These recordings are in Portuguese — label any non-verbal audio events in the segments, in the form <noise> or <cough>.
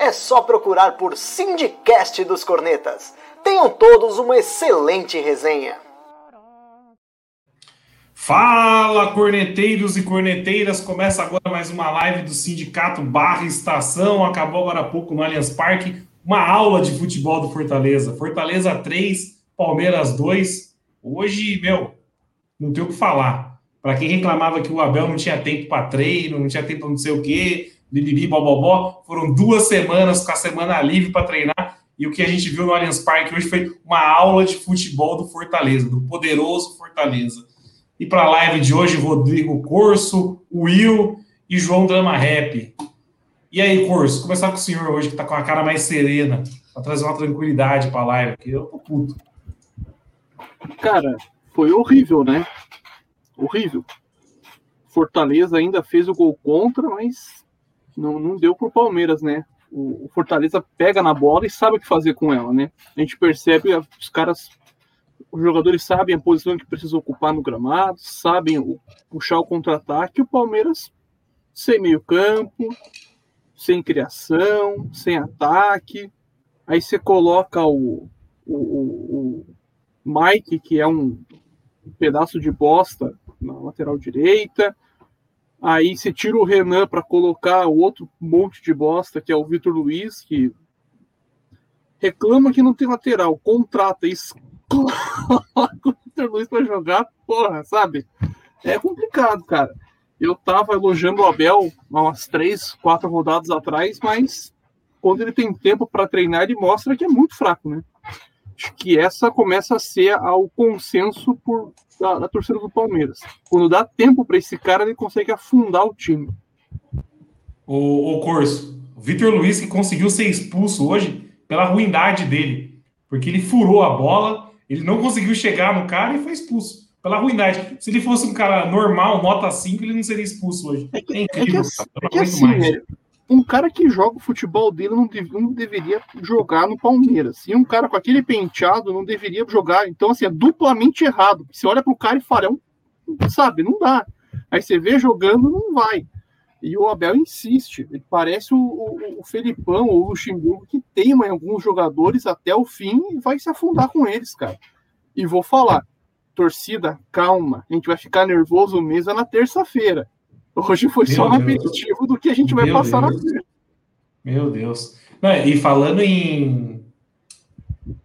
É só procurar por Sindicast dos Cornetas. Tenham todos uma excelente resenha. Fala, corneteiros e corneteiras! Começa agora mais uma live do Sindicato Barra Estação. Acabou agora há pouco no Allianz Parque. Uma aula de futebol do Fortaleza. Fortaleza 3, Palmeiras 2. Hoje, meu, não tem o que falar. Para quem reclamava que o Abel não tinha tempo para treino, não tinha tempo para não sei o quê, bibibi, bobobó, foram duas semanas com a semana livre para treinar. E o que a gente viu no Allianz Parque hoje foi uma aula de futebol do Fortaleza, do poderoso Fortaleza. E para a live de hoje, Rodrigo Corso, Will e João Drama Rap. E aí, Corso, começar com o senhor hoje, que está com a cara mais serena, para trazer uma tranquilidade para a live, porque eu tô puto. Cara, foi horrível, né? Horrível. Fortaleza ainda fez o gol contra, mas não, não deu pro Palmeiras, né? O, o Fortaleza pega na bola e sabe o que fazer com ela, né? A gente percebe os caras, os jogadores sabem a posição que precisam ocupar no gramado, sabem o, puxar o contra-ataque. O Palmeiras sem meio campo, sem criação, sem ataque. Aí você coloca o, o, o, Mike, que é um pedaço de bosta na lateral direita. Aí você tira o Renan para colocar outro monte de bosta, que é o Vitor Luiz, que reclama que não tem lateral, contrata isso. <laughs> o Vitor Luiz para jogar, porra, sabe? É complicado, cara. Eu tava elogiando o Abel há umas três, quatro rodadas atrás, mas quando ele tem tempo para treinar, ele mostra que é muito fraco, né? Acho que essa começa a ser o consenso por, da, da torcida do Palmeiras. Quando dá tempo para esse cara, ele consegue afundar o time. O, o Corso, o Vitor Luiz que conseguiu ser expulso hoje pela ruindade dele, porque ele furou a bola, ele não conseguiu chegar no cara e foi expulso. Pela ruindade. Se ele fosse um cara normal, nota 5, ele não seria expulso hoje. É, que, é incrível. É que, é que assim, um cara que joga o futebol dele não, deve, não, deveria jogar no Palmeiras. E um cara com aquele penteado não deveria jogar. Então, assim, é duplamente errado. Você olha pro cara e fala, é um, sabe, não dá. Aí você vê jogando, não vai. E o Abel insiste. Ele parece o, o, o Felipão ou o Luxemburgo que teima em alguns jogadores até o fim e vai se afundar com eles, cara. E vou falar, torcida, calma. A gente vai ficar nervoso mesmo na terça-feira Hoje foi Meu só um aperitivo do que a gente vai Meu passar Deus. na Meu Deus. Não, e falando em.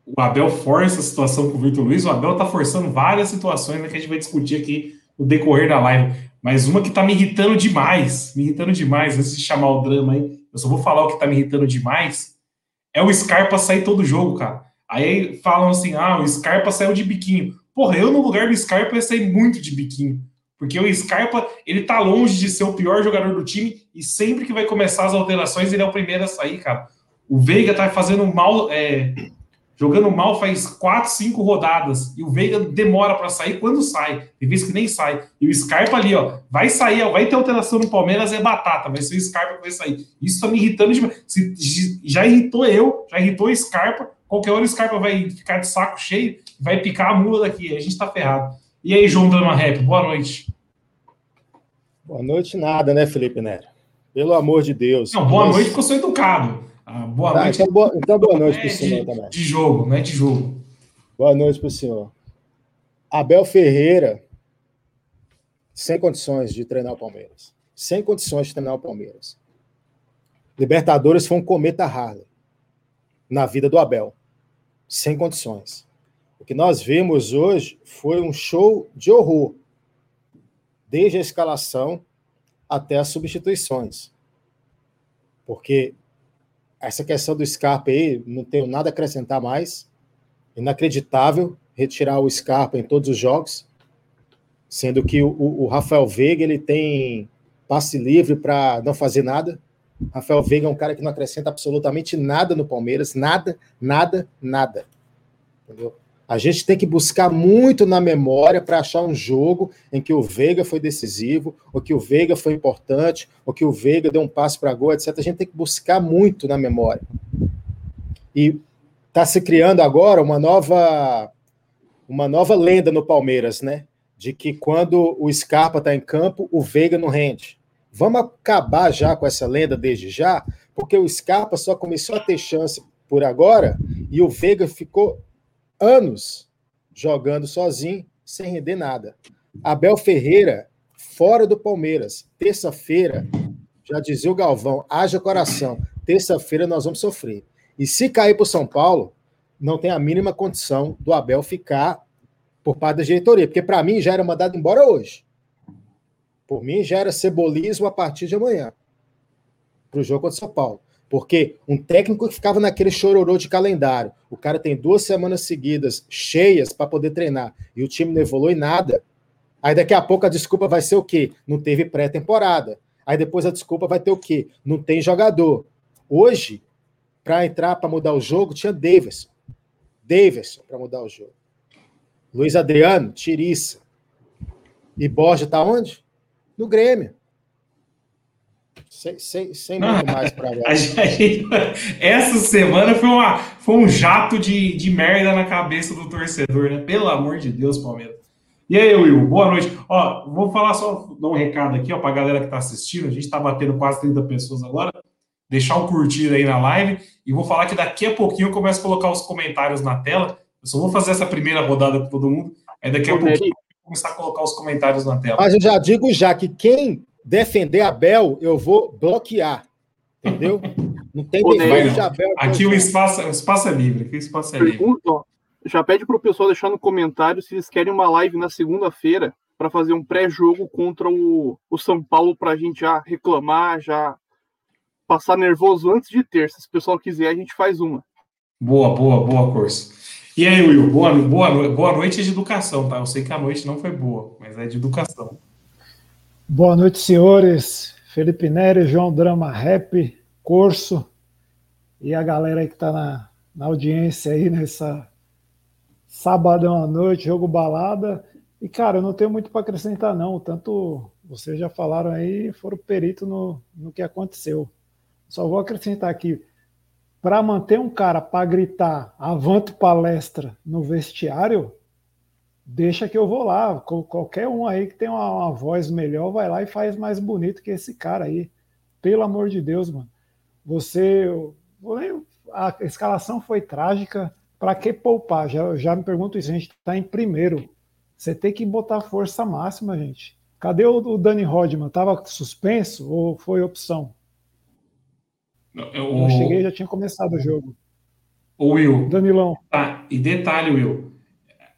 O Abel força a situação com o Vitor Luiz, o Abel tá forçando várias situações né, que a gente vai discutir aqui no decorrer da live. Mas uma que tá me irritando demais, me irritando demais, antes de chamar o drama aí, eu só vou falar o que tá me irritando demais, é o Scarpa sair todo jogo, cara. Aí falam assim, ah, o Scarpa saiu de biquinho. Porra, eu no lugar do Scarpa ia sair muito de biquinho. Porque o Scarpa, ele tá longe de ser o pior jogador do time e sempre que vai começar as alterações, ele é o primeiro a sair, cara. O Veiga tá fazendo mal, é, jogando mal faz quatro, cinco rodadas e o Veiga demora para sair quando sai. Tem vezes que nem sai. E o Scarpa ali, ó, vai sair, ó, vai ter alteração no Palmeiras, é batata, vai ser o Scarpa que vai sair. Isso tá me irritando demais. Já irritou eu, já irritou o Scarpa. Qualquer hora o Scarpa vai ficar de saco cheio, vai picar a mula daqui. A gente tá ferrado. E aí, João Drama Rap, boa noite. Boa noite, nada, né, Felipe Neto? Pelo amor de Deus. Não, boa noite, porque eu sou educado. Ah, boa ah, noite. Então boa, então boa noite para o senhor de, também. De jogo, não é de jogo. Boa noite para o senhor. Abel Ferreira, sem condições de treinar o Palmeiras. Sem condições de treinar o Palmeiras. Libertadores foi um cometa Harley na vida do Abel. Sem condições. O que nós vimos hoje foi um show de horror desde a escalação até as substituições. Porque essa questão do Scarpa aí, não tenho nada a acrescentar mais. Inacreditável retirar o Scarpa em todos os jogos, sendo que o, o Rafael Veiga ele tem passe livre para não fazer nada. Rafael Veiga é um cara que não acrescenta absolutamente nada no Palmeiras, nada, nada, nada. Entendeu? A gente tem que buscar muito na memória para achar um jogo em que o Veiga foi decisivo, ou que o Veiga foi importante, ou que o Veiga deu um passo para gol, etc. A gente tem que buscar muito na memória. E está se criando agora uma nova uma nova lenda no Palmeiras, né? De que quando o Scarpa está em campo, o Veiga não rende. Vamos acabar já com essa lenda desde já, porque o Scarpa só começou a ter chance por agora e o Veiga ficou anos jogando sozinho, sem render nada. Abel Ferreira, fora do Palmeiras, terça-feira, já dizia o Galvão, haja coração, terça-feira nós vamos sofrer. E se cair para o São Paulo, não tem a mínima condição do Abel ficar por parte da diretoria, porque para mim já era mandado embora hoje. Por mim já era cebolismo a partir de amanhã para o jogo contra o São Paulo. Porque um técnico que ficava naquele chororô de calendário, o cara tem duas semanas seguidas cheias para poder treinar e o time não evolui nada. Aí daqui a pouco a desculpa vai ser o quê? Não teve pré-temporada. Aí depois a desculpa vai ter o quê? Não tem jogador. Hoje, para entrar para mudar o jogo, tinha Davis. Davidson para mudar o jogo. Luiz Adriano, Tiriça. E Borja está onde? No Grêmio. Sem, sem, sem muito mais para <laughs> Essa semana foi, uma, foi um jato de, de merda na cabeça do torcedor, né? Pelo amor de Deus, Palmeiras. E aí, Will, boa noite. Ó, vou falar só, dar um recado aqui, ó, para a galera que está assistindo. A gente está batendo quase 30 pessoas agora deixar um curtir aí na live e vou falar que daqui a pouquinho eu começo a colocar os comentários na tela. Eu só vou fazer essa primeira rodada para todo mundo, aí daqui a pouquinho eu vou começar a colocar os comentários na tela. Mas eu já digo já que quem defender Abel, eu vou bloquear. Entendeu? Não tem defesa de Abel. Aqui o espaço, o espaço é livre. Aqui o espaço é livre. já pede para o pessoal deixar no comentário se eles querem uma live na segunda-feira para fazer um pré-jogo contra o, o São Paulo para a gente já reclamar, já passar nervoso antes de ter. Se o pessoal quiser, a gente faz uma. Boa, boa, boa, curso. E aí, Will, boa, boa, boa noite de educação, tá? Eu sei que a noite não foi boa, mas é de educação. Boa noite, senhores. Felipe Nery, João Drama Rap, Corso e a galera aí que tá na, na audiência aí nessa sabadão à noite, jogo balada. E, cara, eu não tenho muito para acrescentar, não. Tanto vocês já falaram aí, foram perito no, no que aconteceu. Só vou acrescentar aqui, para manter um cara para gritar avante palestra no vestiário, deixa que eu vou lá. Qualquer um aí que tem uma, uma, voz melhor vai lá e faz mais bonito que esse cara aí. Pelo amor de Deus, mano. Você. A escalação foi trágica. Para que poupar? Já, já me pergunto isso. A gente está em primeiro. Você tem que botar força máxima, gente. Cadê o, o Dani Rodman? Tava suspenso ou foi opção? Eu, cheguei já tinha começado o jogo. O Will. Danilão. Tá, e detalhe, Will.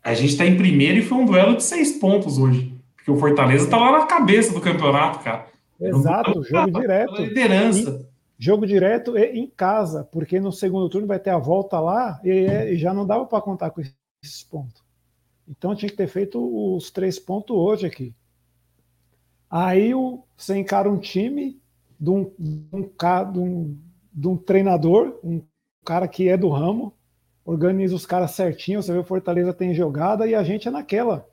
A gente está em primeiro e foi um duelo de seis pontos hoje. Porque o Fortaleza tá lá na cabeça do campeonato, cara. Exato, jogo tá, direto. Liderança. jogo direto e em casa, porque no segundo turno vai ter a volta lá e, e já não dava para contar com esses pontos. Então tinha que ter feito os três pontos hoje aqui. Aí você encara um time de um, de um, de um de um treinador, um cara que é do ramo, organiza os caras certinho. Você vê o Fortaleza tem jogada e a gente é naquela.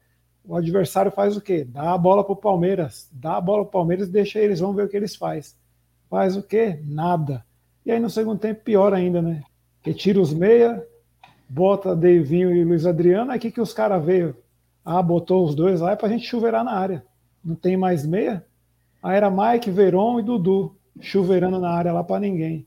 O adversário faz o quê? Dá a bola pro Palmeiras, dá a bola pro Palmeiras e deixa eles, vamos ver o que eles fazem. Faz o quê? Nada. E aí no segundo tempo, pior ainda, né? Que tira os meia, bota Deivinho e Luiz Adriano, aí que, que os caras veio? Ah, botou os dois lá é pra gente chuveirar na área. Não tem mais meia? Aí era Mike, Veron e Dudu, chuveirando na área lá para ninguém.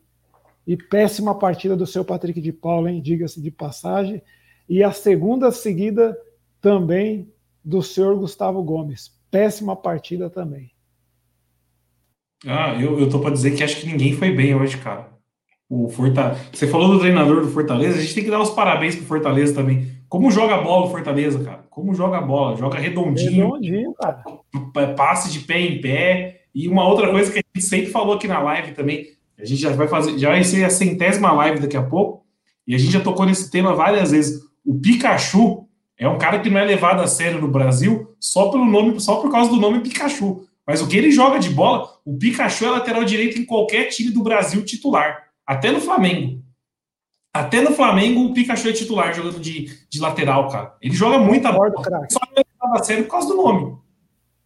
E péssima partida do seu Patrick de Paula, hein? Diga-se de passagem. E a segunda seguida também do senhor Gustavo Gomes. Péssima partida também. Ah, eu, eu tô para dizer que acho que ninguém foi bem hoje, cara. O Fortaleza. Você falou do treinador do Fortaleza, a gente tem que dar os parabéns pro Fortaleza também. Como joga a bola o Fortaleza, cara? Como joga a bola? Joga redondinho. Redondinho, cara. Passe de pé em pé. E uma outra coisa que a gente sempre falou aqui na live também, a gente já vai fazer, já vai ser a centésima live daqui a pouco, e a gente já tocou nesse tema várias vezes. O Pikachu é um cara que não é levado a sério no Brasil só pelo nome, só por causa do nome Pikachu. Mas o que ele joga de bola, o Pikachu é lateral direito em qualquer time do Brasil titular. Até no Flamengo. Até no Flamengo o Pikachu é titular jogando de, de lateral, cara. Ele joga muita bola. Só que ele estava sério por causa do nome.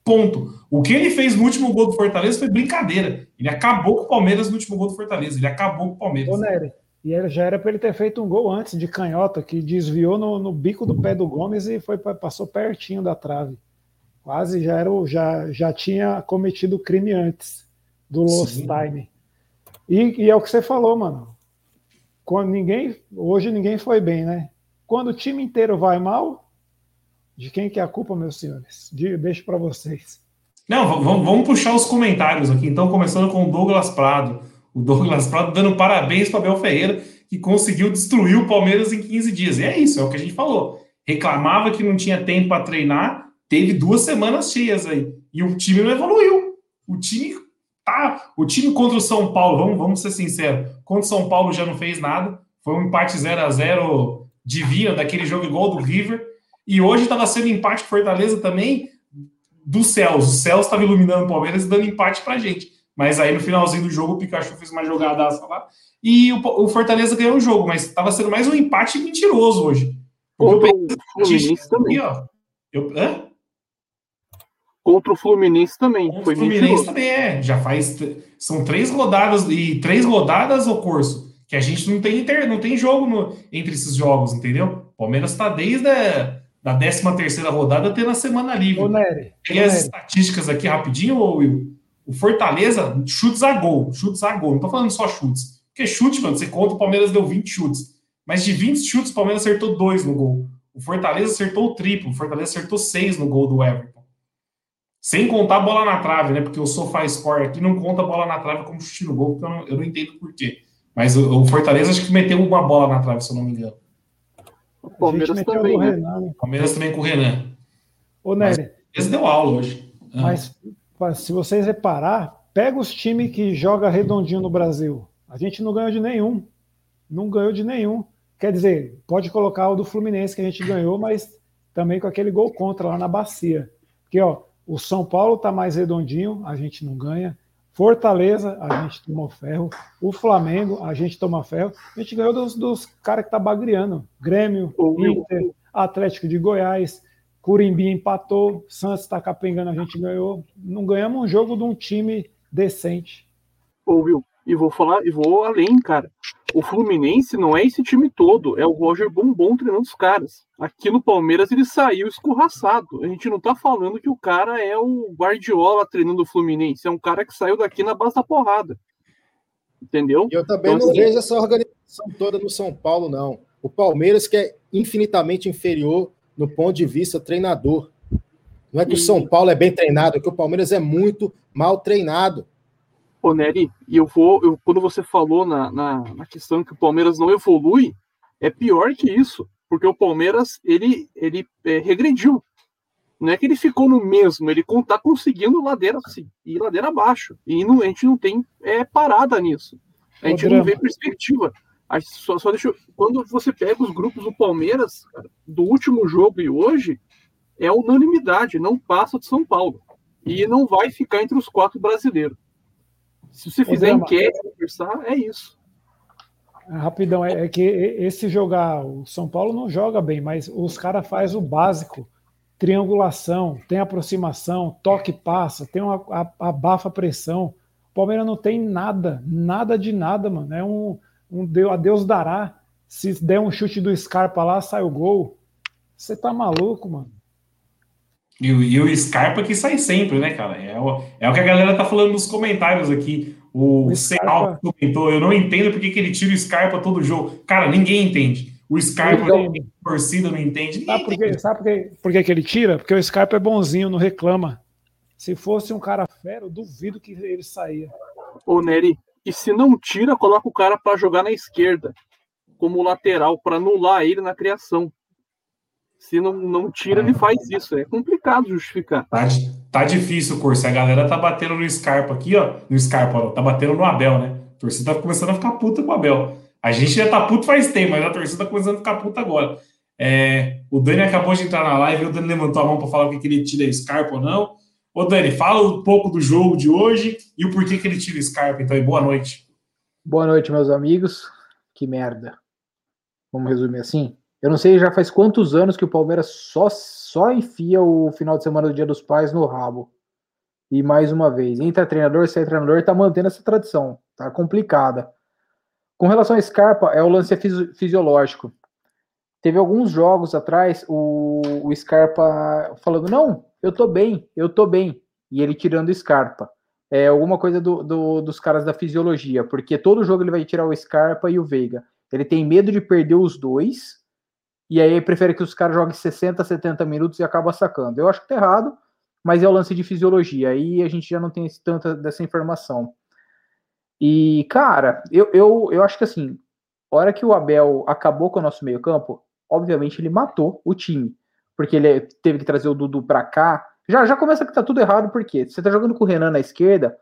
Ponto. O que ele fez no último gol do Fortaleza foi brincadeira. Ele acabou com o Palmeiras no último gol do Fortaleza. Ele acabou com o Palmeiras. Ô, Nery, e ele já era para ele ter feito um gol antes de canhota, que desviou no, no bico do pé do Gomes e foi passou pertinho da trave. Quase já era já, já tinha cometido o crime antes do Lost. Time. E, e é o que você falou, mano. Quando ninguém, hoje ninguém foi bem, né? Quando o time inteiro vai mal, de quem que é a culpa, meus senhores? De, deixo para vocês. Não, vamos, vamos puxar os comentários aqui. Então, começando com o Douglas Prado. O Douglas Prado dando parabéns para Abel Ferreira, que conseguiu destruir o Palmeiras em 15 dias. E é isso, é o que a gente falou. Reclamava que não tinha tempo para treinar, teve duas semanas cheias aí. E o time não evoluiu. O time tá. O time contra o São Paulo, vamos, vamos ser sinceros, contra o São Paulo já não fez nada. Foi um empate 0 a 0 divino daquele jogo igual do River. E hoje estava sendo empate com Fortaleza também dos céus. O céus estava iluminando o Palmeiras e dando empate para gente. Mas aí no finalzinho do jogo o Pikachu fez uma jogada lá e o, o Fortaleza ganhou o jogo, mas estava sendo mais um empate mentiroso hoje. Contra o Fluminense também. Ó, eu, hã? Contra o Fluminense também. Contra foi o Fluminense mentiroso. também é. Já faz. São três rodadas e três rodadas o curso. Que a gente não tem, inter, não tem jogo no, entre esses jogos, entendeu? O Palmeiras está desde a da 13 terceira rodada tendo a semana livre. Ô, Nery, Peguei as estatísticas aqui rapidinho, Will. O Fortaleza, chutes a gol, chutes a gol. Não tô falando só chutes. Porque chute, mano, você conta, o Palmeiras deu 20 chutes. Mas de 20 chutes, o Palmeiras acertou dois no gol. O Fortaleza acertou o triplo. O Fortaleza acertou seis no gol do Everton. Sem contar a bola na trave, né? Porque o Sofá Score aqui não conta a bola na trave como chute no gol, porque eu não, eu não entendo por quê. Mas o, o Fortaleza acho que meteu uma bola na trave, se eu não me engano. O Palmeiras também, né? Renan, né? Palmeiras também com o Renan. Ô, Nery. Esse deu aula hoje. Ah. Mas se vocês reparar, pega os times que joga redondinho no Brasil. A gente não ganhou de nenhum. Não ganhou de nenhum. Quer dizer, pode colocar o do Fluminense que a gente ganhou, mas também com aquele gol contra lá na bacia. Porque, ó, o São Paulo tá mais redondinho, a gente não ganha. Fortaleza, a gente tomou ferro. O Flamengo, a gente toma ferro. A gente ganhou dos, dos caras que tá bagriando. Grêmio, Inter, Atlético de Goiás, Curimbi empatou, Santos tá capengando, a gente ganhou. Não ganhamos um jogo de um time decente. Ouviu? E vou falar, e vou além, cara. O Fluminense não é esse time todo, é o Roger Bombom treinando os caras. Aqui no Palmeiras ele saiu escorraçado. A gente não tá falando que o cara é o Guardiola treinando o Fluminense, é um cara que saiu daqui na base da porrada. Entendeu? Eu também então, não assim, vejo essa organização toda no São Paulo, não. O Palmeiras que é infinitamente inferior no ponto de vista treinador. Não é que e... o São Paulo é bem treinado, é que o Palmeiras é muito mal treinado. Ô, Nery, e eu vou, eu, quando você falou na, na, na, questão que o Palmeiras não evolui, é pior que isso, porque o Palmeiras, ele, ele é, regrediu. Não é que ele ficou no mesmo, ele está conseguindo ladeira assim, e ladeira abaixo. E não, a gente não tem é, parada nisso. A gente não vê perspectiva. Só, só deixa, quando você pega os grupos do Palmeiras, cara, do último jogo e hoje, é unanimidade, não passa de São Paulo. E não vai ficar entre os quatro brasileiros. Se você fizer enquete, conversar, é isso. É, rapidão, é, é, que esse jogar, o São Paulo não joga bem, mas os caras fazem o básico. Triangulação, tem aproximação, toque passa, tem uma abafa pressão. O Palmeiras não tem nada, nada de nada, mano. É um, um Deus, a Deus dará. Se der um chute do Scarpa lá, sai o gol. Você tá maluco, mano. E, e, o Scarpa que sai sempre, né, cara? É o, é o que a galera tá falando nos comentários aqui. O, o comentou, eu não entendo porque que ele tira o Scarpa todo jogo. Cara, ninguém entende. O Scarpa, a torcida não entende. Sabe, por, quê? Sabe por, que, que ele tira? Porque o Scarpa é bonzinho, não reclama. Se fosse um cara fero, eu duvido que ele saía. Ô, Nery, e se não tira, coloca o cara para jogar na esquerda, como lateral, para anular ele na criação. Se não, não tira, ele faz isso. É complicado justificar. Tá, tá difícil o curso. A galera tá batendo no Scarpa aqui, ó. No Scarpa, ó, tá batendo no Abel, né? A torcida tá começando a ficar puta com o Abel. A gente já tá puto faz tempo, mas a torcida tá começando a ficar puta agora. É, o Dani acabou de entrar na live, o Dani levantou a mão para falar que queria tirar Scarpa ou não. Ô, Dani, fala um pouco do jogo de hoje e o porquê que ele tira o Scarpa, então, e boa noite. Boa noite, meus amigos. Que merda. Vamos resumir assim? Eu não sei já faz quantos anos que o Palmeiras só, só enfia o final de semana do Dia dos Pais no rabo. E mais uma vez, entra treinador, sai treinador, tá mantendo essa tradição. Tá complicada. Com relação a Scarpa, é o lance fisiológico. Teve alguns jogos atrás, o, o Scarpa falando, não, eu tô bem, eu tô bem. E ele tirando Scarpa. É alguma coisa do, do, dos caras da fisiologia, porque todo jogo ele vai tirar o Scarpa e o Veiga. Ele tem medo de perder os dois, e aí prefere que os caras joguem 60, 70 minutos e acaba sacando. Eu acho que tá errado, mas é o lance de fisiologia. Aí a gente já não tem tanta dessa informação. E, cara, eu, eu, eu acho que assim, a hora que o Abel acabou com o nosso meio-campo, obviamente ele matou o time. Porque ele teve que trazer o Dudu pra cá. Já, já começa que tá tudo errado, porque você tá jogando com o Renan na esquerda,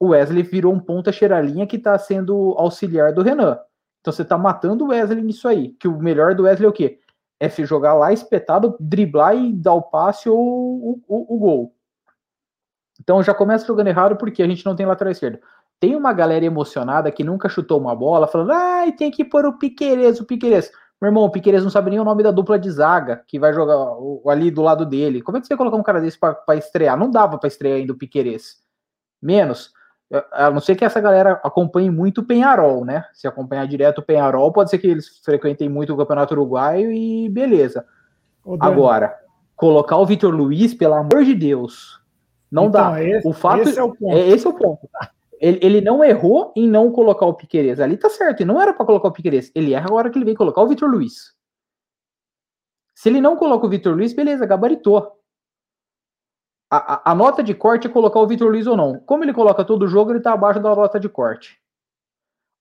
o Wesley virou um ponta cheiralinha que tá sendo auxiliar do Renan. Então você tá matando o Wesley nisso aí. Que o melhor do Wesley é o quê? É se jogar lá espetado, driblar e dar o passe ou o, o, o gol. Então já começa jogando errado porque a gente não tem lateral esquerdo. Tem uma galera emocionada que nunca chutou uma bola, falando, ai, tem que pôr o Piqueires, o Piqueires. Meu irmão, o Piqueires não sabe nem o nome da dupla de zaga que vai jogar ali do lado dele. Como é que você vai colocar um cara desse para estrear? Não dava para estrear ainda o Piqueires. Menos. A não ser que essa galera acompanhe muito o Penharol, né? Se acompanhar direto o Penharol, pode ser que eles frequentem muito o Campeonato Uruguaio e beleza. Agora, colocar o Vitor Luiz, pelo amor de Deus, não então, dá. Esse, o fato esse é, o ponto. É, esse é o ponto. Ele, ele não errou em não colocar o Piqueires. Ali tá certo, e não era para colocar o Piqueires. Ele erra agora que ele vem colocar o Vitor Luiz. Se ele não coloca o Vitor Luiz, beleza, gabaritou. A, a, nota de corte é colocar o Vitor Luiz ou não. Como ele coloca todo o jogo, ele tá abaixo da nota de corte.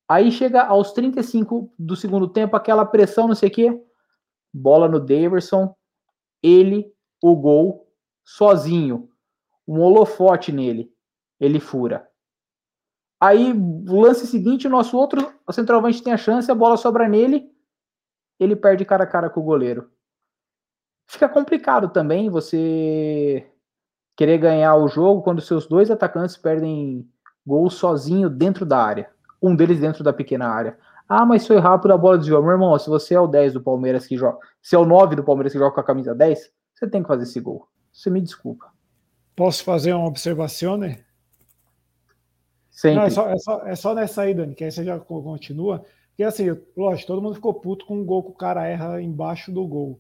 Aí chega aos 35 do segundo tempo, aquela pressão, não sei o quê. Bola no Daverson. Ele, o gol, sozinho. Um holofote nele. Ele fura. Aí, o lance seguinte, o nosso outro centroavante tem a chance, a bola sobra nele, ele perde cara a cara com o goleiro. Fica complicado também você querer ganhar o jogo quando seus dois atacantes perdem gol sozinho dentro da área. Um deles dentro da pequena área. Ah, mas foi rápido a bola desviou. Meu irmão, se você é o 10 do Palmeiras que joga, se é o 9 do Palmeiras que joga com a camisa 10, você tem que fazer esse gol. Você me desculpa. Posso fazer uma observação, né? Sempre. Não, é, só, é, só, é só nessa aí, Dani, que aí você já continua. Porque assim, lógico, todo mundo ficou puto com o gol que o cara erra embaixo do gol.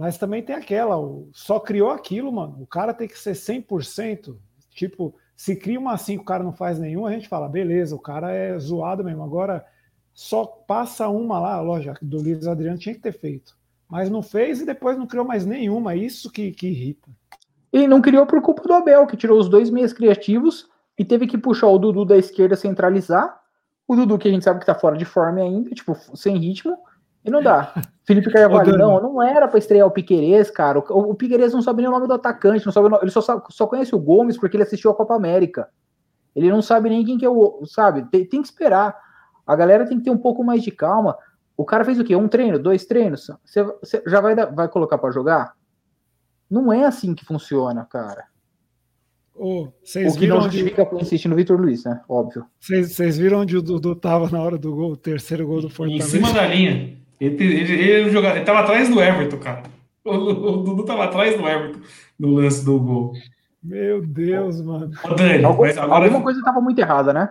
Mas também tem aquela, só criou aquilo, mano. O cara tem que ser 100%. Tipo, se cria uma assim o cara não faz nenhuma, a gente fala, beleza, o cara é zoado mesmo. Agora, só passa uma lá, lógico, do Luiz Adriano tinha que ter feito. Mas não fez e depois não criou mais nenhuma. Isso que, que irrita. E não criou por culpa do Abel, que tirou os dois meias criativos e teve que puxar o Dudu da esquerda centralizar. O Dudu, que a gente sabe que tá fora de forma ainda, tipo, sem ritmo, e não dá. <laughs> Felipe Carvalho, não, não era para estrear o Piquerez, cara. O, o Piquerez não sabe nem o nome do atacante, não sabe, ele só, sabe, só conhece o Gomes porque ele assistiu a Copa América. Ele não sabe nem quem que é o, sabe? Tem, tem que esperar. A galera tem que ter um pouco mais de calma. O cara fez o quê? Um treino, dois treinos? Você, você já vai, vai colocar para jogar? Não é assim que funciona, cara. Oh, o que não justifica onde... insistir no Vitor Luiz, né? Óbvio. Vocês viram onde o Dudu tava na hora do gol, o terceiro gol do Fortaleza? Em cima da linha. Ele, ele, ele, jogava, ele tava atrás do Everton, cara. O, o, o, Dudu tava atrás do Everton no lance do gol. Meu Deus, mano. Ô, Dani, Algum, mas agora... Alguma coisa tava muito errada, né?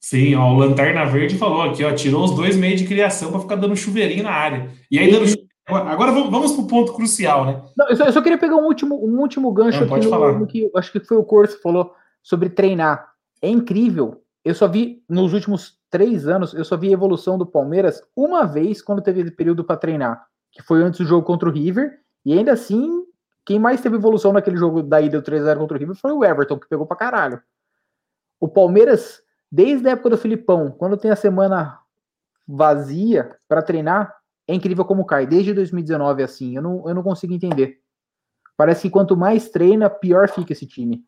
Sim, ó, o Lanterna Verde falou aqui, ó, tirou os dois meios de criação para ficar dando chuveirinho na área. E aí, dando Agora vamos para o ponto crucial, né? Não, eu, só, eu, só, queria pegar um último, um último gancho Não, aqui no, no, que acho que foi o curso que falou sobre treinar. É incrível. Eu só vi nos últimos três anos, eu só vi a evolução do Palmeiras uma vez quando teve período para treinar, que foi antes do jogo contra o River. E ainda assim, quem mais teve evolução naquele jogo da ida do 3x0 contra o River foi o Everton, que pegou para caralho. O Palmeiras, desde a época do Filipão, quando tem a semana vazia para treinar, é incrível como cai. Desde 2019 assim, eu não, eu não consigo entender. Parece que quanto mais treina, pior fica esse time.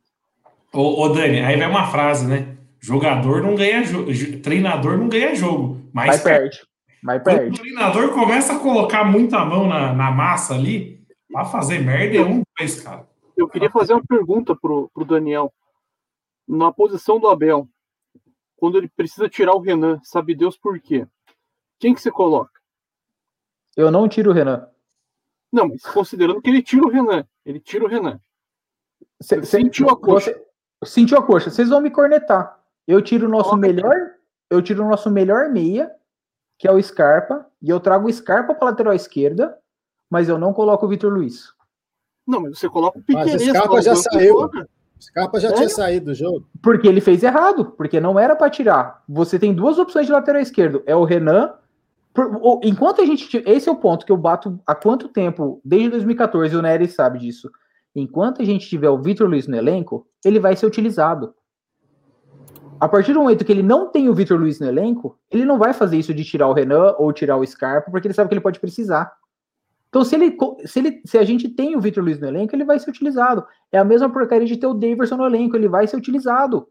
Ô, ô Dani, aí vai uma frase, né? Jogador não ganha jogo, treinador não ganha jogo, mas perde. Mas perde. Quando o treinador começa a colocar muita mão na, na massa ali, pra fazer merda é um, dois, cara. Eu queria fazer uma pergunta pro, pro Daniel. Na posição do Abel, quando ele precisa tirar o Renan, sabe Deus por quê? Quem que você coloca? Eu não tiro o Renan. Não, mas considerando que ele tira o Renan, ele tira o Renan. Cê, cê, sentiu a coxa. Você, sentiu a coxa. Vocês vão me cornetar. Eu tiro o nosso melhor, eu tiro o nosso melhor meia, que é o Scarpa, e eu trago o Scarpa para lateral esquerda, mas eu não coloco o Vitor Luiz. Não, mas você coloca o Piqueires. Mas o Scarpa já saiu. O Scarpa já é? tinha saído do jogo. Porque ele fez errado, porque não era para tirar. Você tem duas opções de lateral esquerdo, é o Renan Enquanto a gente. Esse é o ponto que eu bato há quanto tempo? Desde 2014, o Nery sabe disso. Enquanto a gente tiver o Vitor Luiz no elenco, ele vai ser utilizado. A partir do momento que ele não tem o Vitor Luiz no elenco, ele não vai fazer isso de tirar o Renan ou tirar o Scarpa, porque ele sabe que ele pode precisar. Então, se, ele, se, ele, se a gente tem o Vitor Luiz no elenco, ele vai ser utilizado. É a mesma porcaria de ter o Daverson no elenco, ele vai ser utilizado.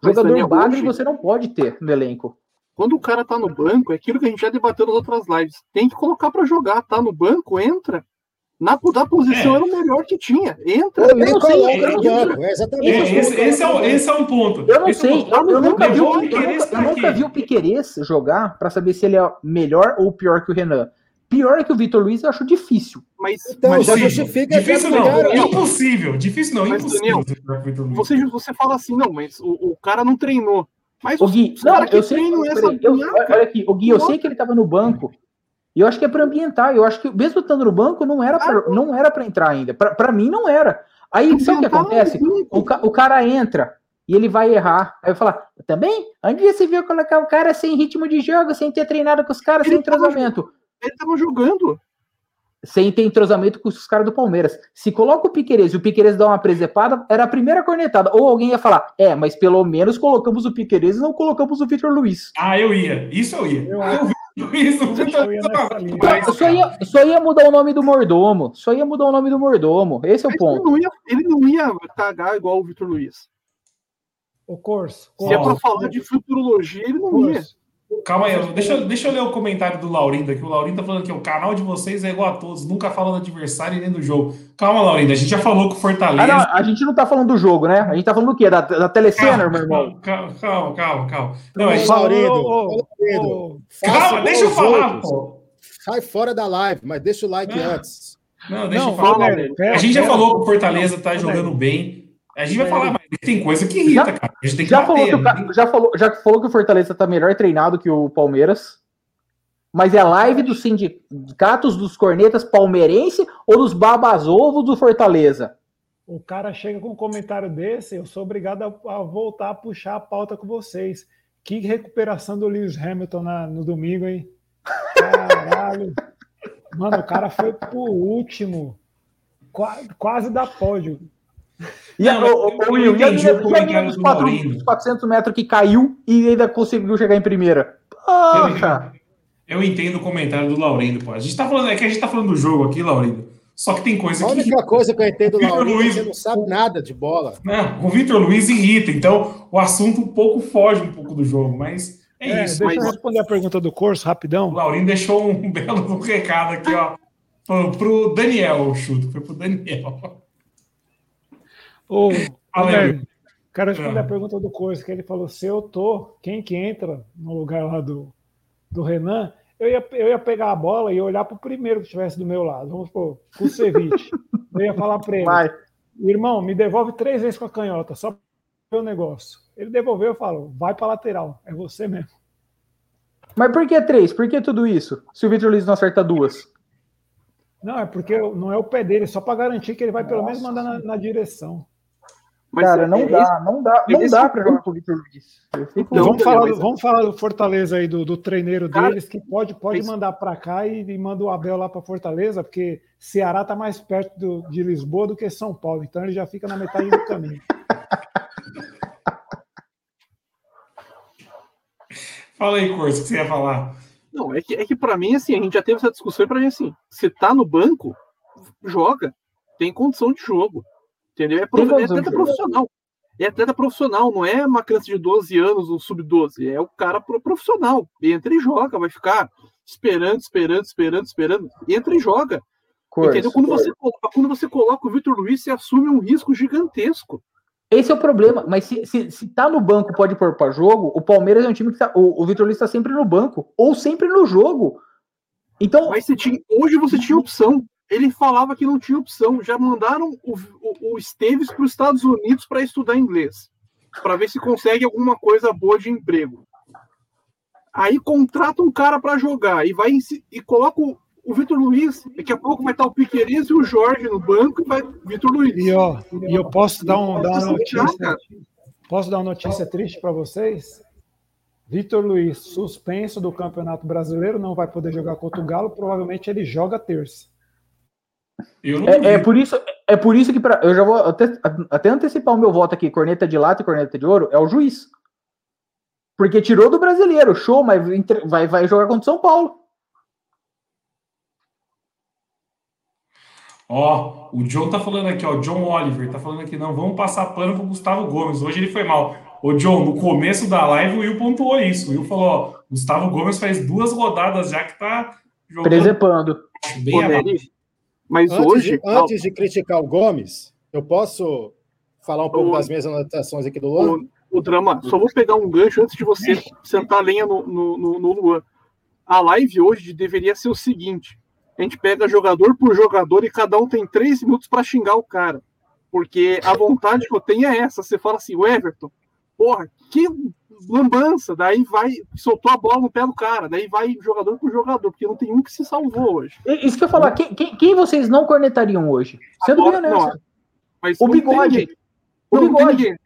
Mas, Jogador Daniel, bagre você não pode ter no elenco. Quando o cara tá no banco, é aquilo que a gente já debateu nas outras lives. Tem que colocar para jogar, tá no banco, entra. Na da posição é. era o melhor que tinha. Entra. Eu nem coloco no banco. É exatamente é, esse, esse, é o, esse é um ponto. Eu não esse sei. É eu, eu, nunca vi, eu, eu nunca vi o Piqueires jogar para saber se ele é melhor ou pior que o Renan. Pior que o Vitor Luiz, eu acho difícil. Mas, então, mas já justifica. Difícil não, é impossível. Difícil não, mas, impossível. Daniel, você, você fala assim, não, mas o, o cara não treinou. Mas o Gui, não, eu sei, essa eu, olha aqui, o Gui, eu sei que ele estava no banco. E eu acho que é para ambientar. Eu acho que mesmo estando no banco não era pra, não era para entrar ainda. Para mim não era. Aí sabe o que acontece? O, o cara entra e ele vai errar. Aí eu falar, também? Onde você viu colocar o cara sem ritmo de jogo, sem ter treinado com os caras, ele sem entrosamento? Ele tava jogando sem ter entrosamento com os caras do Palmeiras. Se coloca o Piqueires e o Piqueires dá uma presepada, era a primeira cornetada. Ou alguém ia falar, é, mas pelo menos colocamos o Piqueires e não colocamos o Vitor Luiz. Ah, eu ia. Isso eu ia. Eu, eu, eu só, ia, só ia mudar o nome do mordomo. Só ia mudar o nome do mordomo. Esse é o ponto. Ele não ia, ele não ia cagar igual o Vitor Luiz. O Corso. Se é pra falar de futurologia, ele não Corso. ia. Calma aí, deixa, deixa eu ler o comentário do Laurindo aqui. O Laurindo tá falando que o canal de vocês é igual a todos, nunca fala do adversário e nem do jogo. Calma, Laurindo, a gente já falou com o Fortaleza. Ah, não, a gente não tá falando do jogo, né? A gente tá falando do quê? Da, da telecena, meu irmão? Calma, calma, calma. calma. Não, a gente... Laurindo, Laurindo, calma, deixa eu falar, pô. Sai fora da live, mas deixa o like antes. Não, deixa não, eu falar. a gente já falou que o Fortaleza tá jogando bem. A gente vai falar, mas tem coisa que irrita, já, cara. A gente tem que já bater, falou que o, já, falou, já falou que o Fortaleza tá melhor treinado que o Palmeiras. Mas é a live dos sindicatos dos cornetas palmeirense ou dos babas-ovos do Fortaleza? O cara chega com um comentário desse, eu sou obrigado a, a, voltar a puxar a pauta com vocês. Que recuperação do Lewis Hamilton na, no domingo, hein? Caralho. Mano, o cara foi pro último. Quase, quase da pódio. E não, o, o, o, eu entendi o comentário dos 400 metros que caiu e ainda conseguiu chegar em primeira. Poxa! Eu, eu entendo o comentário do Laurindo, pô. A gente tá falando, é que a gente tá falando do jogo aqui, Laurindo. Só que tem coisa que. A única coisa que eu entendo do Laurindo Luiz... é que você não sabe nada de bola. Não, o Vitor Luiz irrita, então o assunto um pouco foge um pouco do jogo, mas é, é isso. Deixa mas... eu responder a pergunta do curso rapidão. O Laurindo deixou um <laughs> belo recado aqui, ó. Pro, pro Daniel, o chuto, foi pro Daniel. Ô, Roberto, quero responder a ah. pergunta do Coisa, que ele falou: se eu tô, quem que entra no lugar lá do, do Renan, eu ia, eu ia pegar a bola e olhar para o primeiro que estivesse do meu lado. Vamos supor, o Ceviche. eu ia falar para ele: Vai. irmão, me devolve três vezes com a canhota, só para o negócio. Ele devolveu, eu falo: vai para lateral, é você mesmo. Mas por que três? Por que tudo isso? Se o Vitor Luiz não acerta duas? Não, é porque não é o pé dele, só para garantir que ele vai Nossa. pelo menos mandar na, na direção. Mas cara, é, não, é dá, esse, não dá, não dá, para jogar com o Vitor Luiz. Então, vamos, falar, vamos falar do Fortaleza aí, do, do treineiro cara, deles, que pode, pode mandar para cá e, e, manda o Abel lá para Fortaleza, porque Ceará está mais perto do, de Lisboa do que São Paulo, então ele já fica na metade do caminho. <laughs> Fala aí, Corso, o que você ia falar? Não, é que, é que para mim, assim, a gente já teve essa discussão para mim, assim, se tá no banco, joga, tem condição de jogo. Entendeu? É, prof... é atleta profissional. É atleta profissional, não é uma criança de 12 anos, um sub-12. É o cara profissional. Entra e joga, vai ficar esperando, esperando, esperando, esperando. Entra e joga. Entendeu? Quando você, quando você coloca o Vitor Luiz, você assume um risco gigantesco. Esse é o problema. Mas se, se, se tá no banco, pode pôr para jogo, o Palmeiras é um time que tá. O, o Vitor Luiz está sempre no banco, ou sempre no jogo. Então. Mas você tinha, hoje você tinha opção. Ele falava que não tinha opção. Já mandaram o, o, o Esteves para os Estados Unidos para estudar inglês. Para ver se consegue alguma coisa boa de emprego. Aí contrata um cara para jogar e vai e coloca o, o Vitor Luiz. Daqui a pouco vai estar o Piqueires e o Jorge no banco e vai Vitor Luiz. E, ó, e eu posso dar, um, dar uma notícia. Posso dar uma notícia triste para vocês? Vitor Luiz, suspenso do Campeonato Brasileiro, não vai poder jogar contra o Galo. Provavelmente ele joga terça. É, é, por isso, é por isso que pra, eu já vou até, até antecipar o meu voto aqui, corneta de lata e corneta de ouro, é o juiz. Porque tirou do brasileiro, show, mas vai, vai jogar contra o São Paulo. Ó, o John tá falando aqui, ó, John Oliver tá falando aqui, não, vamos passar pano pro Gustavo Gomes. Hoje ele foi mal. Ô, John, no começo da live o Will pontuou isso. O Will falou, ó, Gustavo Gomes faz duas rodadas já que tá jogando. Presepando. Bem Mas antes hoje. De, antes de criticar o Gomes, eu posso falar um pouco o, das minhas anotações aqui do Luan? O, o, drama, só vou pegar um gancho antes de você <laughs> sentar a lenha no, no, no, no Luan. A live hoje deveria ser o seguinte: a gente pega jogador por jogador e cada um tem três minutos para xingar o cara. Porque a vontade que eu tenho é essa. Você fala assim, o Everton, porra, que lambança. Daí vai, soltou a bola no pé do cara. Daí vai jogador por jogador, porque não tem um que se salvou hoje. Isso que eu falar, quem, quem, quem vocês não cornetariam hoje? Sendo Agora, bem honesto. Mas o bigode. O bigode.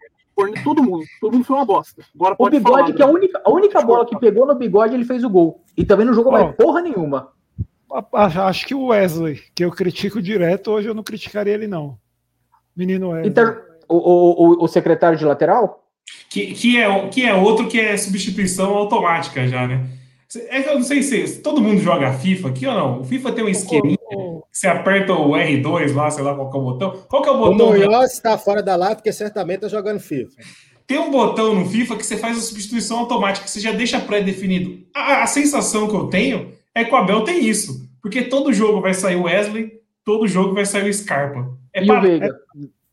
Todo mundo, todo mundo foi uma bosta. Agora o bigode, falar, que né? a única, a única bola que pegou no bigode, ele fez o gol. E também não jogou oh. mais porra nenhuma. Acho que o Wesley, que eu critico direto, hoje eu não criticaria ele, não. Menino Wesley. Então, o, o, o secretário de lateral? Que, que, é, que é outro que é substituição automática já, né? É que eu não sei se todo mundo joga FIFA aqui ou não. O FIFA tem um esqueminha que você aperta o R2 lá, sei lá qual é o botão. Qual que é o botão? O Munhoz está fora da live porque certamente está jogando FIFA. Tem um botão no FIFA que você faz a substituição automática, que você já deixa pré-definido. A, a sensação que eu tenho é que o Abel tem isso. Porque todo jogo vai sair o Wesley, todo jogo vai sair o Scarpa. É e para... o Veiga. É,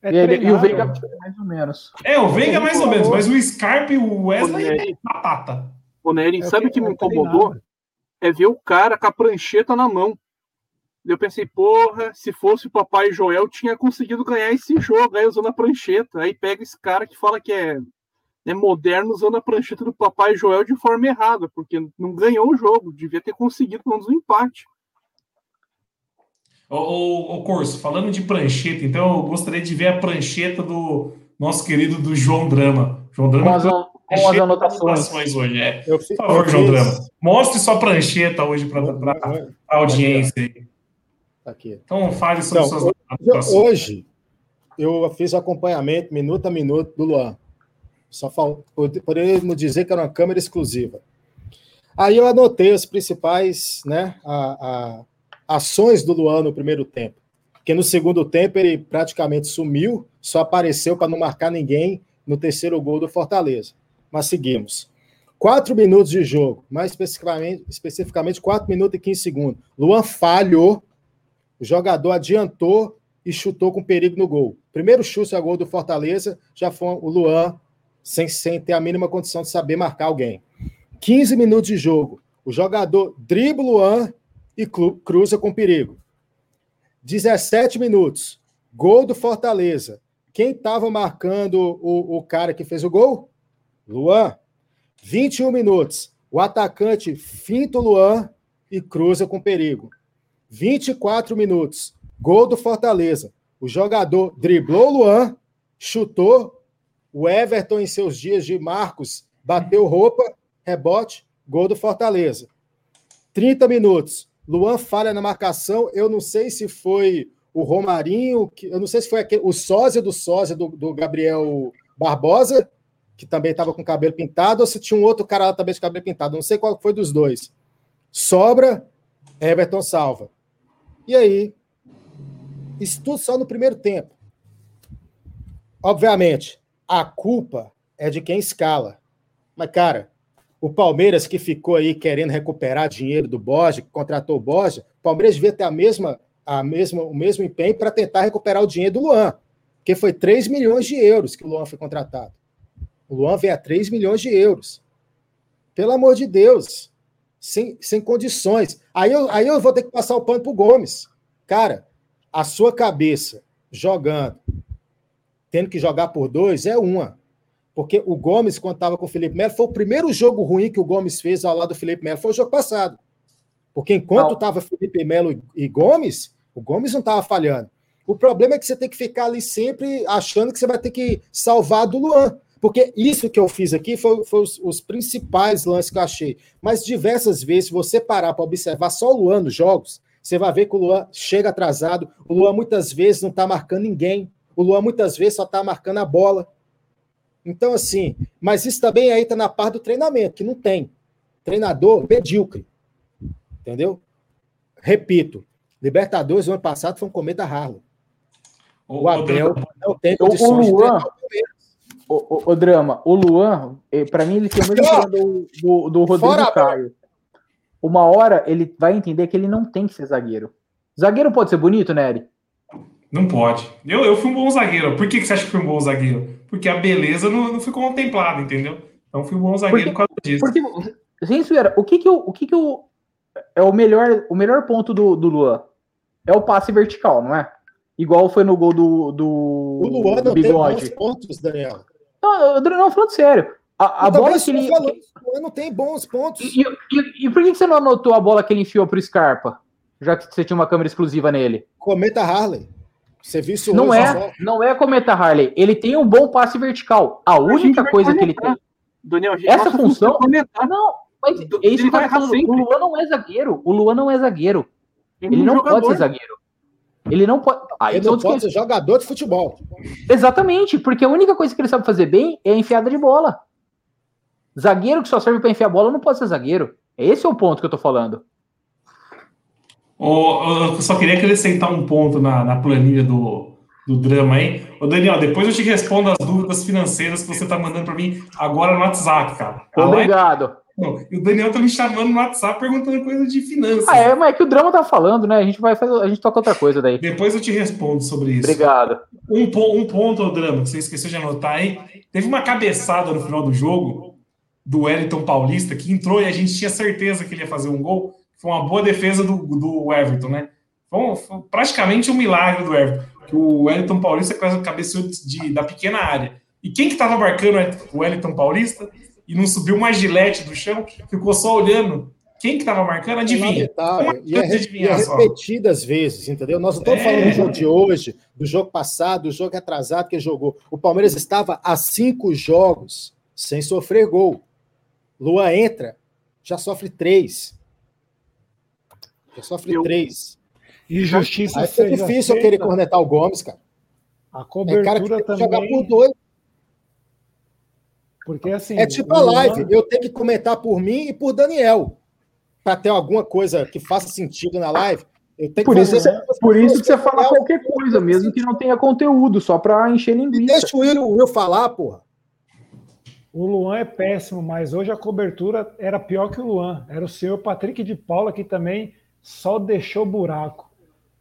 é e, e, o Veiga mais ou menos. É, o Veiga mais ou menos, mas o Scarpa e o Wesley é batata. Ô, Nery, sabe o que me incomodou? É ver o cara com a prancheta na mão. Eu pensei, porra, se fosse o Papai Joel, tinha conseguido ganhar esse jogo aí usando a prancheta. Aí pega esse cara que fala que é é moderno usando a prancheta do Papai Joel de forma errada, porque não ganhou o jogo, devia ter conseguido pelo menos um empate. Ô, Corso, falando de prancheta, então eu gostaria de ver a prancheta do nosso querido do João Drama. João Drama com as, com as anotações. hoje, é. Eu, Por favor, João Drama, mostre sua prancheta hoje para a audiência. Tá aqui. Então fale sobre então, suas anotações. Hoje eu fiz o acompanhamento minuto a minuto do Luan. Só poderíamos dizer que era uma câmera exclusiva. Aí eu anotei as principais né, a, a, ações do Luan no primeiro tempo. Porque no segundo tempo ele praticamente sumiu, só apareceu para não marcar ninguém no terceiro gol do Fortaleza. Mas seguimos. Quatro minutos de jogo, mais especificamente, especificamente 4 minutos e 15 segundos. Luan falhou, o jogador adiantou e chutou com perigo no gol. Primeiro chute a gol do Fortaleza, já foi o Luan sem, sem ter a mínima condição de saber marcar alguém. 15 minutos de jogo, o jogador dribla o Luan e cruza com perigo. 17 minutos, gol do Fortaleza. Quem estava marcando o, o cara que fez o gol? Luan. 21 minutos, o atacante finta o Luan e cruza com perigo. 24 minutos, gol do Fortaleza. O jogador driblou o Luan, chutou o Everton, em seus dias de Marcos, bateu roupa, rebote, gol do Fortaleza. 30 minutos. Luan falha na marcação. Eu não sei se foi o Romarinho, eu não sei se foi aquele, o sósia do sósia do, do Gabriel Barbosa, que também estava com cabelo pintado, ou se tinha um outro cara lá também de cabelo pintado. Não sei qual foi dos dois. Sobra, Everton salva. E aí, isso tudo só no primeiro tempo. Obviamente, a culpa é de quem escala. Mas, cara, o Palmeiras que ficou aí querendo recuperar dinheiro do Borja, que contratou o Borja, o Palmeiras devia ter a mesma a mesma, o mesmo empenho para tentar recuperar o dinheiro do Luan, porque foi 3 milhões de euros que o Luan foi contratado. O Luan veio a 3 milhões de euros. Pelo amor de Deus, sem, sem condições. Aí eu, aí eu vou ter que passar o pano para o Gomes. Cara, a sua cabeça jogando, tendo que jogar por dois, é uma. Porque o Gomes, quando estava com o Felipe Melo, foi o primeiro jogo ruim que o Gomes fez ao lado do Felipe Melo, foi o jogo passado. Porque enquanto estava Felipe Melo e Gomes, o Gomes não estava falhando. O problema é que você tem que ficar ali sempre achando que você vai ter que salvar do Luan. Porque isso que eu fiz aqui foi, foi os, os, principais lances que eu achei. Mas diversas vezes, se você parar para observar só o Luan nos jogos, você vai ver que o Luan chega atrasado. O Luan muitas vezes não está marcando ninguém. O Luan muitas vezes só está marcando a bola. Então, assim, mas isso também aí está na parte do treinamento, que não tem. Treinador medíocre. Entendeu? Repito, Libertadores, no ano passado, foi um cometa Harley. O, o Abel não tem condições o Luan, o, o, o, Drama, o Luan, eh, para mim, ele tem o mesmo problema do, do, do Rodrigo Fora, Caio. Uma hora ele vai entender que ele não tem que ser zagueiro. Zagueiro pode ser bonito, Nery? Não pode. Eu, eu fui um bom zagueiro. Por que, que você acha que fui um bom zagueiro? Porque a beleza não, não foi contemplada, entendeu? Então fui um bom zagueiro porque, por causa disso. Porque, gente, o que que o, o que que o, é o melhor, o melhor ponto do, do Luan? É o passe vertical, não é? Igual foi no gol do, do, o Luan do bigode. tem bons pontos, Daniel. Não, não, falando sério. A, a bola que ele. Falando, o Luan não tem bons pontos. E, e, e, por que você não anotou a bola que ele enfiou pro Scarpa? Já que você tinha uma câmera exclusiva nele. Cometa Harley. Isso não é, só. não é Cometa Harley. Ele tem um bom passe vertical. A única a coisa que ele tem. Daniel, essa função. Comentar. Não, mas é isso que eu falando. O Luan não é zagueiro. O Luan não é zagueiro. Ele, ele não jogador. pode ser zagueiro. Ele não pode. Ah, ele não pode ser jogador de futebol. Exatamente, porque a única coisa que ele sabe fazer bem é a enfiada de bola. Zagueiro que só serve para enfiar bola não pode ser zagueiro. Esse é o ponto que eu tô falando. Oh, eu só queria acrescentar um ponto na, na planilha do, do drama aí. Ô, Daniel, depois eu te respondo as dúvidas financeiras que você tá mandando para mim agora no WhatsApp, cara. Obrigado. Não, e o Daniel tá me chamando no WhatsApp perguntando coisa de finanças. Ah, é, mas é que o drama tá falando, né? A gente vai fazer, a gente toca outra coisa daí. Depois eu te respondo sobre isso. Obrigado. Um, um ponto, o drama, que você esqueceu de anotar aí. Teve uma cabeçada no final do jogo do Wellington Paulista que entrou e a gente tinha certeza que ele ia fazer um gol. Foi uma boa defesa do, do Everton, né? Foi, um, foi praticamente um milagre do Everton. Que o Wellington Paulista cabeceou de, da pequena área. E quem que tava marcando o Wellington Paulista? e não subiu uma gilete do chão, ficou só olhando. Quem que tava marcando? Adivinha. E é, e é repetidas vezes, entendeu? Nós não estamos é. falando do jogo de hoje, do jogo passado, do jogo atrasado que jogou. O Palmeiras estava a cinco jogos sem sofrer gol. Lua entra, já sofre três. Já sofre Eu... três. E justiça. Aí é difícil eu querer cornetar o Gomes, cara. A cobertura é cara que tem que também... jogar por dois. Porque assim. É tipo a live, eu tenho que comentar por mim e por Daniel. Para ter alguma coisa que faça sentido na live. Eu tenho por que isso, fazer... por isso que você fala qualquer coisa, mesmo que não tenha conteúdo, só para encher linguiça. Deixa o Will falar, porra. O Luan é péssimo, mas hoje a cobertura era pior que o Luan. Era o senhor Patrick de Paula que também só deixou buraco.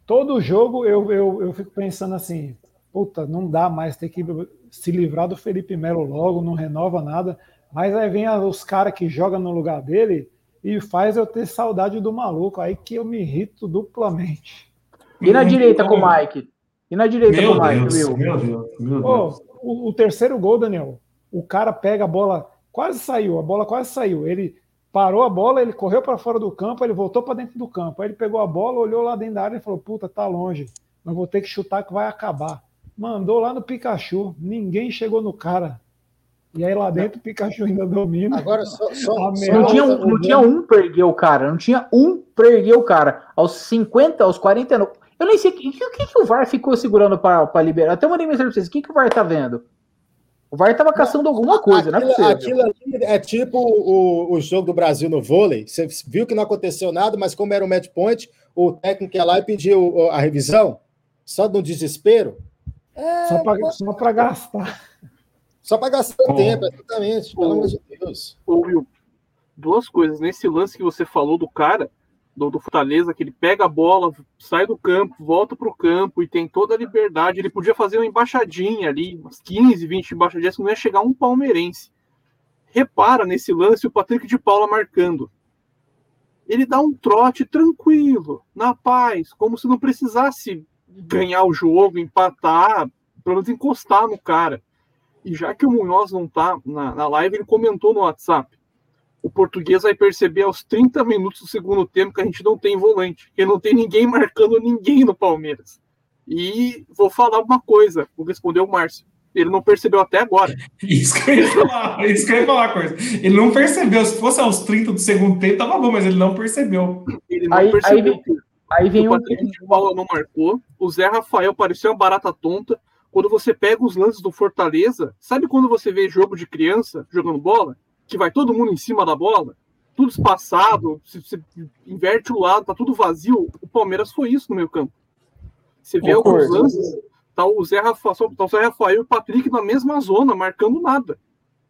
Todo jogo eu, eu, eu fico pensando assim: puta, não dá mais ter que se livrar do Felipe Melo logo, não renova nada. Mas aí vem os caras que jogam no lugar dele e faz eu ter saudade do maluco. Aí que eu me irrito duplamente. E na direita com o Mike? E na direita meu com o Mike, Deus, meu? Meu Deus, meu Deus. Oh, o, o, terceiro gol, Daniel, o cara pega a bola, quase saiu, a bola quase saiu. Ele parou a bola, ele correu para fora do campo, ele voltou para dentro do campo. Aí ele pegou a bola, olhou lá dentro da área e falou: Puta, tá longe, mas vou ter que chutar que vai acabar mandou lá no Pikachu. Ninguém chegou no cara. E aí lá dentro o Pikachu ainda domina. Agora só, só, não, tinha um, não tinha um pra erguer o cara, não tinha um pra erguer o cara. Aos 50, aos 49. Eu nem sei o que, que, que o VAR ficou segurando para liberar. Até mandei mensagem pra vocês: o que, que o VAR tá vendo? O VAR tava caçando alguma coisa, aquilo, não é Aquilo ali é tipo o, o jogo do Brasil no vôlei. Você viu que não aconteceu nada, mas como era o match point, o técnico ia lá e pediu a revisão, só no desespero. É, só para gastar. Só para gastar oh. tempo, exatamente. Pelo amor de Deus. Ô, Will, duas coisas. Nesse lance que você falou do cara, do, do Fortaleza, que ele pega a bola, sai do campo, volta para o campo e tem toda a liberdade. Ele podia fazer uma embaixadinha ali, umas 15, 20 embaixadinhas, que não ia chegar um palmeirense. Repara nesse lance o Patrick de Paula marcando. Ele dá um trote tranquilo, na paz, como se não precisasse ganhar o jogo, empatar, pelo menos encostar no cara. E já que o Munhoz não tá na, na live, ele comentou no WhatsApp o português vai perceber aos 30 minutos do segundo tempo que a gente não tem volante, que não tem ninguém marcando ninguém no Palmeiras. E vou falar uma coisa, vou responder o Márcio. Ele não percebeu até agora. <laughs> Isso que eu ia falar, isso que eu ia falar, coisa. Ele não percebeu. Se fosse aos 30 do segundo tempo, tava bom, mas ele não percebeu. Ele não Aí- percebeu. aí vem- Aí vem o um. Patrick de Paula não marcou, o Zé Rafael pareceu uma barata tonta. Quando você pega os lances do Fortaleza, sabe quando você vê jogo de criança jogando bola? Que vai todo mundo em cima da bola? Tudo espaçado, se você inverte o lado, tá tudo vazio. O Palmeiras foi isso no meio campo. Você vê Concordo. alguns lances, tá o Zé Rafael, tá o Zé Rafael e o Patrick na mesma zona, marcando nada.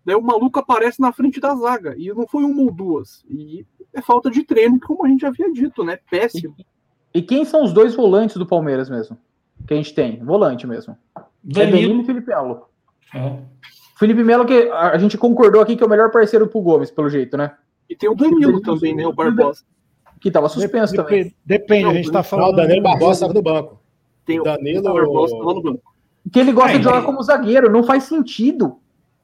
Daí o maluco aparece na frente da zaga. E não foi uma ou duas. E é falta de treino, como a gente havia dito, né? Péssimo. E quem são os dois volantes do Palmeiras mesmo? Que a gente tem? Volante mesmo. É Danilo Danilo. e Felipe Melo. É. Felipe Melo, que a gente concordou aqui que é o melhor parceiro pro Gomes, pelo jeito, né? E tem o Danilo também, né? O Barbosa. Que tava suspenso Dep- também. Depende, Não, a gente tá Não, falando. o Danilo Barbosa estava no banco. Tem o Danilo- o Barbosa lá no banco. Que ele gosta É, de jogar como zagueiro, não faz sentido.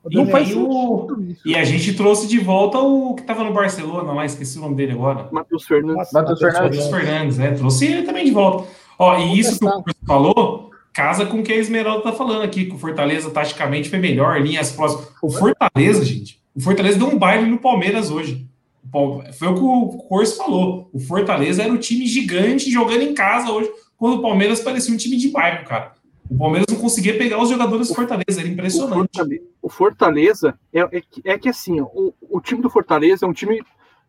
Não E faz sentido isso. E a gente trouxe de volta o que tava no Barcelona lá, esqueci o nome dele agora. Matheus Fernandes. Matheus Fernandes. Matheus Fernandes, né? Trouxe ele também de volta. Ó, e isso que o. Curso falou casa com o que a Esmeralda tá falando aqui, que o Fortaleza taticamente foi melhor, linhas próximas. O Fortaleza, gente, o Fortaleza deu um baile no Palmeiras hoje. O Foi o que o Corso falou. O Fortaleza era o time gigante jogando em casa hoje, quando o Palmeiras parecia um time de bairro, cara. O Palmeiras não conseguia pegar os jogadores do Fortaleza, era O impressionante. Fortaleza, o Fortaleza é, é, que- é que assim, o, o time do Fortaleza é um time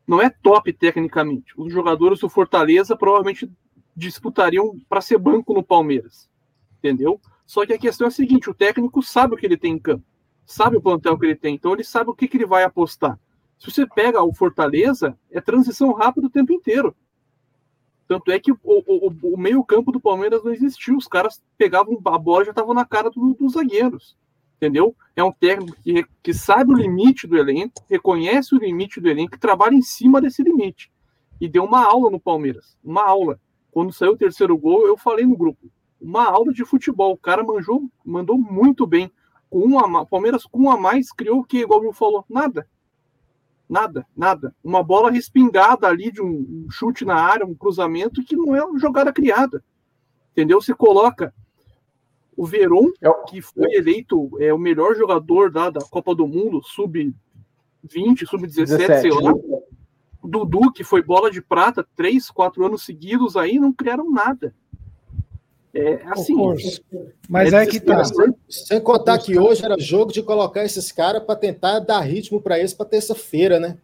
não é top tecnicamente. Os jogadores do Fortaleza provavelmente disputariam para ser banco no Palmeiras, entendeu? Só que a questão é a seguinte: o técnico sabe o que ele tem em campo, sabe o plantel que ele tem, então ele sabe o que, que ele vai apostar. Se você pega o Fortaleza, é transição rápida o tempo inteiro. Tanto é que o, o, o- meio-campo do Palmeiras não existiu. Os caras pegavam a bola e já estavam na cara do- dos zagueiros. Entendeu? É um técnico que, que sabe o limite do elenco, reconhece o limite do elenco trabalha em cima desse limite. E deu uma aula no Palmeiras. Uma aula. Quando saiu o terceiro gol, eu falei no grupo. Uma aula de futebol. O cara manjou, mandou muito bem. Com um a ma- Palmeiras com um a mais criou o que, igual o falou? Nada. Nada, nada. Uma bola respingada ali de um, um chute na área, um cruzamento que não é uma jogada criada. Entendeu? Você coloca o Veron, É que foi eleito é, o melhor jogador da, da Copa do Mundo, sub-20, sub-17, sei 17. lá. O Dudu, que foi bola de prata três, quatro anos seguidos aí, não criaram nada. É assim. Corso. Mas é que tá. Sem contar que hoje era jogo de colocar esses caras para tentar dar ritmo para eles para terça-feira, né?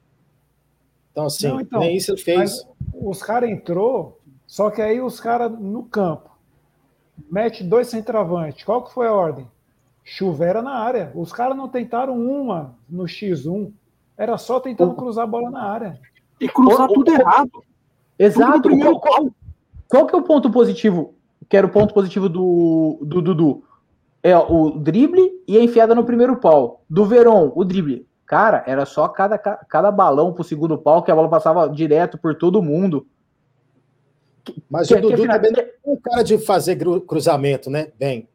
Então, assim, Não, então, nem isso ele fez. Os caras entrou, só que aí os caras no campo mete dois centroavantes. Qual que foi a ordem? Chuveira na área. Os caras não tentaram uma no X1. Era só tentando cruzar a bola na área. E cruzar tudo errado. Tudo Exato. Qual, qual- qual que é o ponto positivo? Que era o ponto positivo do, do Dudu. É o drible e a enfiada no primeiro pau. Do Verón, o drible. Cara, era só cada, cada balão pro segundo pau que a bola passava direto por todo mundo. Mas Que- o Dudu afinal- também não é um cara de fazer cruzamento, né? Bem.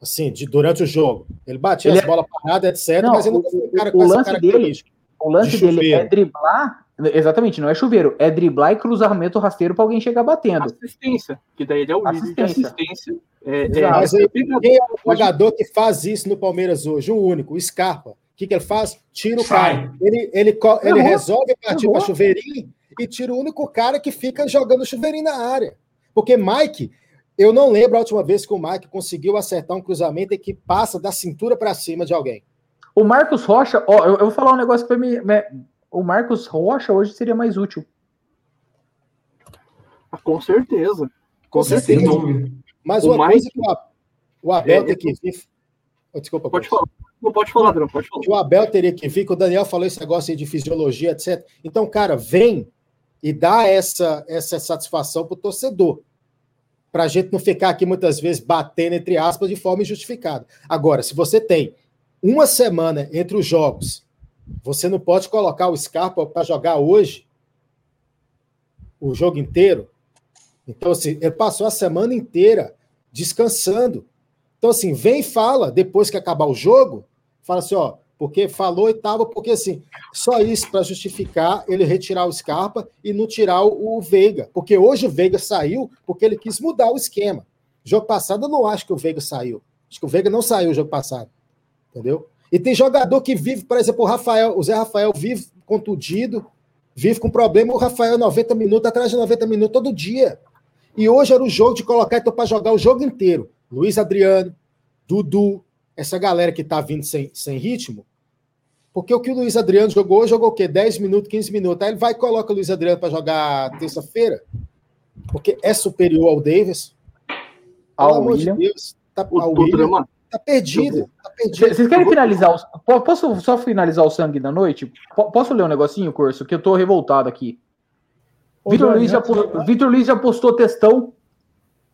Assim, de, durante o jogo. Ele batia Ele as é- bolas paradas, etc. Não, mas ele o- não um o- cara o com essa lance característica. O lance De dele é driblar. Exatamente, não é chuveiro. É driblar e cruzamento rasteiro pra alguém chegar batendo. Assistência, que daí ele é o líder de Assistência. assistência. É, é, Mas aí, pegador. quem é o jogador que faz isso no Palmeiras hoje? O único, o Scarpa. O que, que ele faz? Tira o Sai. cara. Ele, ele, ele Errou. resolve partir para chuveirinho e tira o único cara que fica jogando chuveirinho na área. Porque Mike, eu não lembro a última vez que o Mike conseguiu acertar um cruzamento e que passa da cintura para cima de alguém. O Marcos Rocha, ó, eu, eu vou falar um negócio que foi me, me- O Marcos Rocha hoje seria mais útil. Ah, Com certeza. Com certeza. Mas O uma Mike- coisa que o, Abel É, tem que vir. Oh, Desculpa, Pode falar. Não pode falar, Adriano, pode falar. o Abel teria que vir, que o Daniel falou esse negócio aí de fisiologia, etc. Então, cara, vem, e dar essa, essa satisfação para o torcedor. Para a gente não ficar aqui muitas vezes batendo, entre aspas, de forma injustificada. Agora, se você tem uma semana entre os jogos, você não pode colocar o Scarpa para jogar hoje, o jogo inteiro. Então, assim, ele passou a semana inteira descansando. Então, assim, vem e fala, depois que acabar o jogo, fala assim, ó, porque falou e tava, porque assim, só isso para justificar ele retirar o Scarpa e não tirar o, o Veiga. Porque hoje o Veiga saiu porque ele quis mudar o esquema. Jogo passado eu não acho que o Veiga saiu. Acho que o Veiga não saiu o jogo passado. Entendeu? E tem jogador que vive, por exemplo, o Rafael, o Zé Rafael vive contundido, vive com problema, o Rafael 90 minutos, atrás de 90 minutos todo dia. E hoje era o jogo de colocar então para jogar o jogo inteiro. Luiz Adriano, Dudu, essa galera que tá vindo sem, sem ritmo. Porque o que o Luiz Adriano jogou, jogou o quê? 10 minutos, 15 minutos. Aí ele vai e coloca o Luiz Adriano para jogar terça-feira. Porque é superior ao Davis. Ao William. De Deus, tá, O, ao William. drama, Tá perdido. Tá perdido. Vocês querem finalizar? Posso só finalizar o sangue da noite? Po- Posso ler um negocinho, Curso? Que eu tô revoltado aqui. Vitor Luiz, já, Vitor Luiz já postou textão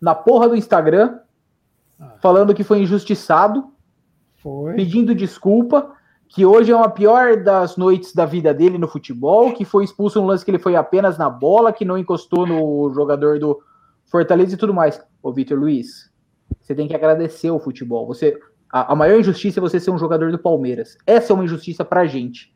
na porra do Instagram, falando que foi injustiçado, Foi. pedindo desculpa, que hoje é uma pior das noites da vida dele no futebol, que foi expulso um lance que ele foi apenas na bola, que não encostou no jogador do Fortaleza e tudo mais. Ô, Vitor Luiz, você tem que agradecer o futebol. Você, a, a maior injustiça é você ser um jogador do Palmeiras. Essa é uma injustiça pra gente.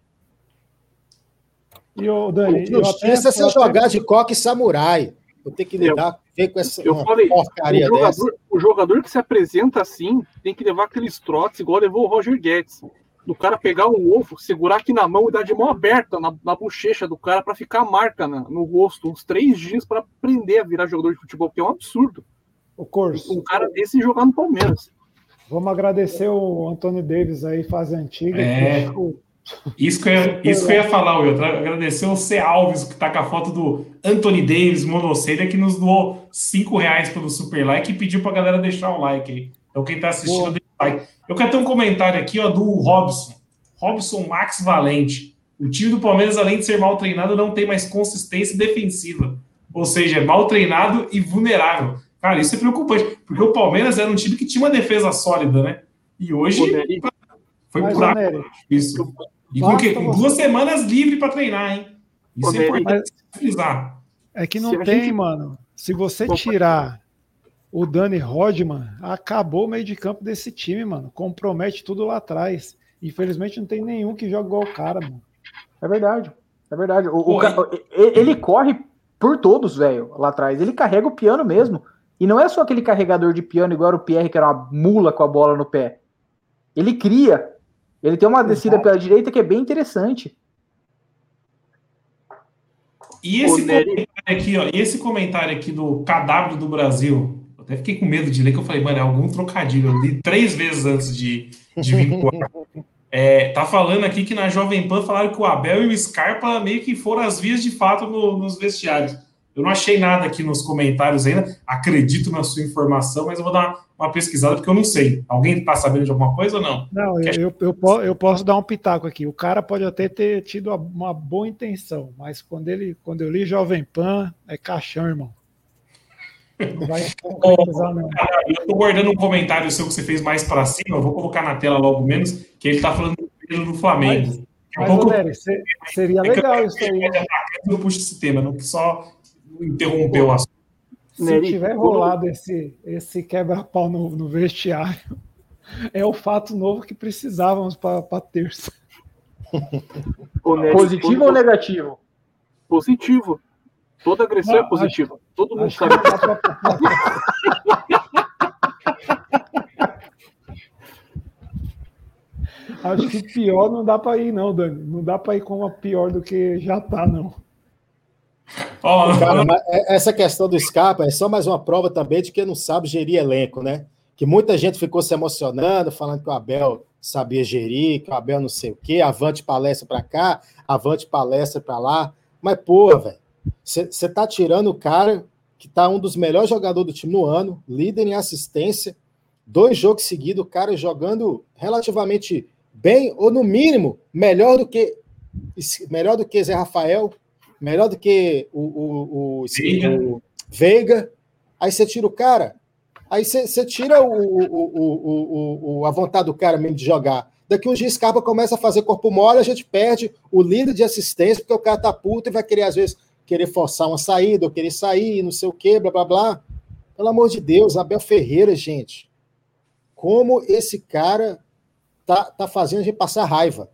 E o Dani, eu Justiça até- é você eu até- jogar de coque samurai. Eu tenho que lidar ver com essa eu falei, o porcaria dessa. jogador, o jogador que se apresenta assim tem que levar aqueles trotes igual levou o Roger Guedes. Do cara pegar um ovo, segurar aqui na mão e dar de mão aberta na, na bochecha do cara para ficar a marca na- no rosto, uns três dias para aprender a virar jogador de futebol, que é um absurdo. O curso. Um cara desse jogar no Palmeiras. Vamos agradecer o Antônio Davis aí, fase antiga. É. o- Isso que eu ia, isso que eu ia falar, Will. Agradecer o C. Alves, que tá com a foto do Anthony Davis, monocelha, que nos doou 5 reais pelo super like e pediu pra galera deixar o like aí. Então, quem tá assistindo, deixa o like. Eu quero ter um comentário aqui, ó, do Robson. Robson Max Valente. O time do Palmeiras, além de ser mal treinado, não tem mais consistência defensiva. Ou seja, é mal treinado e vulnerável. Cara, isso é preocupante, porque o Palmeiras era um time que tinha uma defesa sólida, né? E hoje Ô, Nery, foi Mas, por água. Nery, Isso. E com, que, com duas semanas livre para treinar, hein? Isso Ô, é importante frisar. é que Se não a tem, gente- mano. Se você tirar o Dani Rodman, acabou o meio de campo desse time, mano. Compromete tudo lá atrás. Infelizmente não tem nenhum que joga igual o cara, mano. É verdade. É verdade. O, o Pô, ele corre por todos, velho, lá atrás. Ele carrega o piano mesmo. E não é só aquele carregador de piano igual era o Pierre, que era uma mula com a bola no pé. Ele cria. Ele tem uma descida Exato. pela direita que é bem interessante. E esse comentário aqui, ó, e esse comentário aqui do KW do Brasil, eu até fiquei com medo de ler, que eu falei, mano, é algum trocadilho. Eu li três vezes antes de, de vincular. <laughs> É, tá falando aqui que na Jovem Pan falaram que o Abel e o Scarpa meio que foram as vias de fato no- nos vestiários. Eu não achei nada aqui nos comentários ainda. Acredito na sua informação, mas eu vou dar uma, pesquisada porque eu não sei. Alguém tá sabendo de alguma coisa ou não? Não, eu, eu, eu eu posso dar um pitaco aqui. O cara pode até ter tido uma boa intenção, mas quando, ele, quando eu li Jovem Pan, é caixão, irmão. Não vai <laughs> concretizar, não. Eu tô guardando um comentário seu que você fez mais para cima, eu vou colocar na tela logo menos, que ele tá falando do Flamengo. A Mas, pouco se- seria É legal isso aí. eu puxo esse tema, não só interromper o assunto. Se tiver rolado esse, esse quebra-pau no, no vestiário, <laughs> é o fato novo que precisávamos para terça. <laughs> Ô, Nery, Positivo ou negativo? Positivo. Toda agressão Não, é positiva. Todo mundo sabe. pra- <laughs> Acho que pior não dá para ir, não, Dani. Não dá para ir com uma pior do que já tá, não. Cara, mas é- essa questão do Scarpa é só mais uma prova também de que não sabe gerir elenco, né? Que muita gente ficou se emocionando, falando que o Abel sabia gerir, que o Abel não sei o quê, avante palestra para cá, avante palestra para lá. Mas, pô, velho, você tá tirando o cara que tá um dos melhores jogadores do time no ano, líder em assistência, dois jogos seguidos, o cara jogando relativamente bem, ou no mínimo, melhor do que melhor do que Zé Rafael, melhor do que o, o, o, Veiga. o Veiga. Aí você tira o cara, aí você, você tira o, a vontade do cara mesmo de jogar. Daqui um dia Scarpa começa a fazer corpo mole, a gente perde o líder de assistência, porque o cara tá puto e vai querer, às vezes, querer forçar uma saída, ou querer sair, não sei o quê, blá blá blá. Pelo amor de Deus, Abel Ferreira, gente. Como esse cara tá, tá fazendo a gente passar raiva.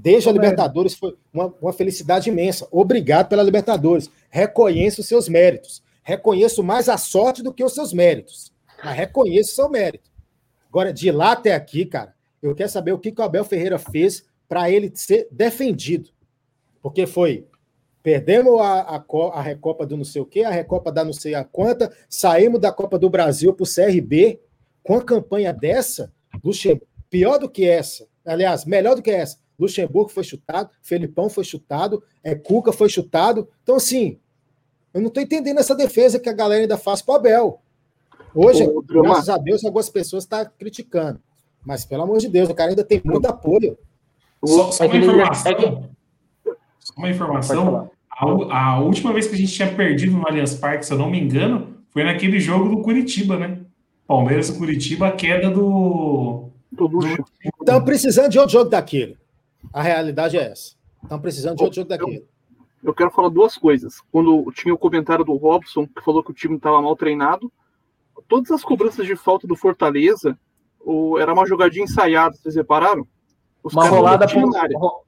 Desde a. Libertadores foi uma, uma felicidade imensa. Obrigado pela Libertadores. Reconheço os seus méritos. Reconheço mais a sorte do que os seus méritos. Mas reconheço o seu mérito. Agora, de lá até aqui, cara, eu quero saber o que, que o Abel Ferreira fez para ele ser defendido. Porque foi. Perdemos a, a, a Recopa do não sei o quê, a Recopa da não sei a quanta, saímos da Copa do Brasil para o CRB. Com a campanha dessa, Luxemburgo, pior do que essa, aliás, melhor do que essa, Luxemburgo foi chutado, Felipão foi chutado, é, Cuca foi chutado. Então, assim, eu não estou entendendo essa defesa que a galera ainda faz para o Abel. Hoje, Ô, graças a Deus, algumas pessoas estão criticando. Mas, pelo amor de Deus, o cara ainda tem muito apoio. Só, só É uma ele- informação. é Só uma informação. A, a última vez que a gente tinha perdido no Allianz Parque, se eu não me engano, foi naquele jogo do Curitiba, né? Palmeiras e Curitiba, a queda do. do. Estão precisando de outro jogo daquele. A realidade é essa. Estão precisando de outro jogo daquele. Eu quero falar duas coisas. Quando tinha o comentário do Robson, que falou que o time estava mal treinado, todas as cobranças de falta do Fortaleza o- era uma jogadinha ensaiada, vocês repararam? Os Uma caras rolada ro-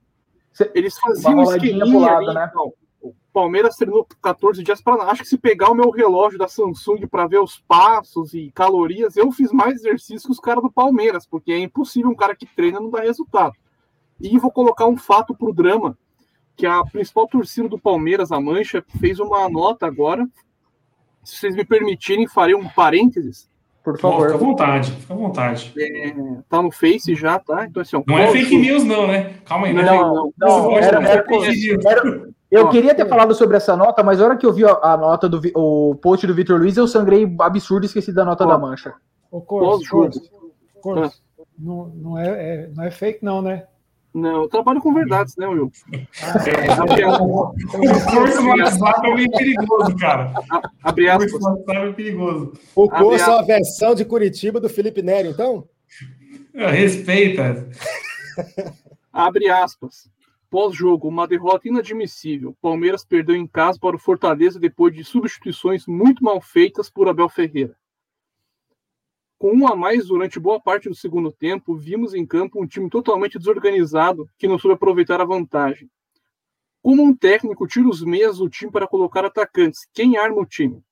Eles faziam uma um roladinha esqueminha pro lado, ali, né? então. O Palmeiras treinou 14 dias para Acho que se pegar o meu relógio da Samsung para ver os passos e calorias, eu fiz mais exercício que os caras do Palmeiras, porque é impossível um cara que treina não dar resultado. E vou colocar um fato pro drama, que a principal torcida do Palmeiras, a Mancha, fez uma nota agora. Se vocês me permitirem, farei um parênteses. Por Pô, fica à favor. vontade, fica à vontade. Tá no Face já, tá? Então, assim, ó, Não é fake news, não, né? Calma aí, né? Não, não, não, Você era- pode- era- era- eu queria ter falado sobre essa nota, mas a hora que eu vi a, a nota do o post do Vitor Luiz, eu sangrei absurdo e esqueci da nota Ó. da mancha. Ô, Corso. Corso, Corso, não, não, é, é- não é fake, não, né? Não, eu trabalho com verdades, né, Will? É, o curso no WhatsApp é meio perigoso, cara. Abre O aspas. curso no WhatsApp é perigoso. O Abre curso é uma versão de Curitiba do Felipe Neri, então? É, Respeita. Abre aspas. Pós-jogo, uma derrota inadmissível. Palmeiras perdeu em casa para o Fortaleza depois de substituições muito mal feitas por Abel Ferreira. Com um a mais durante boa parte do segundo tempo, vimos em campo um time totalmente desorganizado que não soube aproveitar a vantagem. Como um técnico tira os meias do time para colocar atacantes, quem arma o time?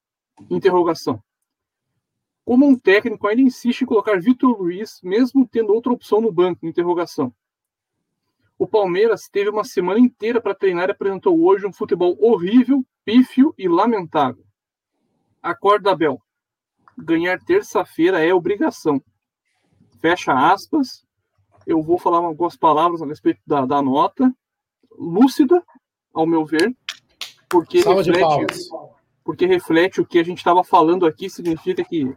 Interrogação. Como um técnico ainda insiste em colocar Vitor Luiz, mesmo tendo outra opção no banco? Interrogação. O Palmeiras teve uma semana inteira para treinar e apresentou hoje um futebol horrível, pífio e lamentável. Acorda, Abel. Ganhar terça-feira é obrigação. Fecha aspas. Eu vou falar algumas palavras a respeito da, da nota. Lúcida, ao meu ver, porque reflete, porque reflete o que a gente estava falando aqui, significa que,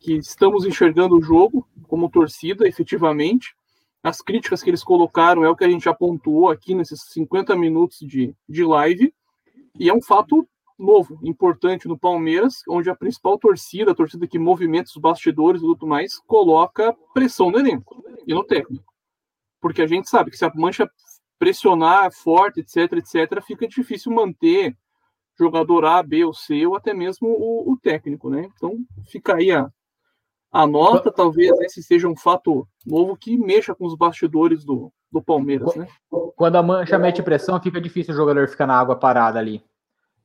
que estamos enxergando o jogo como torcida, efetivamente. As críticas que eles colocaram é o que a gente já pontuou aqui nesses 50 minutos de, de live, e é um fato novo, importante no Palmeiras, onde a principal torcida, a torcida que movimenta os bastidores e tudo mais, coloca pressão no elenco e no técnico. Porque a gente sabe que se a mancha pressionar forte, etc, etc, fica difícil manter jogador A, B ou C, ou até mesmo o, o técnico, né? Então fica aí a, a nota, talvez esse seja um fato novo que mexa com os bastidores do, do Palmeiras, né? Quando a mancha mete pressão, fica difícil o jogador ficar na água parada ali.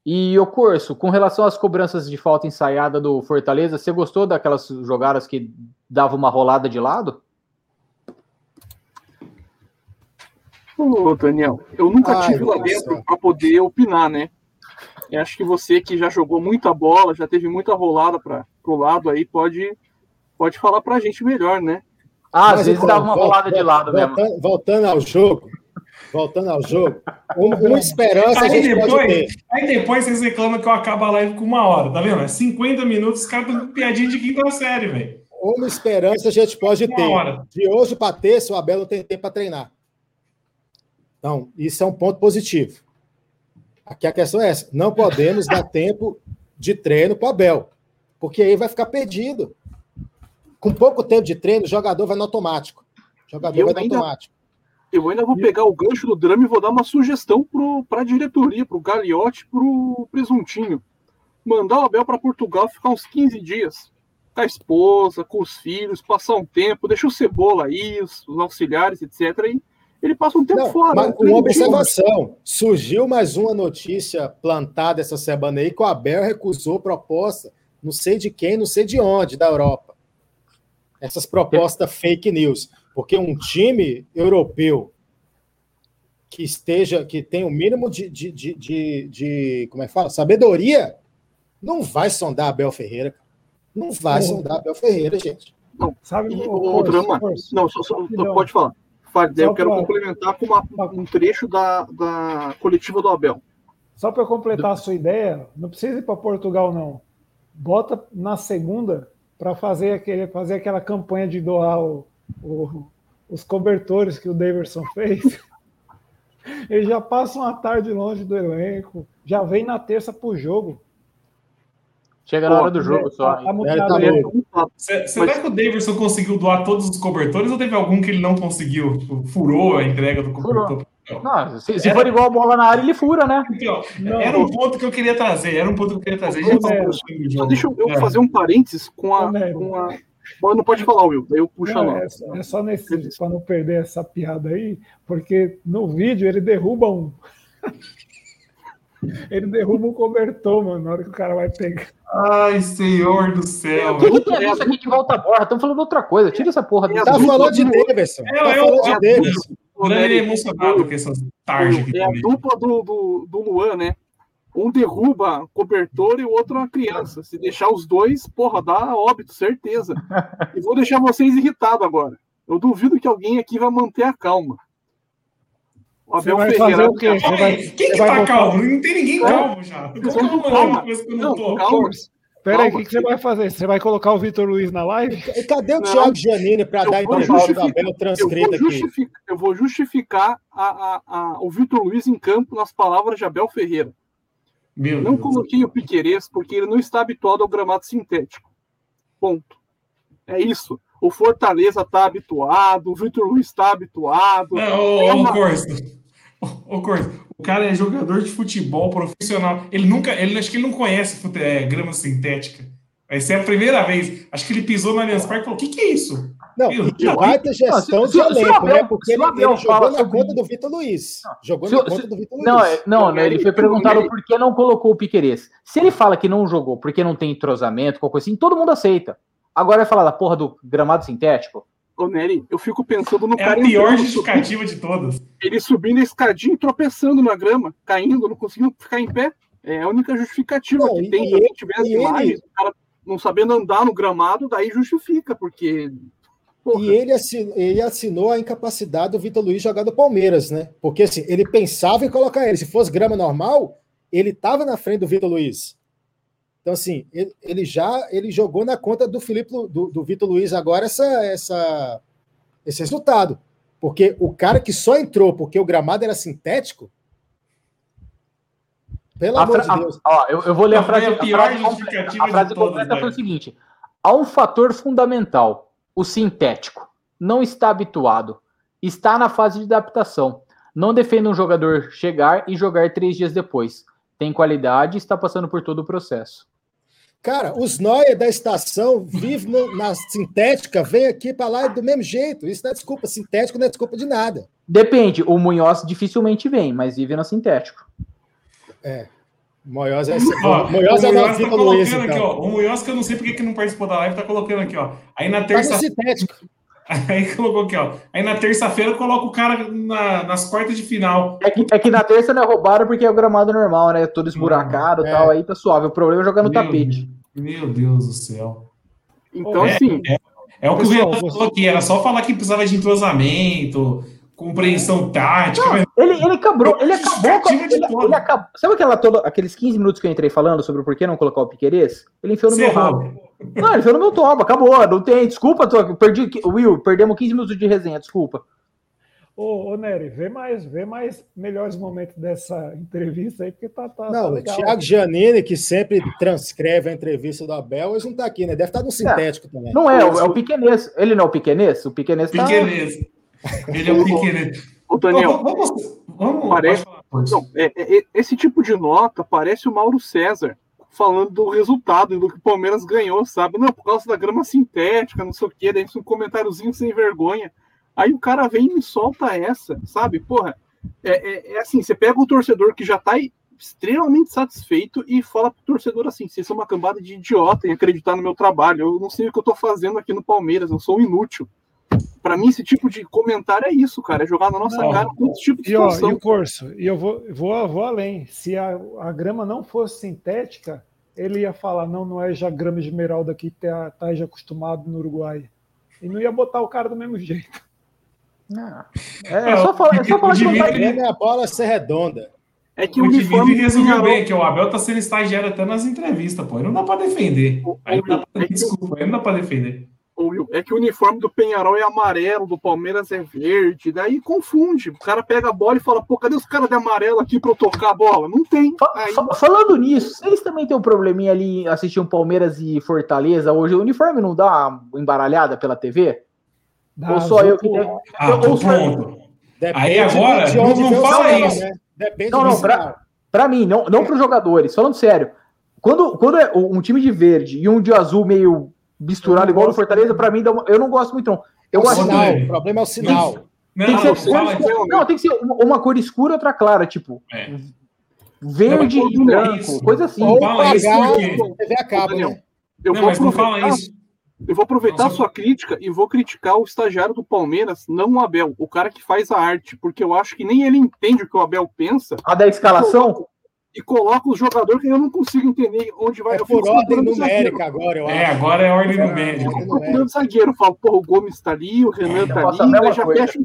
E o curso, com relação às cobranças de falta ensaiada do Fortaleza, você gostou daquelas jogadas que dava uma rolada de lado? Ô, Daniel, eu nunca Ai, tive lá dentro para poder opinar, né? Eu acho que você que já jogou muita bola, já teve muita rolada para o lado aí, pode, pode falar pra gente melhor, né? Ah, às vezes então, dava uma vol- rolada de lado mesmo. voltando, voltando ao jogo, voltando ao jogo, um- uma esperança a Aí gente pode ter. depois, aí depois vocês reclamam que eu acabo a live com uma hora, tá vendo? É 50 minutos, os caras estão piadinha de quinta série, velho. Uma esperança a gente pode Uma ter. hora. De hoje para terça, o Abel não tem tempo para treinar. Então, isso é um ponto positivo. Aqui a questão é essa: não podemos dar tempo de treino para o Abel, porque aí vai ficar perdido. Com pouco tempo de treino, o jogador vai no automático. O jogador Eu vai no ainda- automático. Eu ainda vou pegar o gancho do drama e vou dar uma sugestão para a diretoria, para o Gagliotti, para o Presuntinho. Mandar o Abel para Portugal ficar uns 15 dias. Com a esposa, com os filhos, passar um tempo, deixa o Cebola aí, os, os auxiliares, etc. E ele passa um tempo Não, fora. mas uma observação: surgiu mais uma notícia plantada essa semana aí que o Abel recusou proposta, não sei de quem, não sei de onde, da Europa. Essas propostas fake news. Porque um time europeu que esteja, que tem o mínimo de, de, de, de, de- como é que fala? Sabedoria, não vai sondar Abel Ferreira. Não vai Não. sondar Abel Ferreira, gente. Sabe, E o drama. Não, só, só- Rapidão. pode falar. Eu quero pra- complementar com uma- um trecho da, da coletiva do Abel. Só para completar a sua ideia, não precisa ir para Portugal, não. Bota na segunda para fazer, aquele, fazer aquela campanha de doar o- o- os cobertores que o Daverson fez. <laughs> Ele já passa uma tarde longe do elenco, já vem na terça pro jogo. Chega na Pô, hora do jogo só. Tá, tá É, tá Será que o Davidson conseguiu doar todos os cobertores ou teve algum que ele não conseguiu? Tipo, furou a entrega do cobertor? Não, se, se for igual a bola na área, ele fura, né? Então, Não. era um ponto que eu queria trazer. Era um ponto que eu queria trazer. Jogo. deixa eu, É. fazer um parênteses com a. Com a... Bom, não pode falar, Will, daí eu puxo a Não, nota. é, só- é só nesse, para não perder essa piada aí, porque no vídeo ele derruba um. <laughs> ele derruba um cobertor, mano, na hora que o cara vai pegar. Ai, senhor do céu. Que, que tem a ver isso aqui que volta a borra? Estamos falando outra coisa. Tira essa porra Tá falando de Davidson. É, Tá eu- falando de eu- Davidson. O Dani é emocionado com essas tarjas aqui É a dupla do, do, do Luan, né? Um derruba cobertor e o outro uma criança. Se deixar os dois, porra, dá óbito, certeza. <laughs> E vou deixar vocês irritados agora. Eu duvido que alguém aqui vai manter a calma. O Você Abel vai Ferreira. fazer o quê? Você Calma vai, Quem você que vai tá botar- calmo? Não tem ninguém calmo já. Como eu eu não Não, calma. Pera aí, o Calma. que, que você vai fazer? Você vai colocar o Vitor Luiz na live? Cadê o Não. Thiago Giannini para Eu dar entrevista Abel Eu transcrita vou, aqui? justificar, eu vou justificar a, a- a- o Vitor Luiz em campo nas palavras de Abel Ferreira. Meu Não Deus. coloquei o Piquerez porque ele não está habituado ao gramado sintético. Ponto. É isso. O Fortaleza está habituado, o Vitor Luiz está habituado. Não, ô, É ô, uma- Corso. Ô, Corso, o cara é jogador de futebol profissional. Ele nunca, ele acho que ele não conhece é, grama sintética. Vai ser a primeira vez. Acho que ele pisou no Allianz Parque e falou: o que, que é isso? Não, e Deus. baita gestão Não, se- de elenco, né? Porque ele, ele jogou na conta do Vitor Luiz. Jogou Se na conta se- do Vitor Luiz. Não, é- não, ele foi perguntado Ele- por que não colocou o Piquerez. Se ele fala que não jogou porque não tem entrosamento, qualquer coisa assim, todo mundo aceita. Agora vai falar da porra do gramado sintético? Ô, Nery, eu fico pensando no É a cara pior entrando, justificativa de todas. ele subindo a escadinha e tropeçando na grama, caindo, não conseguindo ficar em pé. É a única justificativa Não, que e- tem. Se a tiver as e ele- imagens, o cara não sabendo andar no gramado, daí justifica, porque. Porra, E ele assinou, ele assinou a incapacidade do Vitor Luiz jogar do Palmeiras, né? Porque assim, ele pensava em colocar ele. Se fosse grama normal, ele estava na frente do Vitor Luiz. Então, assim, ele, ele já ele jogou na conta do Felipe do, do Vitor Luiz agora essa, essa, esse resultado. Porque o cara que só entrou porque o gramado era sintético. Pelo A amor de Deus. a- ó, eu, eu vou ler a frase, a a frase completa. A frase foi o seguinte: há um fator fundamental, o sintético. Não está habituado. Está na fase de adaptação. Não defende um jogador chegar e jogar três dias depois. Tem qualidade e está passando por todo o processo. Cara, os Noia da estação vivem na sintética, vem aqui para lá do mesmo jeito. Isso não é desculpa. Sintético não é desculpa de nada. Depende, o Munhoz dificilmente vem, mas vive no sintético. Moiós é, Ó, Moiós o é tá Vitor Luiz, colocando aqui, então. ó. O Munhoz, que eu não sei porque que não participou da live, tá colocando aqui, ó. Aí na Tá terça sintético. <laughs> Aí colocou aqui, ó. Aí na terça-feira coloca o cara na- nas quartas de final. É que, é que na terça não é roubado porque é o gramado normal, né? Todo esburacado e É. tal, aí tá suave. O problema é jogar no Meu tapete. Meu Deus do céu. Então, É, assim, É o que Pessoal, o Renan falou aqui, era só falar que precisava de entrosamento, compreensão tática. mas Ele, ele acabou, ele acabou com Justificativa de ele, ele acabou. Sabe aquela toda, aqueles 15 minutos que eu entrei falando sobre o porquê não colocar o Piquerez? Ele enfiou no meu rabo. Não, ele enfiou no meu toba, acabou. Não tem, desculpa, tô, perdi, Will, perdemos 15 minutos de resenha, desculpa. Ô, ô Nery, vê mais, vê mais melhores momentos dessa entrevista aí, porque tá. tá tá Não, o legal. Thiago Giannini, que sempre transcreve a entrevista do Abel, hoje não está aqui, né? Deve estar no sintético também. Não é, é o Piquenês. Ele não é o Piquenês? O Piquenês tá. Pequenez. Ele é um pequenez. Ô, Daniel, Vamos, vamos, Parece- não, é- é- é- esse tipo de nota parece o Mauro César falando do resultado e do que o Palmeiras ganhou, sabe? Não, por causa da grama sintética, não sei o quê, daí um comentáriozinho sem vergonha. Aí o cara vem e me solta essa, sabe? Porra, é, é- é assim, você pega o torcedor que já tá extremamente satisfeito e fala pro torcedor assim, vocês são uma cambada de idiota em acreditar no meu trabalho, eu não sei o que eu tô fazendo aqui no Palmeiras, eu sou um inútil. Pra mim, esse tipo de comentário é isso, cara, é jogar na nossa Não. cara com esse tipo de E, ó, e o Corso, e eu vou, vou, vou além. Se a, a grama não fosse sintética, ele ia falar: não, não é já grama esmeralda que tá, tá já acostumado no Uruguai. E não ia botar o cara do mesmo jeito. Não. É, é só falar, é só falar que não O vai. problema é a bola ser redonda. É que o O uniforme Dimitri resumiu bem, que o Abel tá sendo estagiário até nas entrevistas, pô. Aí não dá pra defender. Aí não dá pra, que- desculpa, aí não dá pra defender. Ô, Will, é que o uniforme do Penharol é amarelo, do Palmeiras é verde, daí confunde. O cara pega a bola e fala, pô, cadê os caras de amarelo aqui pra eu tocar a bola? Não tem. Fa- Aí, fa- falando nisso, vocês também têm um probleminha ali assistir um Palmeiras e Fortaleza hoje? O uniforme não dá uma embaralhada pela TV? Dá Ou só eu que tenho. Ah, Eu- tô eu- pronto. Depende Aí agora, de onde não- não fala isso. né? Depende Não, não, sinal. Pra mim, não, não pros jogadores, falando sério. Quando, quando é um time de verde e um de azul meio misturado igual do gosto. Fortaleza, pra mim, dá uma- eu não gosto muito, não. Eu o acho sinal, Dani. o problema é o sinal. Não, Tem que ser, cores- isso. não, tem que ser uma, uma cor escura e outra clara, tipo. É. Verde Não, e branco, isso. coisa assim. Ou fala isso pagar TV a cabo, Daniel, né? eu Não, vou mas não fala aproveitar, isso. eu vou aproveitar Não, a sua crítica e vou criticar o estagiário do Palmeiras, não o Abel, o cara que faz a arte, porque eu acho que nem ele entende o que o Abel pensa A da escalação, e coloca os jogadores que eu não consigo entender onde vai. É eu fico por ordem numérica agora, eu É, acho. agora é ordem É, numérica. ordem Procurando zagueiro, eu falo, porra, o Gomes tá ali, o Renan Eu tá faço a ali, daí já coisa. fecha.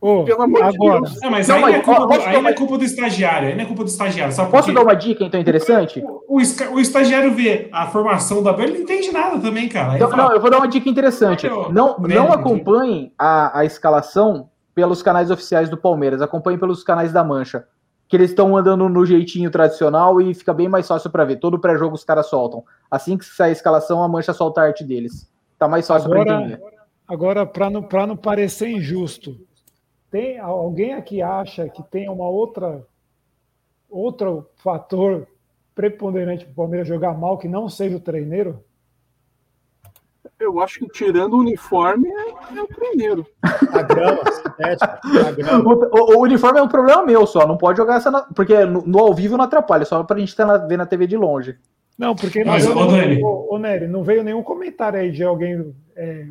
Ô, Pelo amor de agora, Deus. Não, mas Não, aí, mas, é culpa do, aí é culpa estagiário, aí não é culpa do estagiário. Sabe posso dar uma dica então interessante? O, esca- o estagiário vê a formação Abel, ele não entende nada também, cara. Então, fala, não, eu vou dar uma dica interessante. Olha, Não, o não médico. acompanhem a, a escalação pelos canais oficiais do Palmeiras, acompanhem pelos canais da Mancha. Que eles estão andando no jeitinho tradicional e fica bem mais fácil para ver. Todo pré-jogo os caras soltam. Assim que sair a escalação, a Mancha solta a arte deles. Tá mais fácil para Agora- entender. agora para não, pra não parecer injusto, tem alguém aqui acha que tem uma outra outro fator preponderante para o Palmeiras jogar mal que não seja o treineiro? Eu acho que tirando o uniforme é, é o primeiro. A grama, sintética, a grama. O, o- o uniforme é um problema meu só. Não pode jogar essa. na- porque no, no ao vivo não atrapalha, só pra gente tá na- ver na TV de longe. Não, porque Mas, não, ô, Dani. ô, ô, Nery, não veio nenhum comentário aí de alguém é,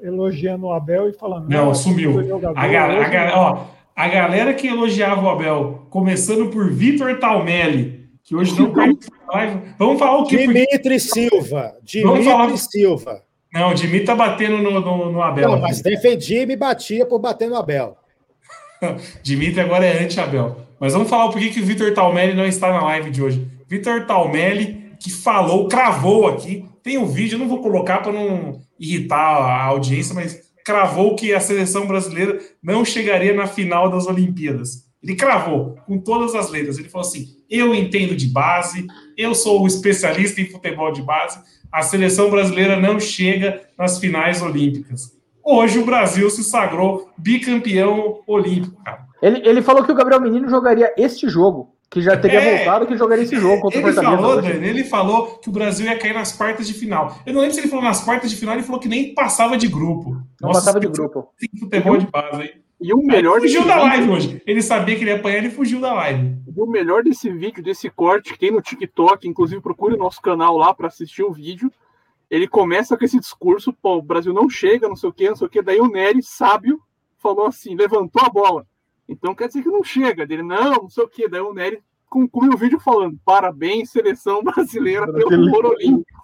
elogiando o Abel e falando. Não, sumiu. o jogador A, ga- a ó, a galera que elogiava o Abel, começando por Vitor Talmelli, que hoje não <laughs> participa live. Vamos falar o quê? Porque- Dimitri Silva. Vamos falar- Dimitri Silva. Não, o Dimitri tá batendo no, no, no Abel. Não, mas defendia e me batia por bater no Abel. <laughs> Dimitri agora é anti-Abel. Mas vamos falar porquê que o Vitor Talmelli não está na live de hoje. Vitor Talmelli, que falou, cravou aqui. Tem um vídeo, não vou colocar para não irritar a audiência, mas cravou que a seleção brasileira não chegaria na final das Olimpíadas. Ele cravou com todas as letras. Ele falou assim: eu entendo de base, eu sou o especialista em futebol de base, a seleção brasileira não chega nas finais olímpicas. Hoje o Brasil se sagrou bicampeão olímpico, cara. Ele, ele falou que o Gabriel Menino jogaria este jogo. Que já teria É, voltado que jogaria esse jogo contra o Ele Fortaleza. falou. Dani, ele falou que o Brasil ia cair nas quartas de final. Eu não lembro se ele falou nas quartas de final, ele falou que nem passava de grupo. Não passava de grupo. Tem futebol de base aí. E o melhor Ele fugiu desse da vídeo- live hoje. Ele sabia que ele ia apanhar, ele fugiu da live. E o melhor desse vídeo, desse corte que tem no TikTok, inclusive procure o nosso canal lá para assistir o vídeo. Ele começa com esse discurso, pô, o Brasil não chega, não sei o quê, não sei o quê. Daí o Nery, sábio, falou assim, levantou a bola. Então quer dizer que não chega. Dele, não, não sei o quê. Daí o Nery conclui o vídeo falando, parabéns, seleção brasileira, pelo ouro olímpico.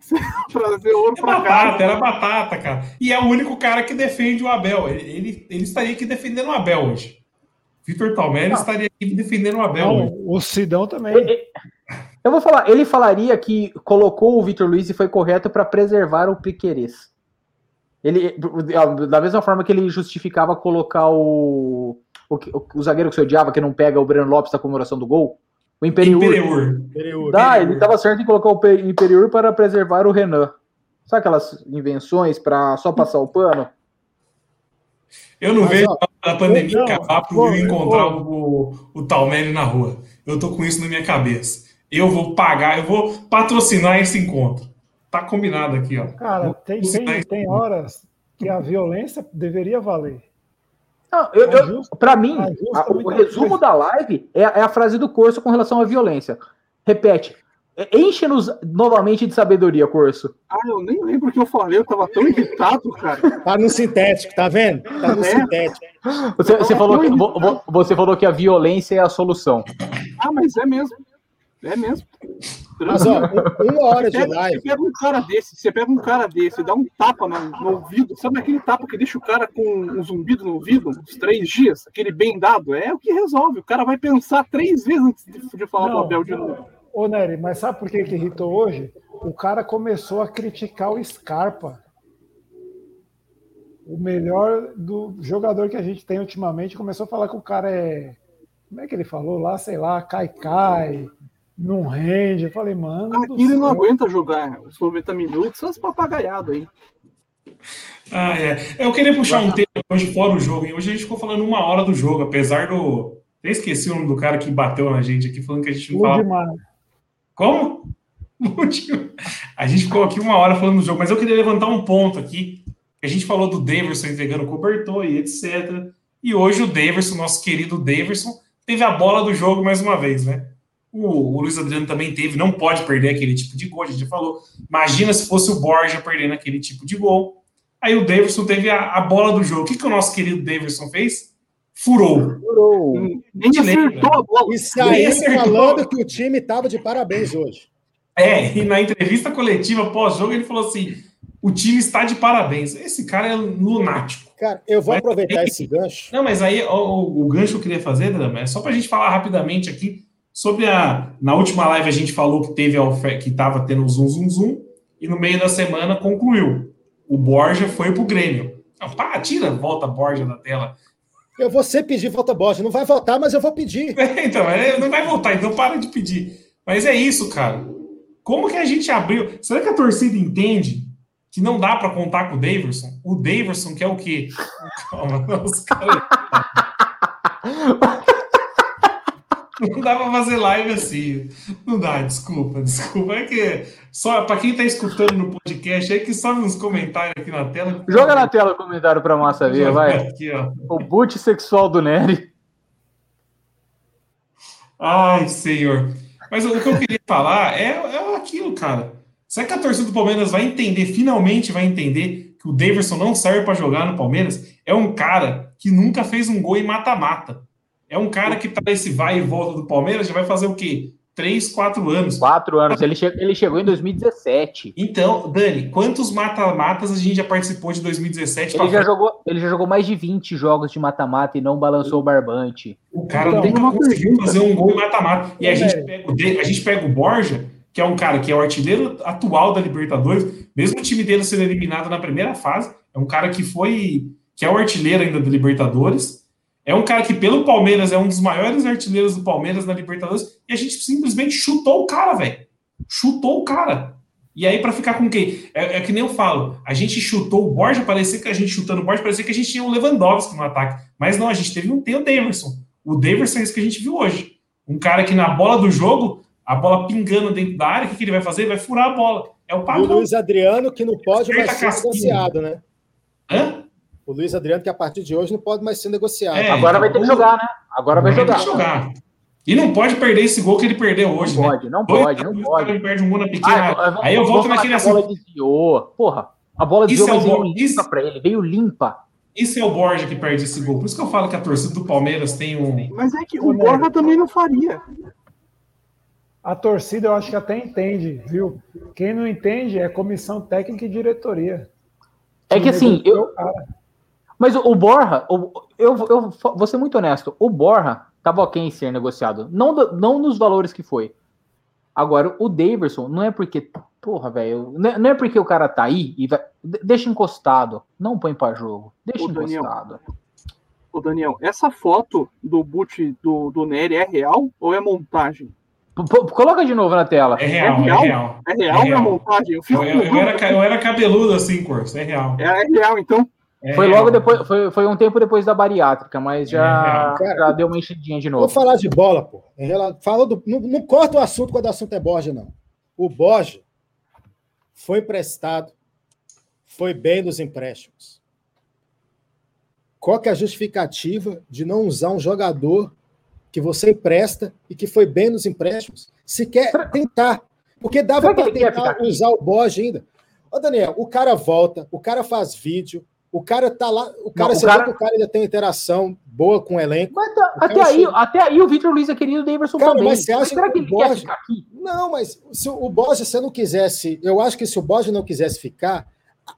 <laughs> Trazer ouro Era pra batata, cá. era batata, cara. E é o único cara que defende o Abel. Ele, ele, ele estaria aqui defendendo o Abel hoje. Vitor Talmelli Não. estaria aqui defendendo o Abel Não, hoje. o Sidão também. Ele- Eu vou falar, ele falaria que colocou o Vitor Luiz e foi correto para preservar o Piquerez. Ele, da mesma forma que ele justificava colocar o, o, o zagueiro que você odiava, que não pega o Breno Lopes da comemoração do gol, o Imperiur. Imperiur. Imperiur. Dá, ele estava certo em colocar o Pe- Imperiur para preservar o Renan. Sabe aquelas invenções para só passar o pano? Eu não Mas, vejo ó, a pandemia não, acabar pô, eu encontrar pô. o, o Talmelli na rua. Eu tô com isso na minha cabeça. Eu vou pagar, eu vou patrocinar esse encontro. Tá combinado aqui, ó. Cara, Vou tem, tem, tem horas que a violência deveria valer. Não, eu, eu, Ajusta- para mim, ajusta a- o muita resumo coisa. da live é, é a frase do Corso com relação à violência. Repete. É, Enche-nos novamente de sabedoria, Corso. Ah, eu nem lembro o que eu falei, eu tava tão irritado, cara. Tá no sintético, tá vendo? Tá no É. sintético. Você, você Não, falou que, você falou que a violência é a solução. Ah, mas é mesmo. É mesmo. Mas, ó, um- uma hora de Você pega, você live. pega um cara desse, você pega um cara desse, dá um tapa no, no ouvido, sabe aquele tapa que deixa o cara com um zumbido no ouvido uns três dias, aquele bem dado, é o que resolve. O cara vai pensar três vezes antes de, de falar Não. pro Abel de novo. Ô, Nery, mas sabe por que, que irritou hoje? O cara começou a criticar o Scarpa. O melhor do jogador que a gente tem ultimamente começou a falar que o cara é. Como é que ele falou lá? Sei lá, cai-cai, não rende. Eu falei, mano. Aqui ele não céu. aguenta jogar os 90 minutos, só as papagaiadas aí. Ah, é. Eu queria puxar um tema hoje fora o jogo. E hoje a gente ficou falando uma hora do jogo, apesar do. Eu esqueci o nome do cara que bateu na gente aqui, falando que a gente não. Ludmar. Como? <laughs> A gente ficou aqui uma hora falando do jogo, mas eu queria levantar um ponto aqui. A gente falou do Daverson entregando cobertor e etc. E hoje o Daverson, nosso querido Daverson, teve a bola do jogo mais uma vez, né? O, o Luiz Adriano também teve, não pode perder aquele tipo de gol, a gente já falou. Imagina se fosse o Borja perdendo aquele tipo de gol. Aí o Daverson teve a, a bola do jogo. O que, que o nosso querido Daverson fez? Furou. Nem Te lembra? acertou a bola. E Nem saiu acertou. falando que o time tava de parabéns hoje. É, e na entrevista coletiva pós-jogo ele falou assim: o time está de parabéns. Esse cara é lunático. Cara, eu vou Mas- aproveitar esse gancho. Não, mas aí o, o gancho que eu queria fazer, Drama, é só para a gente falar rapidamente aqui sobre a. Na última live a gente falou que teve a oferta, que estava tendo o zoom, zoom, zoom, e no meio da semana concluiu. O Borja foi pro Grêmio. Não, pá, tira, volta a Borja da tela. Eu vou sempre pedir volta Borja. Não vai voltar, mas eu vou pedir. <laughs> então, é, não vai voltar, então para de pedir. Mas é isso, cara. Como que a gente abriu? Será que a torcida entende que não dá para contar com o Daverson? O Daverson que é o quê? <laughs> Calma, não, os caras- <laughs> <laughs> Não dá para fazer live assim. Não dá, desculpa, desculpa. É que só para quem tá escutando no podcast, é que sobe uns comentários aqui na tela. Joga na tela o comentário pra massa ver, vai. Aqui. O boot sexual do Nery. Ai, senhor. Mas o que eu queria falar é, é aquilo, cara. Será que a torcida do Palmeiras vai entender, finalmente vai entender, que o Davidson não serve para jogar no Palmeiras? É um cara que nunca fez um gol em mata-mata. É um cara que tá nesse vai e volta do Palmeiras, já vai fazer o quê? Três, quatro anos. Quatro anos. Ele, che ele chegou em 2017. Então, Dani, quantos mata-matas a gente já participou de 2017? Ele já, jogou, ele já jogou mais de 20 jogos de mata-mata e não balançou o barbante. O cara Então, nunca uma conseguiu pergunta. fazer um gol em mata-mata. E a Ô, gente, pega o a gente pega o Borja, que é um cara que é o artilheiro atual da Libertadores, mesmo o time dele sendo eliminado na primeira fase, é um cara que foi, que é o artilheiro ainda da Libertadores, é um cara que pelo Palmeiras é um dos maiores artilheiros do Palmeiras na Libertadores, e a gente simplesmente chutou o cara, velho. Chutou o cara. E aí, pra ficar com quem? É, é que nem eu falo, a gente chutou o Borja, parecia que a gente chutando o Borja, parecia que a gente tinha o Lewandowski no ataque. Mas não, a gente teve um tem o Daverson. O Daverson é isso que a gente viu hoje. Um cara que na bola do jogo, a bola pingando dentro da área, o que, que ele vai fazer? Ele vai furar a bola. É o E o padrão. Luiz Adriano, que não pode mais ser negociado, né? Hã? O Luiz Adriano, que a partir de hoje não pode mais ser negociado. É, Agora vai ter que então, jogar, né? Agora vai Vai ter jogar. que jogar. E não pode perder esse gol que ele perdeu hoje, Não né? pode, não Dois pode, não pode. Ele perde um gol na pequena. Ah, aí eu vou volto naquele que assunto. A bola desviou. Porra, a bola Isso desviou, é mas o veio bom. limpa Isso- pra ele. Veio limpa. Isso é o Borja que perde esse gol. Por isso que eu falo que a torcida do Palmeiras tem um. Mas é que o Borja também não faria. A torcida eu acho que até entende, viu? Quem não entende é comissão técnica e diretoria. É que assim, eu. Mas o, o Borja, o- eu, eu vou ser muito honesto, o Borja tava ok em ser negociado. Não, do- não nos valores que foi. Agora, o Daverson, não é porque Porra, velho. Não é porque o cara tá aí e vai. Deixa encostado. Não põe pra jogo. Deixa Ô, encostado. Daniel, Ô, Daniel, essa foto do boot do, do Nery é real ou é montagem? Coloca de novo na tela. É real, é real. É real, é real, é real. montagem? Eu, eu, eu, era, eu era cabeludo assim, curso. É real. É, é real, então. É foi logo depois, foi, foi um tempo depois da bariátrica, mas já, é já deu uma enchidinha de novo. Vou falar de bola, pô. Fala do, não, não corta o assunto quando o assunto é Borja, não. O Borja foi emprestado, foi bem nos empréstimos. Qual que é a justificativa de não usar um jogador que você empresta e que foi bem nos empréstimos? Se quer tentar. Porque dava para tentar usar o Borja ainda. Ô, Daniel, o cara volta, o cara faz vídeo, o cara tá lá, o cara, não, o cara... o cara ainda tem interação boa com o elenco. Mas tá, o até, aí, chega... até aí o Vitor Luiz é querido, o Davidson cara, também. Mas você acha mas que, que o Borja... Não, mas se o Borja, se não quisesse, eu acho que se o Borja não quisesse ficar,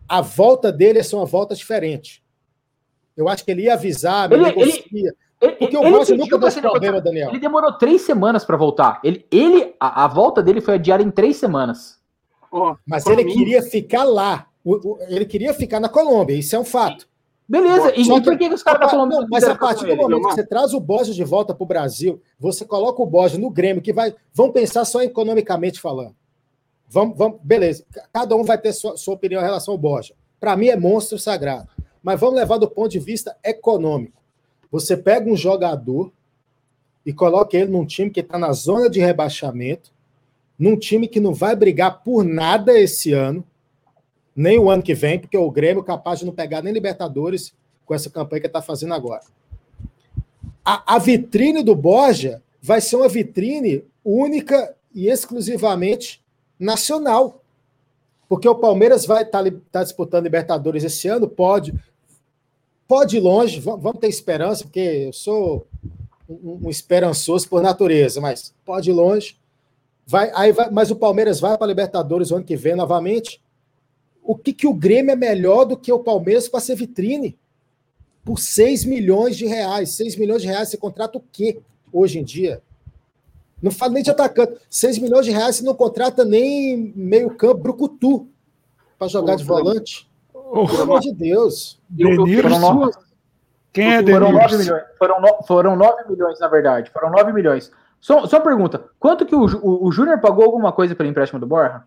a volta dele é só uma volta diferente. Eu acho que ele ia avisar, ele, negocia. Ele, ele, porque o Borja nunca deu problema, Daniel. Ele demorou três semanas para voltar. Ele, ele a, a, volta dele foi adiada em três semanas. Oh, mas ele mim... queria ficar lá. Ele queria ficar na Colômbia, isso é um fato. Beleza, e por que, os caras da Colômbia não, Mas a partir do momento que você traz o Borja de volta para o Brasil, você coloca o Borja no Grêmio, que vai. Vão pensar só economicamente falando. Vamos, vamos, beleza. Cada um vai ter sua, sua opinião em relação ao Borja. Para mim é monstro sagrado. Mas vamos levar do ponto de vista econômico. Você pega um jogador e coloca ele num time que está na zona de rebaixamento, num time que não vai brigar por nada esse ano, nem o ano que vem, porque o Grêmio é capaz de não pegar nem Libertadores com essa campanha que está fazendo agora. A, a, vitrine do Borja vai ser uma vitrine única e exclusivamente nacional. Porque o Palmeiras vai estar tá, tá disputando Libertadores esse ano, pode. Pode ir longe, vamos ter esperança, porque eu sou um, um esperançoso por natureza, mas pode ir longe. Vai, aí vai, mas o Palmeiras vai para a Libertadores o ano que vem novamente o que, que o Grêmio é melhor do que o Palmeiras para ser vitrine? Por 6 milhões de reais. 6 milhões de reais você contrata o quê hoje em dia? Não falo nem de atacante. 6 milhões de reais você não contrata nem meio-campo brucutu para jogar de volante. Oh, Pelo amor de Deus. Denilson. Quem é? Foram 9 milhões. Foram, no, foram 9 milhões, na verdade. Foram 9 milhões. Só, só uma pergunta: quanto que o, o, o Júnior pagou alguma coisa pelo empréstimo do Borja?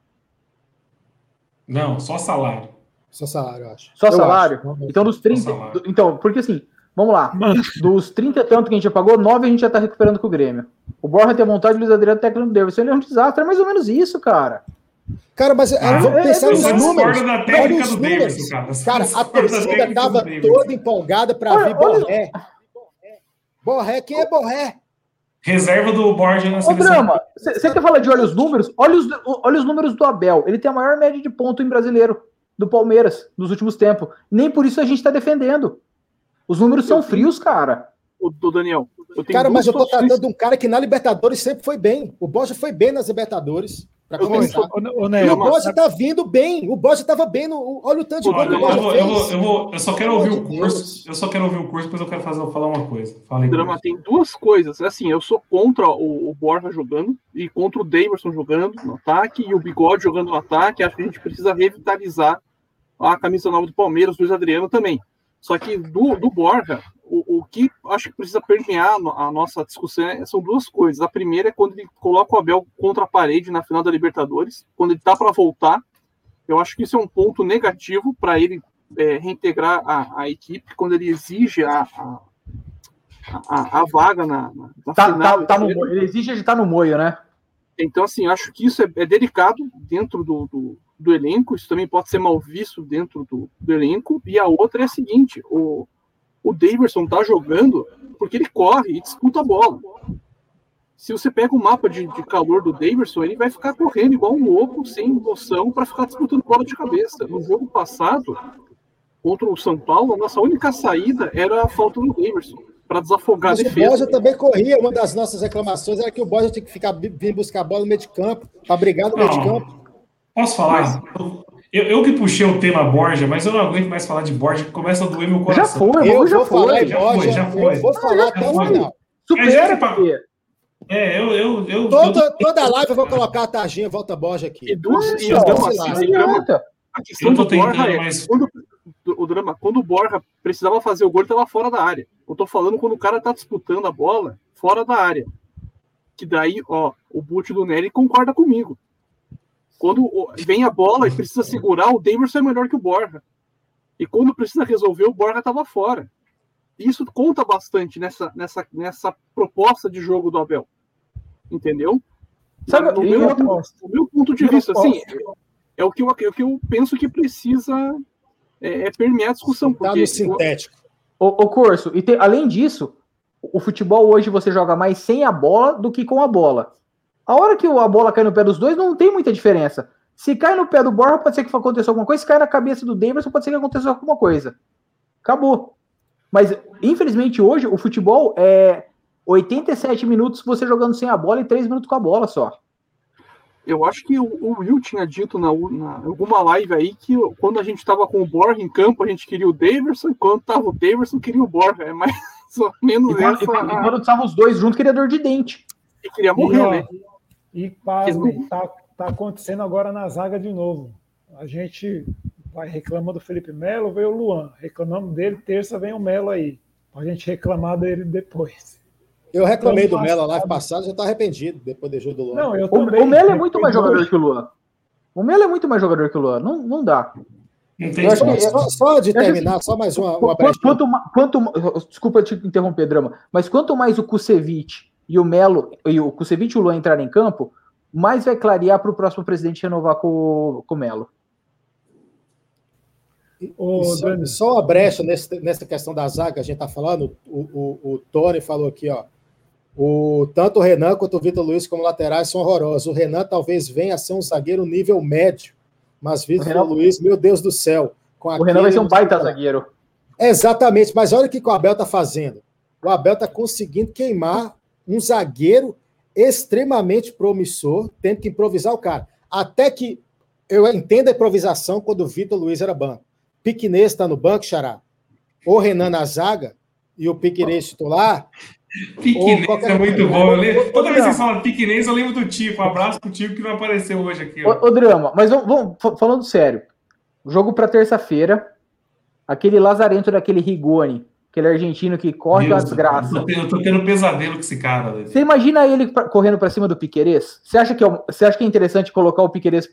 Não, só salário. Só salário, eu acho. Só eu salário? Acho. Então, dos 30. Então, porque assim, vamos lá. Dos 30 e tanto que a gente já pagou, 9 a gente já tá recuperando com o Grêmio. O Borja tem a vontade de Luiz Adriano técnico do Davidson. Ele é um desastre, é mais ou menos isso, cara. Cara, mas ah, vamos é, pensar é, nos números. Da técnica do Davidson, cara. cara a torcida estava toda empolgada para ver Borré. Borré, quem é Borré? Reserva do Borja na seleção. Drama, você quer falar de olha os números? Olha os, olha os números do Abel. Ele tem a maior média de ponto em brasileiro do Palmeiras nos últimos tempos. Nem por isso a gente está defendendo. Os números são frios, cara. O, o Daniel. cara, mas eu tô tratando de um cara que na Libertadores sempre foi bem. O Borja foi bem nas Libertadores. Pra começar. O, o, o, e o Borja tá vindo bem. O Borja tava bem. No, olha o tanto de gol que o Borja eu. Eu, vou, eu, vou, eu só quero ouvir o curso. Eu só quero ouvir o curso, depois eu quero fazer, falar uma coisa. Falei Drama, tem duas coisas. Assim, eu sou contra o, o Borja jogando e contra o Davidson jogando no ataque e o Bigode jogando no ataque. Acho que a gente precisa revitalizar a camisa nova do Palmeiras, Luiz Adriano também. Só que do, do Borja, o, o que acho que precisa permear a nossa discussão é, são duas coisas. A primeira é quando ele coloca o Abel contra a parede na final da Libertadores, quando ele tá para voltar. Eu acho que isso é um ponto negativo para ele é, reintegrar a, a, equipe, quando ele exige a, a, a, a vaga na, na tá, final. Tá, tá no, ele exige de estar tá no moio, né? Então, assim, acho que isso é, é delicado dentro do, do, do, elenco, isso também pode ser mal visto dentro do, do elenco. E a outra é a seguinte: o, o Daverson tá jogando porque ele corre e disputa a bola. Se você pega o mapa de, de calor do Daverson, ele vai ficar correndo igual um louco, sem noção, para ficar disputando bola de cabeça. No jogo passado, contra o São Paulo, a nossa única saída era a falta do Daverson para desafogar Mas a defesa. O Borja também corria. Uma das nossas reclamações era que o Borja tinha que ficar vir buscar a bola no meio de campo, para brigar no meio de campo. Posso falar? Eu, eu, que puxei o tema Borja, mas eu não aguento mais falar de Borja, que começa a doer meu coração. Já foi, eu já vou foi, falar já Borja, foi, já foi. Eu vou falar até o final. Supera. É, eu. eu, eu Toda, toda live eu vou colocar a tarjinha Volta Borja aqui. E duas e a questão Eu tô do Borja é, mas- quando, o drama, quando o Borja precisava fazer o gol, ele tava fora da área. Eu tô falando quando o cara tá disputando a bola fora da área. Que daí, ó, o boot do Nery concorda comigo. Quando vem a bola e precisa segurar, o Davidson é melhor que o Borja. E quando precisa resolver, o Borja tava fora. Isso conta bastante nessa, nessa, nessa proposta de jogo do Abel. Entendeu? Sabe, no, meu, no meu ponto de vista, assim, é o que eu, é o que eu penso que precisa é, é permear a discussão. Tá Porque no sintético. O, o Corso, e te- além disso, o futebol hoje você joga mais sem a bola do que com a bola. A hora que a bola cai no pé dos dois, não tem muita diferença. Se cai no pé do Borja, pode ser que aconteça alguma coisa. Se cai na cabeça do Davidson, pode ser que aconteça alguma coisa. Acabou. Mas, infelizmente, hoje, o futebol é 87 minutos você jogando sem a bola e 3 minutos com a bola só. eu acho que o, o Will tinha dito na, na alguma live aí que quando a gente tava com o Borja em campo, a gente queria o Daverson, e quando tava o Daverson, queria o Borja. É mais <laughs> ou menos E quando, essa. e quando- estavam os dois juntos, queria dor de dente. E queria morrer, e, né? E pasmem, tá, tá acontecendo agora na zaga de novo. A gente vai reclama do Felipe Melo, veio o Luan. Reclamamos dele, terça vem o Melo aí. Pra gente reclamar dele depois. Eu reclamei do Então, Melo a live passado. passada, já tá arrependido depois do jogo do Luan. Não, eu O, também. o Melo é muito mais do- jogador que o Luan. O Melo é muito mais jogador que o Luan. Não, não dá. Que- espaço. Só, só de terminar, só mais uma, uma Quanto, quanto, quanto desculpa te interromper, Drama, mas quanto mais o Kusevich e o Melo, e o Kusevich e o Luan entrarem em campo, mais vai clarear para o próximo presidente renovar com, o- com o Melo. Ô, só, Dani, só uma brecha nesse, nessa questão da zaga que a gente tá falando, o, o, o Tony falou aqui, ó. O, tanto o Renan quanto o Vitor Luiz como laterais são horrorosos. O Renan talvez venha a ser um zagueiro nível médio, mas Vitor Renan- Luiz, meu Deus do céu. Com O Renan vai ser um baita zagueiro. Exatamente, mas olha o que que o Abel tá fazendo. O Abel tá conseguindo queimar um zagueiro extremamente promissor, tendo que improvisar o cara. Até que eu entendo a improvisação quando o Vitor Luiz era banco. Piquinês está no banco, Xará. O Renan na zaga e o Piquinês titular. Piquinês Ou qualquer é muito bom. Eu lembro- toda vez que Não. vocês falam piquinês, eu lembro do Tico. Um abraço pro Tico que não apareceu hoje aqui. ó. Ô, ô, Drama, mas vamos, vamos- fa- falando sério. Jogo para terça-feira. Aquele lazarento daquele Rigoni, aquele argentino que corre uma Deus, desgraça. Eu tô, tendo, eu tô tendo pesadelo com esse cara. velho. Você imagina ele pra- correndo para cima do Piquerez? Você acha que é, um- você acha que é interessante colocar o Piquerez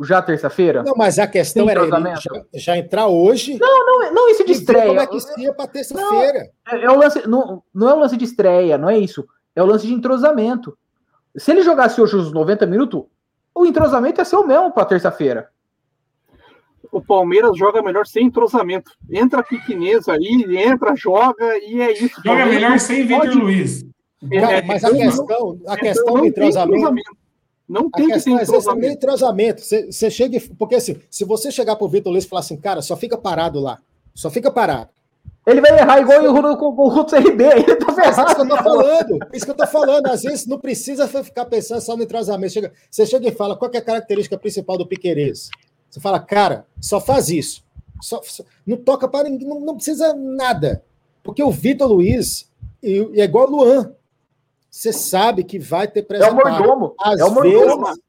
já terça-feira? Não, mas a questão era já, já entrar hoje Não, não isso de estreia. como é que se ia para terça-feira. É, é o lance, não, não é o lance de estreia, não é isso. É o lance de entrosamento. Se ele jogasse hoje os 90 minutos, o entrosamento ia ser o mesmo para terça-feira. O Palmeiras joga melhor sem entrosamento. Entra piquinês aí, entra, joga e é isso. Joga Palmeiras melhor sem pode- Vitor Luiz. É, mas a então, questão, a então questão do entrosamento. Não tem que ter questão é exatamente entrosamento. entrosamento. Você, você chega. Porque assim, se você chegar pro Vitor Luiz e falar assim, cara, só fica parado lá. Só fica parado. Ele vai errar igual o Rudo com o Ruto CRB, ele tá É isso que eu ferrado. tô falando. Isso que eu tô falando. Às vezes não precisa ficar pensando só no entrosamento. Chega, você chega e fala qual que é a característica principal do Piquerez. Você fala, cara, só faz isso. Só, só- não toca para ninguém, não, não precisa nada. Porque o Vitor Luiz e, e é igual o Luan. Você sabe que vai ter É o mordomo. Às é o mordomo. vezes,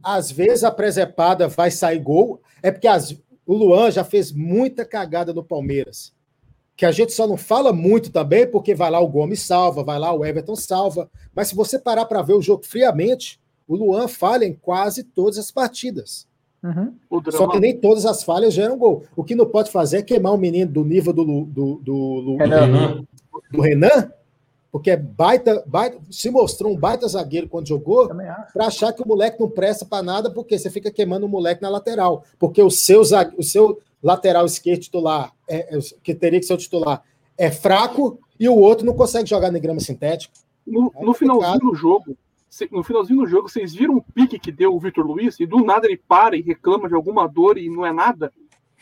às vezes a presepada vai sair gol, é porque as- o Luan já fez muita cagada no Palmeiras. Que a gente só não fala muito também, porque vai lá o Gomes salva, vai lá o Everton salva. Mas se você parar para ver o jogo friamente, o Luan falha em quase todas as partidas. Uhum. O Só drama, que nem todas as falhas geram gol. O que não pode fazer é queimar o menino do nível do, do, do, Lu- Renan. Do Renan, porque é baita, baita, se mostrou um baita zagueiro quando jogou, para achar que o moleque não presta para nada, porque você fica queimando o moleque na lateral. Porque o seu, o seu lateral esquerdo titular, é- é- que teria que ser o titular, é fraco e o outro não consegue jogar na grama sintética. no, é no finalzinho do jogo, no finalzinho do jogo, vocês viram o pique que deu o Vitor Luiz e do nada ele para e reclama de alguma dor e não é nada?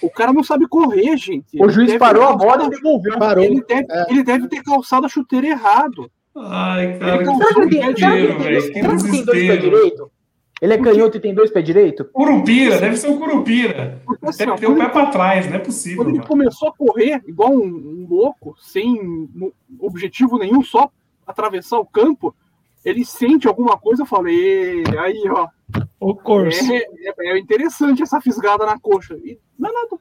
O cara não sabe correr, gente. O Ele juiz deve parou ter a bola e devolveu. Parou. Ele deve, É. ele deve ter calçado a chuteira errado. Ai, cara, Ele que não- Será que ele tem, ele tem, ele dois pés direito? Ele é canhoto e tem dois pés direito? Curupira, deve ser um Curupira. Porque assim, Deve ter o quando, pé ele, pra trás, não é possível. quando ele mano. começou a correr igual um, um louco, sem objetivo nenhum, só atravessar o campo, ele sente alguma coisa, eu falei, aí, ó. O Corso. É, é, é interessante essa fisgada na coxa. E não é nada.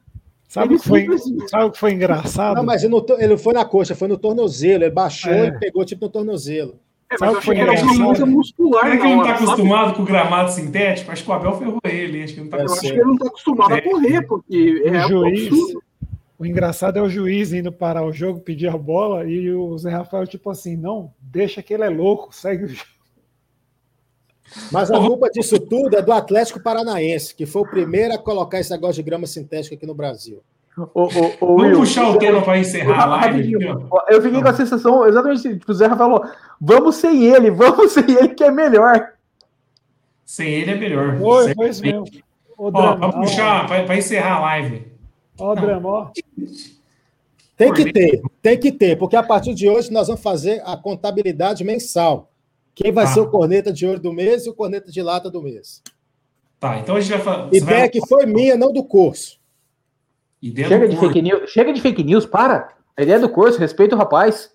Sabe o que foi, sabe o que foi engraçado? Não, mas ele não, ele foi na coxa, foi no tornozelo. Ele baixou É. e pegou tipo no tornozelo. É, Sabe mas eu o que foi achei que era uma coisa muscular. Será que ele não tá hora, sabe? acostumado com o gramado sintético? Acho que o Abel ferrou ele. Acho que ele não tá Eu acostumado. acho que ele não tá acostumado a correr, porque é o juiz, absurdo. O engraçado é o juiz indo parar o jogo, pedir a bola, e o Zé Rafael, tipo assim, não, deixa que ele é louco, segue o jogo. Mas a culpa disso tudo é do Atlético Paranaense, que foi o primeiro a colocar esse negócio de grama sintética aqui no Brasil. Ô, ô, ô, Vamos Will, puxar o tema para encerrar a live Eu fiquei com a sensação exatamente assim, tipo, o Zé falou: vamos sem ele, vamos sem ele, que é melhor. Sem ele é melhor. Foi, foi isso mesmo. Ó, o Ó, drama, vamos ó, puxar para encerrar a live. ó o drama, ó. Tem que ter, tem que ter, porque a partir de hoje nós vamos fazer a contabilidade mensal. Quem vai Ah. ser o corneta de ouro do mês e o corneta de lata do mês. Tá, então a gente vai falar. Ideia vai- que foi minha, não do curso. Ideia Chega do de, fake news, chega de fake news, para. A ideia é do curso, respeita o rapaz.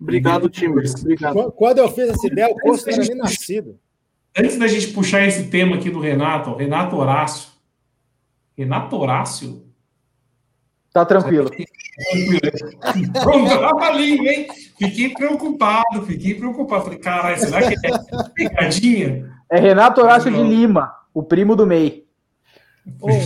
Obrigado, time. Obrigado. Qu- Quando eu fiz essa ideia, o curso não era nem nascido. Antes da gente puxar esse tema aqui do Renato, ó, Renato Horácio. Renato Horácio? Tá tranquilo. Pronto, a língua, hein? Fiquei preocupado, fiquei preocupado. Falei, caralho, será que é pegadinha? É Renato Horácio de. Lima, o primo do MEI. Bem.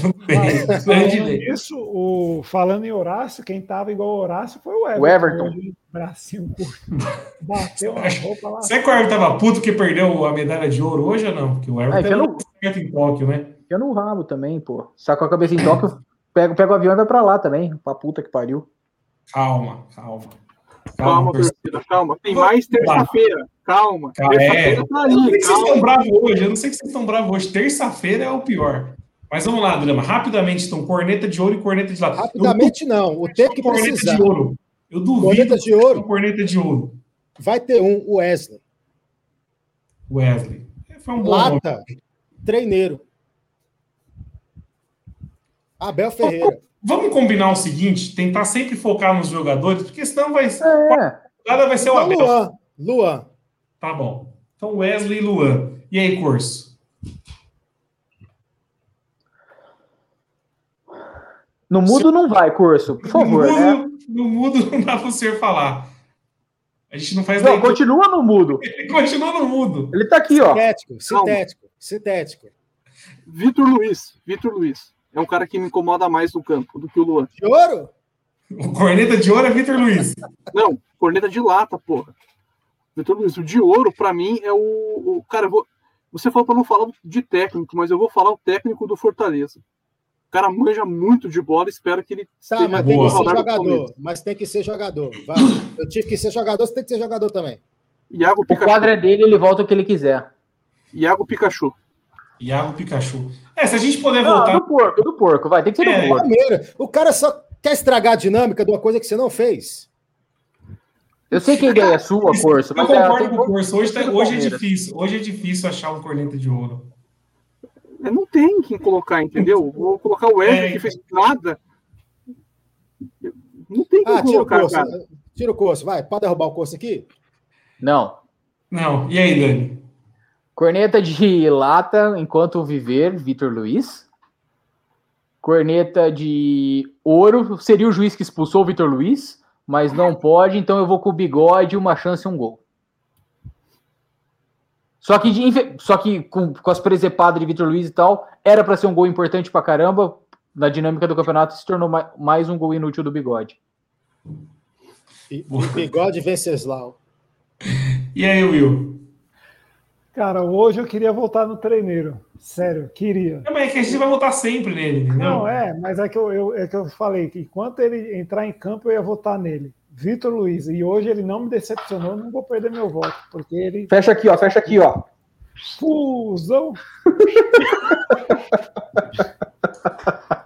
mas, falando lei. nisso, o, falando em Horácio, quem tava igual o Horácio foi o Everton. O Everton. Bracinho curto. Bateu na roupa lá. Será que o Everton tava puto que perdeu a medalha de ouro hoje ou não? Porque o Everton Ah, então não não- em Tóquio, né? Eu no rabo também, pô. Sacou a cabeça em Tóquio, pega, pega o avião e vai pra lá também. Pra puta que pariu. Calma, calma. Calma, torcedor. torcida, calma. Tem mais terça-feira. Calma. Calma, é. Terça-feira tá Eu não sei que vocês estão Calma. bravos hoje, eu não sei que vocês estão bravos hoje. Terça-feira é o pior. Mas vamos lá, Drama, rapidamente, então, corneta de ouro e corneta de lata. Rapidamente, não. O tempo que Eu corneta precisar. de ouro. Eu duvido Corneta de ouro. corneta de ouro. Vai ter um, o Wesley. Wesley. Foi um bom nome. Lata, treineiro. Abel Ferreira. Vamos combinar o seguinte, tentar sempre focar nos jogadores, porque senão vai ser, É. nada vai ser o Então, Abel. Luan. Luan. Tá bom. Então, Wesley e Luan. E aí, Corso? No mudo não vai, curso, por favor, no, né? mudo, no mudo não dá para você falar. A gente não faz Não, continua no mudo. <laughs> Ele continua no mudo. Ele tá aqui, ó. Sintético, sintético, sintético. Vitor Luiz. Vitor Luiz. É um cara que me incomoda mais no campo do que o Luan. De ouro? O corneta de ouro é Vitor Luiz. Não, corneta de lata, porra. Vitor Luiz, o de ouro, pra mim, é o. o- cara, vou, você falou pra não falar de técnico, mas eu vou falar o técnico do Fortaleza. O cara manja muito de bola, espero que ele Tá, mas tem que ser jogador. Mas tem que ser jogador. Vai. Eu tive que ser jogador, você tem que ser jogador também. Iago O Pikachu. quadro é dele, ele volta o que ele quiser. Iago Pikachu. Iago Pikachu. É, se a gente puder Não, voltar. do porco, do porco, vai, tem que ser É. do porco. Palmeiras. O cara só quer estragar a dinâmica de uma coisa que você não fez. Eu sei que a ideia é sua, Corso, Eu mas é, concordo tem- com o Corso. Hoje, tá- hoje é difícil. Hoje é difícil achar um corneta de ouro. É, Não tem quem colocar, entendeu? <laughs> Vou colocar o Wesley, É. que fez nada. Não tem quem Ah, tira o colocar, curso. cara. Tira o curso, vai. Pode derrubar o curso aqui? Não. Não. E aí, Dani? Corneta de <laughs> lata enquanto viver, Vitor Luiz. Corneta de ouro seria o juiz que expulsou o Vitor Luiz, mas não pode, então eu vou com o bigode, uma chance e um gol. Só que, de só que com, com as presepadas de Vitor Luiz e tal, era para ser um gol importante pra caramba. Na dinâmica do campeonato, se tornou ma- mais um gol inútil do bigode. E, e bigode Venceslau. E aí, Will? Cara, hoje eu queria voltar no treineiro. Sério, queria. Não, mas é que a gente vai voltar sempre nele, entendeu? Não, é, mas é que eu, eu- é que eu falei que enquanto ele entrar em campo, eu ia votar nele. Vitor Luiz. E hoje ele não me decepcionou, não vou perder meu voto, porque ele. Fecha aqui, ó, fecha aqui, ó. Fusão! <laughs>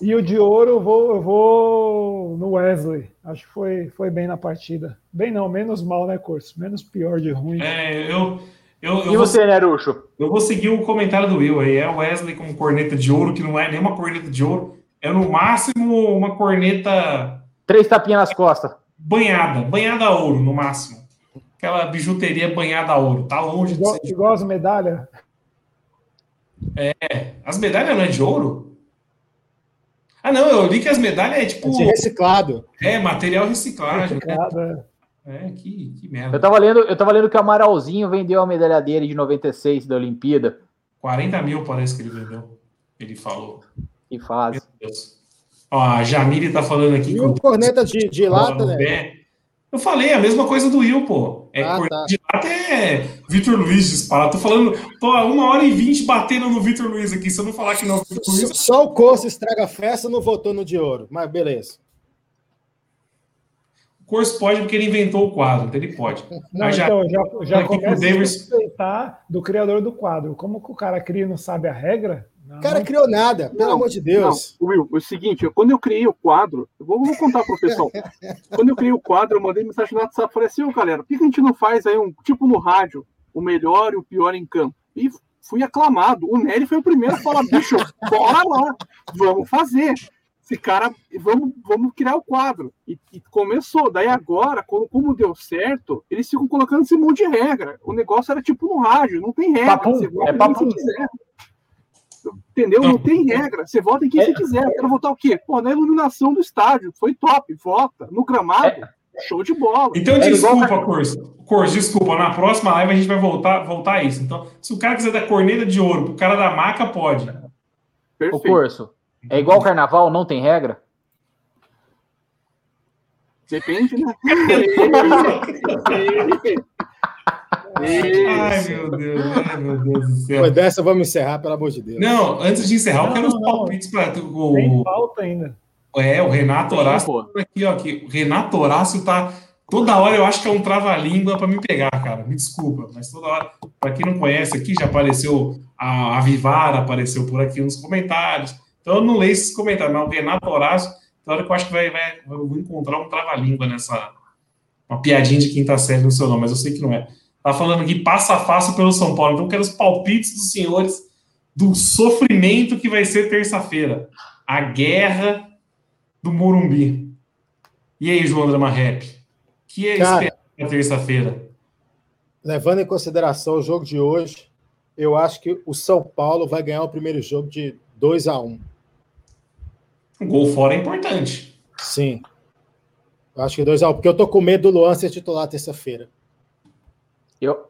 E o de ouro eu vou, eu vou no Wesley. Acho que foi, foi bem na partida. Bem não, menos mal, né, Corso? Menos pior de ruim. É, eu, eu, eu, E você, Nerucho? eu vou seguir o comentário do Will aí. É o Wesley como corneta de ouro, que não é nenhuma corneta de ouro. É no máximo uma corneta Três tapinhas nas costas. banhada. Banhada a ouro, no máximo. aquela bijuteria banhada a ouro. Tá longe Igual, de ser. igual as medalhas. As medalhas não é de ouro? Ah, não, eu li que as medalhas é tipo. De reciclado. É, material reciclagem. né? Cada- É, que, que Eu merda. tava lendo, eu tava lendo que o Amaralzinho vendeu a medalha dele de 96 da Olimpíada. 40 mil parece que ele vendeu. Ele falou. Que faz. Meu Deus. Ó, a Jamile tá falando aqui E o corneta de, de lata, né? Eu falei a mesma coisa do Will, pô. É Ah, tá. de lata é Vitor Luiz disparado. Tô falando, tô há uma hora e vinte batendo no Vitor Luiz aqui. Se eu não falar que não, Vitor Luiz, Só o Corso estraga a festa, não votou no de ouro. Mas beleza. o Corso pode porque ele inventou o quadro, então ele pode. Não, Mas já- então, já, já o começa a Davis- do criador do quadro. Como que o cara cria e não sabe a regra? Não, O cara criou nada, pelo Não, amor de Deus. Não, Will, é o seguinte, eu- quando eu criei o quadro, eu vou, vou contar pro pessoal. <laughs> quando eu criei o quadro, eu mandei mensagem no WhatsApp, falei assim, ô galera, por que a gente não faz aí um, tipo no rádio, o melhor e o pior em campo? E fui aclamado. O Nery foi o primeiro a falar, bicho, bora lá, vamos fazer. Esse cara, vamos, vamos criar o quadro. E, e começou. Daí agora, como, como deu certo, eles ficam colocando esse monte de regra. O negócio era tipo no rádio, não tem regra. Papum, é papum. você quiser. Entendeu? Não tem regra. Você vota em quem você quiser. Eu quero votar o quê? Pô, na iluminação do estádio. Foi top. Vota. No gramado, show de bola. Então, É desculpa, Corso. Corso, desculpa. Na próxima live a gente vai voltar, voltar a isso. Então, se o cara quiser dar corneta de ouro pro cara da maca, pode. O Perfeito. curso. É igual carnaval, não tem regra? Depende, né? <laughs> <laughs> Ai, meu Deus. Ai, meu Deus do céu. Depois dessa, vamos encerrar, pelo amor de Deus. Não, antes de encerrar, eu Não, quero os palpites para Tem o, falta ainda. é, o Renato Tem, Horácio. pô. Aqui, ó, aqui. O Renato Horácio tá. Toda hora eu acho que é um trava-língua para me pegar, cara. Me desculpa, mas toda hora. Para quem não conhece aqui, já apareceu a, a Vivara, apareceu por aqui nos comentários. Então eu não leio esses comentários, mas o Renato Horácio, toda hora que eu acho que vai, vai, eu vou encontrar um trava-língua nessa. Uma piadinha de quinta série no seu nome, mas eu sei que não é. Tá falando aqui passo a passo pelo São Paulo. Então quero os palpites dos senhores do sofrimento que vai ser terça-feira. A guerra do Morumbi. E aí, João Drama Rap? O que é Cara. esperar na terça-feira? Levando em consideração o jogo de hoje, eu acho que o São Paulo vai ganhar o primeiro jogo de 2 a 1 Um gol fora é importante. Sim. Eu acho que 2 a 1 porque eu tô com medo do Luan ser titular terça-feira. Eu,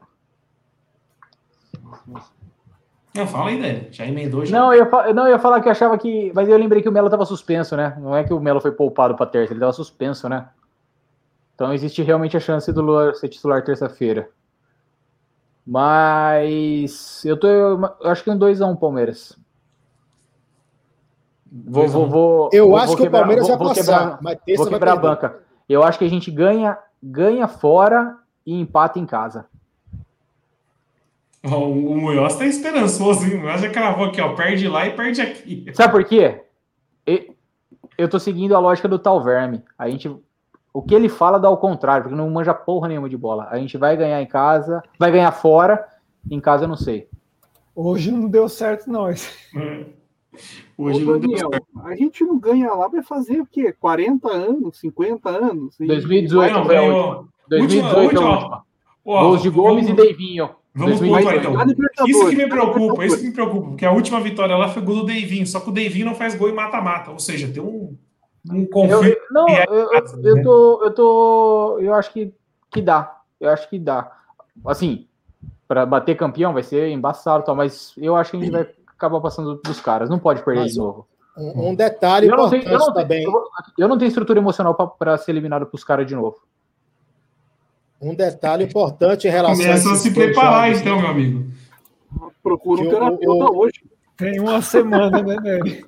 Não, fala aí, Dani. Já emendou já. não, eu ia, não, eu ia falar que eu achava que. Mas eu lembrei que o Melo tava suspenso, né? Não é que o Melo foi poupado pra terça, ele tava suspenso, né? Então existe realmente a chance do Luan ser titular terça-feira. Mas eu tô. Eu acho que um 2x1 Palmeiras. Vou, 2 a 1. vou, vou, Eu vou- acho vou que quebrar- o Palmeiras vou- vai vou passar, quebrar- mas terça Vou vai quebrar a banca. Eu acho que a gente ganha, ganha fora e empata em casa. O, o Munhoz tá esperançoso, hein? O Munhoz já cravou aqui, ó. Perde lá e perde aqui. Sabe por quê? E- Eu tô seguindo a lógica do tal verme. A gente, o que ele fala dá ao contrário, porque não manja porra nenhuma de bola. A gente vai ganhar em casa, vai ganhar fora, em casa eu não sei. Hoje não deu certo, não. <laughs> Hoje Ô, não deu Daniel, certo. a gente não ganha lá, vai fazer o quê? 40 anos, 50 anos? E- 2018 Não, foi a última. 2018 é a Última, última. Gols de Gomes vamos- e Deivinho. Vamos 2018. pontuar, então. Isso que me preocupa, isso que me preocupa, porque a última vitória lá foi gol do Deivinho, só que o Deivinho não faz gol em mata-mata, ou seja, tem um, um conflito. eu- não, E é eu, eu, eu né? tô, eu tô, eu acho que, que dá. Eu acho que dá. Assim, para bater campeão vai ser embaçado, e tal, mas eu acho que a gente vai acabar passando dos caras. Não pode perder Mas de novo. Um, um detalhe Eu não, tenho, eu, não tenho, eu- eu não tenho estrutura emocional para ser eliminado pros caras de novo. Um detalhe importante em relação Começa a se preparar, jogos, então, meu amigo. Procura um terapeuta o- hoje. Tem uma semana, né, Nery?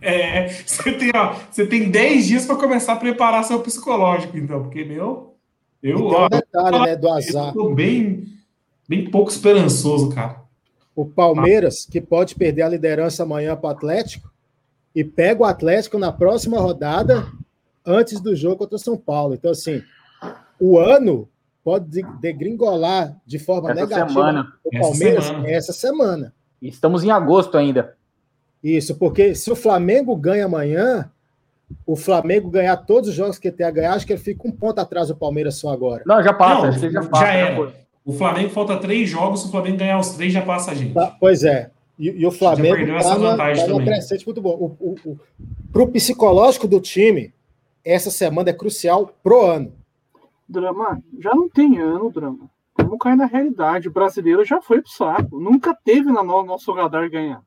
É, você tem, ó, você tem 10 dias para começar a preparar seu psicológico, então, porque, meu, eu, ó, um detalhe né, do eu azar. tô bem, bem pouco esperançoso, cara. O Palmeiras, que pode perder a liderança amanhã para o Atlético, e pega o Atlético na próxima rodada, antes do jogo contra o São Paulo. Então, assim, o ano pode de- degringolar de forma Essa negativa semana. o Essa Palmeiras semana. essa semana. Estamos em agosto ainda. Isso, porque se o Flamengo ganha amanhã, o Flamengo ganhar todos os jogos que ele tem a ganhar, acho que ele fica um ponto atrás do Palmeiras só agora. Não, já passa, Não, já já passa. era. pô. O Flamengo falta três jogos, se o Flamengo ganhar os três, já passa a gente. Tá, pois é. E, e o Flamengo perdeu essa está tá numa também. crescente muito bom. O, o, o, pro psicológico do time, essa semana é crucial pro ano. Drama, já não tem ano, drama. Vamos cair na realidade. O brasileiro já foi pro saco. Nunca teve na no nosso radar ganhar.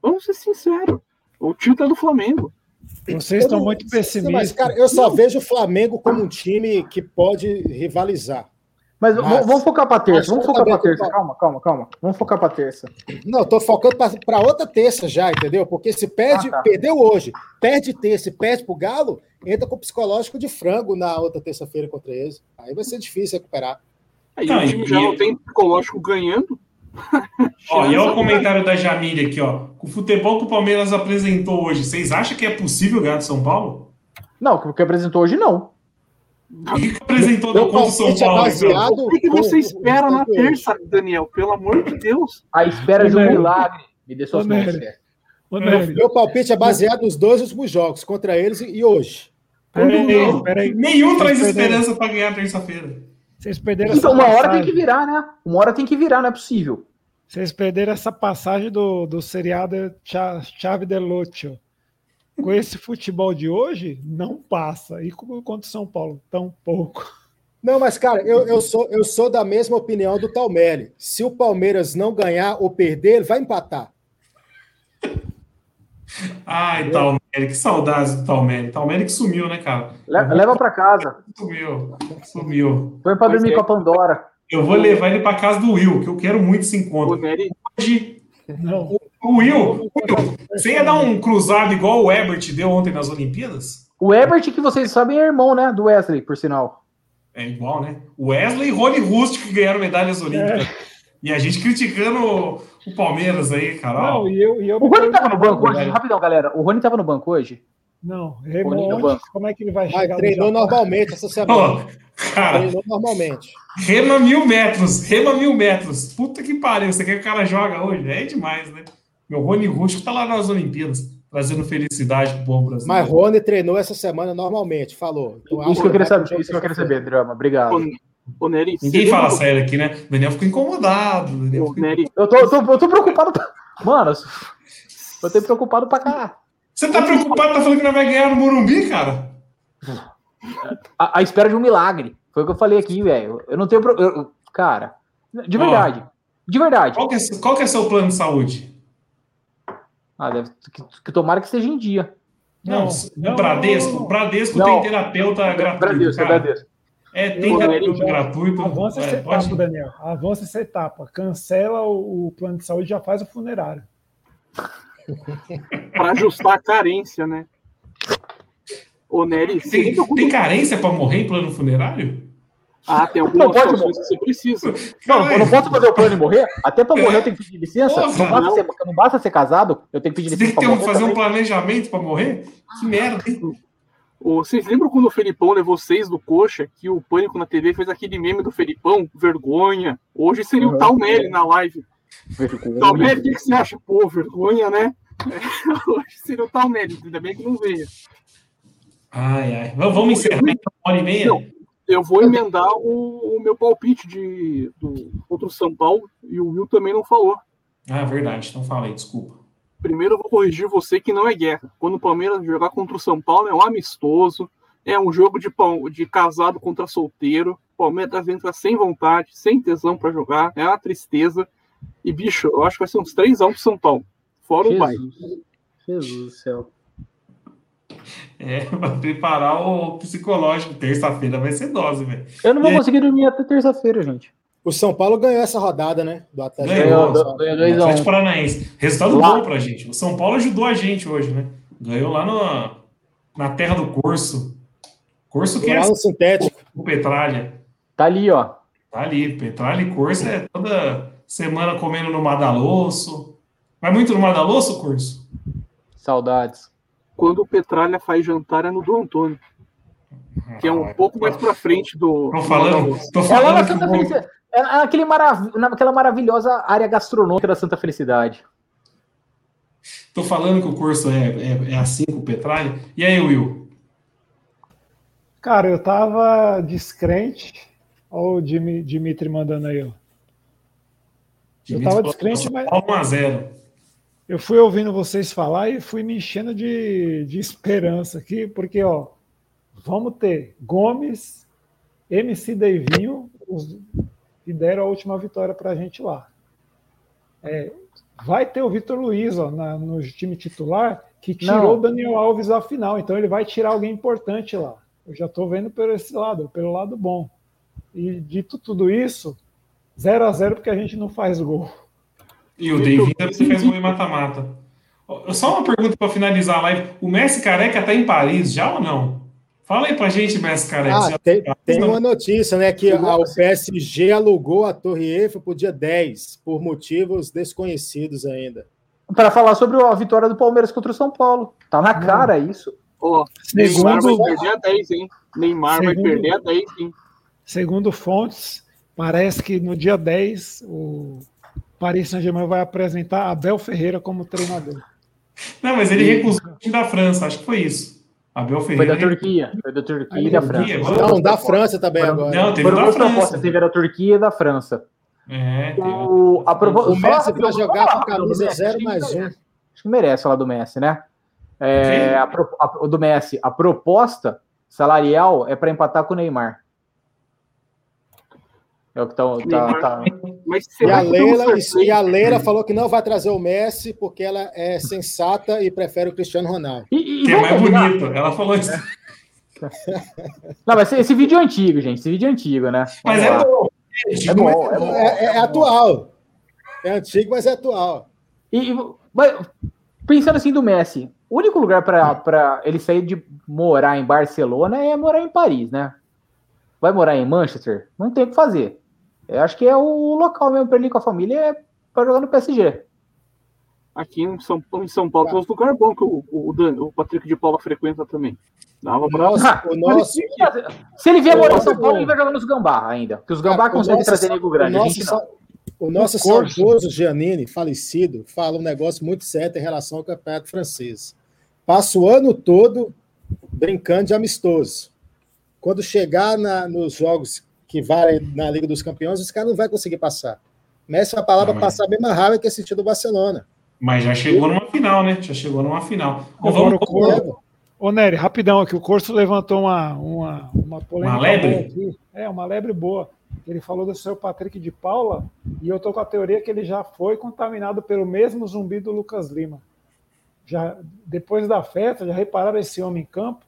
Vamos ser sinceros. O título é do Flamengo. Vocês estão não- muito Mas, pessimistas. cara, eu só vejo o Flamengo como um time que pode rivalizar. Mas, Mas- vamos- focar pra terça, vamos focar pra também- terça. Calma, calma, calma. Vamos focar pra terça. Não, eu tô focando para outra terça já, entendeu? Porque se perde, Ah, tá. perdeu hoje, perde terça e perde pro Galo, entra com o psicológico de frango na outra terça-feira contra eles. Aí vai ser difícil recuperar. Aí Não, o time e- já e- não tem psicológico ganhando. <laughs> Ó, e olha o comentário da Jamile aqui, ó. Com o futebol que o Palmeiras apresentou hoje, vocês acham que é possível ganhar do São Paulo? Não, o que apresentou hoje não. O contra São é Paulo? baseado. O que, você espera na terça, Daniel? Pelo amor de Deus. A espera de um milagre. Me dê suas mãos, Meu palpite é baseado nos dois últimos jogos, contra eles e hoje. peraí, peraí. Nenhum traz Vocês esperança para ganhar terça-feira. Vocês perderam Então, essa uma hora tem passagem. que virar, né? Uma hora tem que virar, não é possível. Vocês perderam essa passagem do, do seriado Cha- Chave de Lúcio. Com esse futebol de hoje, não passa. E contra o São Paulo, tão pouco. Não, mas, cara, eu, eu, sou, eu sou da mesma opinião do Talmelli. Se o Palmeiras não ganhar ou perder, ele vai empatar. Ai, Talmere, que saudades do Talmere. Talmere que sumiu, né, cara? Le- Leva pra casa. Sumiu, sumiu. Pra Mas dormir é- com a Pandora. Eu vou levar ele para casa do Will, que eu quero muito esse O encontro. Hoje, Não. O Will, Will, você ia dar um cruzado igual o Ebert deu ontem nas Olimpíadas? O Ebert, que vocês sabem, é irmão, né? Do Wesley, por sinal. É igual, né? Wesley e Rony Rust que ganharam medalhas olímpicas. E a gente criticando o, Palmeiras aí, cara. ó. Não, e eu, e eu O Rony tava no banco hoje? velho. Rapidão, galera. O Rony tava no banco hoje? Não, no banco. como é que ele vai chegar no treinou Japão? normalmente essa semana. cara, Treinou normalmente. rema mil metros, rema mil metros. Puta que pariu, você quer que o cara joga hoje? É demais, né? Meu Rony Rust tá lá nas Olimpíadas, trazendo felicidade pro povo brasileiro. Mas Rony treinou essa semana normalmente, falou. Então, Isso que eu queria saber, isso que eu queria saber, Drama. Obrigado. o Nery, Ninguém fala lembra- sério aqui, né? O Daniel ficou incomodado. Daniel ficou- Nery, Eu tô, eu tô, eu tô preocupado. Pra... Mano, eu tô preocupado pra cá. Você tá preocupado, tá falando que não vai ganhar no Morumbi, cara? A, a espera de um milagre. Foi o que eu falei aqui, velho. Eu não tenho. Pro... eu- eu- Cara, de Ó. verdade. De verdade. Qual que, é, qual que é seu plano de saúde? Ah, deve, que, que tomara que esteja em dia. Não, Não, o Bradesco. não, não. O Bradesco Não. tem terapeuta gratuito. Bradesco, é cara. Bradesco. É, tem Ô, terapeuta gratuito. Avança É, essa pode- etapa, Daniel. Avança essa etapa. Cancela o, o plano de saúde e já faz o funerário. <laughs> pra ajustar a carência, né? O Nery, Tem, tem carência para morrer em plano funerário? Ah, tem algumas Não pode situações que você precisa. Não, eu não posso fazer o plano e morrer? Até pra morrer eu tenho que pedir licença? Porra, não, basta não. ser, não basta ser casado, eu tenho que pedir Você tem licença que ter pra um- morrer fazer um também? planejamento para morrer? Que merda, hein? Vocês lembram quando o Felipão levou seis do coxa, que o Pânico na TV fez aquele meme do Felipão? Vergonha. Hoje seria Uhum. o Talmelli na live. Vergonha. Talmelli, o que você acha? Pô, vergonha, né? <laughs> Hoje seria o Talmelli, ainda bem que não veio. Ai, ai. Vamos encerrar em uma hora e meia? Não. Eu vou emendar o, o meu palpite de, do, contra o São Paulo, e o Will também não falou. Ah, verdade. Fala aí, desculpa. Primeiro eu vou corrigir você que não é guerra. Quando o Palmeiras jogar contra o São Paulo é um amistoso, é um jogo de, de casado contra solteiro. O Palmeiras entra sem vontade, sem tesão pra jogar, é uma tristeza. E, bicho, eu acho que vai ser uns 3 x pro São Paulo. Fora o baile. Jesus. Jesus do céu. É, <laughs> vai preparar o psicológico. Terça-feira vai ser dose, velho. Eu não vou E aí? conseguir dormir até terça-feira, gente. O São Paulo ganhou essa rodada, né? Do Atlético. Ganhou. Ganhou, ganhou. Atlético Paranaense. Resultado Lá. bom pra gente. O São Paulo ajudou a gente hoje, né? Ganhou lá no, na terra do Corso. Corso que é sintético. o Petralha. Tá ali, ó. Tá ali. Petralha e Corso é toda semana comendo no Madalosso. Vai muito no Madalosso, Corso? Saudades. Quando o Petralha faz jantar é no do Antônio, que é um pouco mais pra frente do. Tô falando, tô É lá na falando que Santa Felicidade. É naquele marav... naquela maravilhosa área gastronômica da Santa Felicidade. Tô falando que o curso é, é, é assim com o Petralha. E aí, Will? Cara, eu tava descrente. Olha o Dimitri mandando aí, ó. Eu tava descrente, mas. 1 a 0 Eu fui ouvindo vocês falar e fui me enchendo de, de esperança aqui, porque, ó, vamos ter Gomes, MC Deivinho, os, que deram a última vitória pra gente lá. É, vai ter o Vitor Luiz ó, na, no time titular, que tirou Não. o Daniel Alves da final, então ele vai tirar alguém importante lá. Eu já estou vendo por esse lado, pelo lado bom. E dito tudo isso, 0 a 0 porque a gente não faz gol. E o David também fez gol em mata-mata. Só uma pergunta para finalizar a live. O Messi careca está em Paris já ou não? Fala aí pra gente, Messi Careca. Ah, tem, tem, uma notícia, né? Que a, o PSG alugou a Torre Eiffel para o dia 10, por motivos desconhecidos ainda. Para falar sobre a vitória do Palmeiras contra o São Paulo. Tá na cara isso. Oh, Neymar vai perder a 10, hein? Neymar segundo, vai perder a 10, hein? Segundo fontes, parece que no dia 10 o Paris Saint-Germain vai apresentar Abel Ferreira como treinador. Não, mas ele recusou o time da França, acho que foi isso. Abel Ferreira. Foi da Turquia. Foi da Turquia e da França. Não, da França também agora. Não, teve da França. Teve da Turquia e da França. É, o, a provo... o Messi vai jogar com camisa 0 mais 1. Um. Acho que merece falar do Messi, né? É, a, a, do Messi, a proposta salarial é para empatar com o Neymar. É o que tá. tá, tá... e, a Leila, e a Leila falou que não vai trazer o Messi porque ela é sensata e prefere o Cristiano Ronaldo. E, e que é mais bonito. Ela falou isso. <laughs> Não, mas esse, esse, vídeo é antigo, gente. Esse vídeo é antigo, né? Mas é bom. É, bom, é, bom. É, é, atual. É antigo, mas é atual. E, mas, pensando assim do Messi, o único lugar para ele sair de morar em Barcelona é morar em Paris, né? Vai morar em Manchester? Não tem o que fazer. Eu acho que é o local mesmo para ele ir com a família é para jogar no PSG. Aqui em São, em São Paulo tem uns lugares bons que o, o, o Patrick de Paula frequenta também. Dava pra... Nossa, o nosso... Se ele vier morar em São Paulo, ele vai jogar nos Gambá ainda. Porque os Gambá ah, conseguem trazer nego grande. O nosso, o nosso saudoso Giannini, falecido, fala um negócio muito certo em relação ao campeonato francês. Passa o ano todo brincando de amistoso. Quando chegar na, nos jogos que vai na Liga dos Campeões, os caras não vai conseguir passar. Messi é uma palavra não, mas... passar bem mais rápido que esse do Barcelona. Mas já chegou numa final, né? Já chegou numa final. Bom, vamos. Ô, Nery, rapidão aqui. O Corso levantou uma, uma, uma polêmica. Uma lebre? Aqui. É, uma lebre boa. Ele falou do seu Patrick de Paula e eu tô com a teoria que ele já foi contaminado pelo mesmo zumbi do Lucas Lima. Já, depois da festa, já repararam esse homem em campo?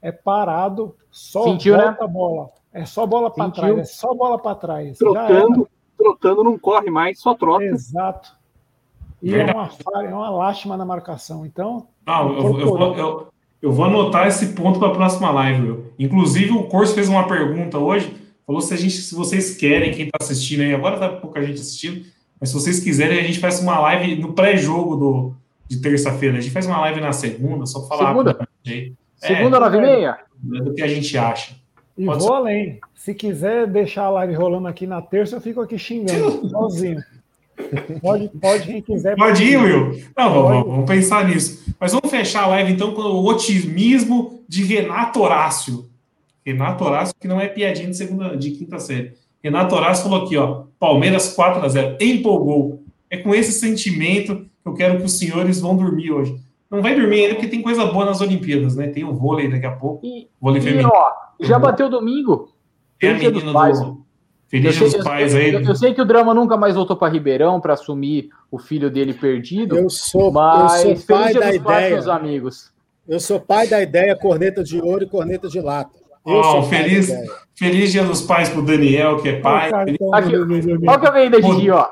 É parado, só Sentiu, volta né? a bola. É só bola para trás, é só bola para trás. Trotando, trotando não corre mais, só trota. Exato. E é uma, é uma lástima na marcação. Então. Não, eu, eu, vou, eu, eu, vou anotar esse ponto para a próxima live. Viu? Inclusive, o Corso fez uma pergunta hoje. Falou se, a gente, se vocês querem, quem está assistindo aí, agora tá pouca gente assistindo, mas se vocês quiserem, a gente faz uma live no pré-jogo do, de terça-feira. A gente faz uma live na segunda, só para falar. Segunda? Segunda, é, nove e meia? Do que a gente acha. E Pode vou ser. além. Se quiser deixar a live rolando aqui na terça, eu fico aqui xingando, <laughs> sozinho. Pode, pode quem quiser. Pode ir, Will. Não, vamos, vamos, pensar nisso. Mas vamos fechar a live então com o otimismo de Renato Horácio. Renato Horácio, que não é piadinha de segunda, de quinta série. Renato Horácio falou aqui, ó, Palmeiras 4 a 0 empolgou. É com esse sentimento que eu quero que os senhores vão dormir hoje. Não vai dormir ainda porque tem coisa boa nas Olimpíadas, né? Tem o vôlei daqui a pouco. E, vôlei e, feminino. Ó, já bateu domingo. É a menina pais. do. Feliz dos pais aí. Eu, eu, sei que o drama nunca mais voltou para Ribeirão para assumir o filho dele perdido. Eu sou, mas eu sou pai da ideia. Pais, meus amigos. Eu sou pai da ideia corneta de ouro e corneta de lata. Oh, feliz, feliz dia dos pais pro Daniel, que é pai. Olha que eu ganhei da Didi, ó.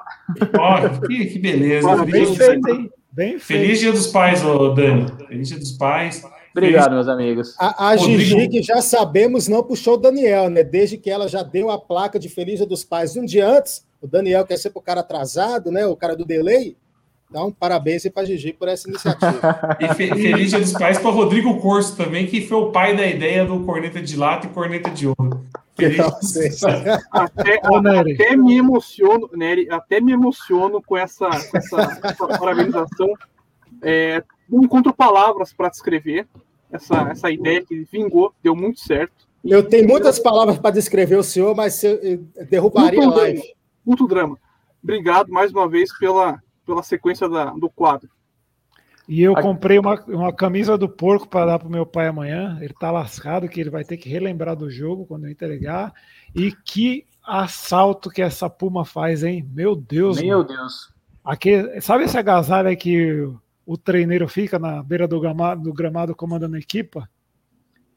Oh, que, que beleza. feito, hein? Bem feliz dia dos pais, ô Dani. Feliz dia dos pais. Obrigado, feliz... meus amigos. A, a Gigi, que já sabemos, não puxou o Daniel, né? Desde que ela já deu a placa de Feliz Dia dos Pais um dia antes. O Daniel quer ser pro cara atrasado, né? O cara do delay. Então, parabéns para a Gigi por essa iniciativa. <laughs> e fe feliz Dia dos Pais para Rodrigo Corso também, que foi o pai da ideia do corneta de lata e corneta de ouro. <laughs> até, até, me emociono, Nery, até me emociono com essa, com essa, essa parabenização, É, não encontro palavras para descrever essa, essa ideia que vingou, deu muito certo. Eu tenho muitas palavras para descrever o senhor, mas eu derrubaria a live. Muito drama. Obrigado mais uma vez pela, pela sequência da, do quadro. E eu comprei uma, uma camisa do porco para dar para o meu pai amanhã. Ele está lascado, que ele vai ter que relembrar do jogo quando eu entregar. E que assalto que essa Puma faz, hein? Meu Deus. Meu mano. Deus. Aqui, sabe esse agasalho aí que o treineiro fica na beira do gramado, do gramado comandando a equipa?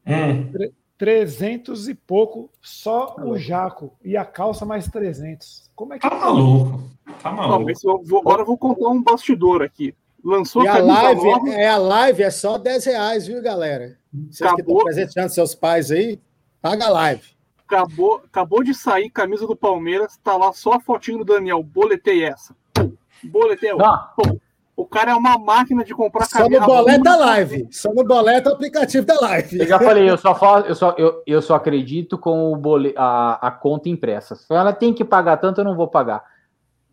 Hum. 300 e pouco, só o jaco. E a calça mais 300. Como é que tá maluco? Tá maluco. Não, vou, agora eu vou contar um bastidor aqui. Lançou e a live, nova. é a live é só 10 reais, viu, galera? Vocês acabou, que estão presenteando seus pais aí, paga a live. Acabou, acabou de sair camisa do Palmeiras, tá lá só a fotinho do Daniel. Boletei essa. Boletei ah. O cara é uma máquina de comprar Só no boleta live. Só no boleta aplicativo da live. Eu já falei, eu <laughs> só faço, eu só, eu, eu só acredito com o bole, a, a conta impressa. Se ela tem que pagar tanto, eu não vou pagar.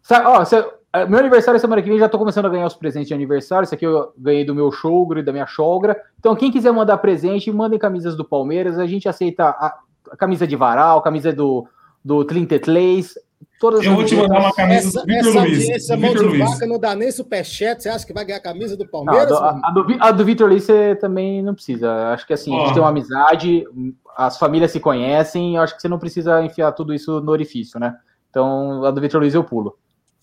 Sabe, ó, é, meu aniversário semana que vem, já tô começando a ganhar os presentes de aniversário. Isso aqui eu ganhei do meu sogro e da minha sogra. Então, quem quiser mandar presente, mandem camisas do Palmeiras. A gente aceita a, a camisa de varal, camisa do, do Tlintetleis. Todas eu vou te mandar uma camisa essa, do Vitor Luiz. Essa mão de Luiz. vaca não dá nem superchat. Você acha que vai ganhar a camisa do Palmeiras? Não, a, a, do, a do Vitor Luiz você também não precisa. Acho que assim, oh. a gente tem uma amizade, as famílias se conhecem. Acho que você não precisa enfiar tudo isso no orifício, né? Então, a do Vitor Luiz eu pulo.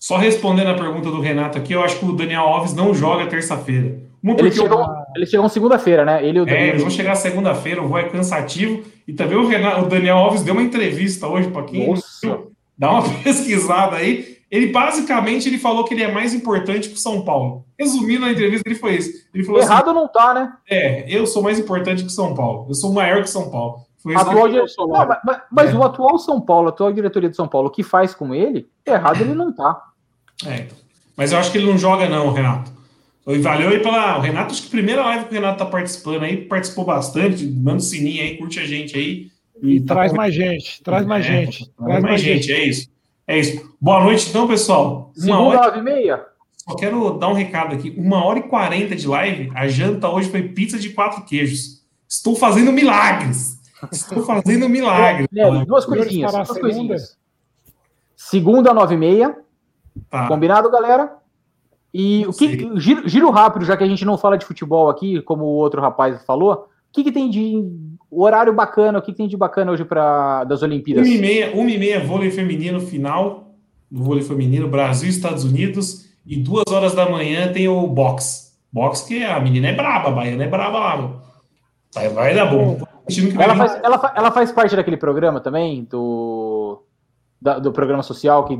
Só respondendo a pergunta do Renato aqui, eu acho que o Daniel Alves não joga terça-feira. Eles chegam, eu... eles chegam segunda-feira, né? Ele, o Daniel... É, eles vão chegar segunda-feira, o voo é cansativo. E também o, Renato, o Daniel Alves deu uma entrevista hoje para quem Nossa. dá uma <laughs> pesquisada aí. Ele basicamente ele falou que ele é mais importante que o São Paulo. Resumindo a entrevista, ele foi isso. Ele falou Errado assim, não tá, né? É, eu sou mais importante que o São Paulo. Eu sou maior que o São Paulo. Atual dire... não, mas, mas é. o atual São Paulo, a atual diretoria de São Paulo, o que faz com ele, errado ele não tá. É, então. Mas eu acho que ele não joga, não, Renato. E valeu aí pela. O Renato, acho que a primeira live que o Renato tá participando aí, participou bastante. Manda o sininho aí, curte a gente aí. E, e tá traz mais gente, traz mais é, gente. Traz mais, mais gente, gente, é isso. É isso. Boa noite, então, pessoal. Uma hora... nove e meia. Só quero dar um recado aqui. Uma hora e quarenta de live. A janta hoje foi pizza de quatro queijos. Estou fazendo milagres. Estou fazendo milagres. É, duas coisinhas. Duas coisinhas. Segunda, nove e meia. Tá. Combinado, galera? E o que giro, giro, rápido, já que a gente não fala de futebol aqui, como o outro rapaz falou, o que, que tem de horário bacana, o que, que tem de bacana hoje para das Olimpíadas? 1h30, 1 e meia vôlei feminino final, do vôlei feminino, Brasil e Estados Unidos, e duas horas da manhã tem o box. Box que a menina é braba, a baiana é braba lá. Vai, vai dar bom. Ela faz, ela, ela faz parte daquele programa também, do, da, do programa social que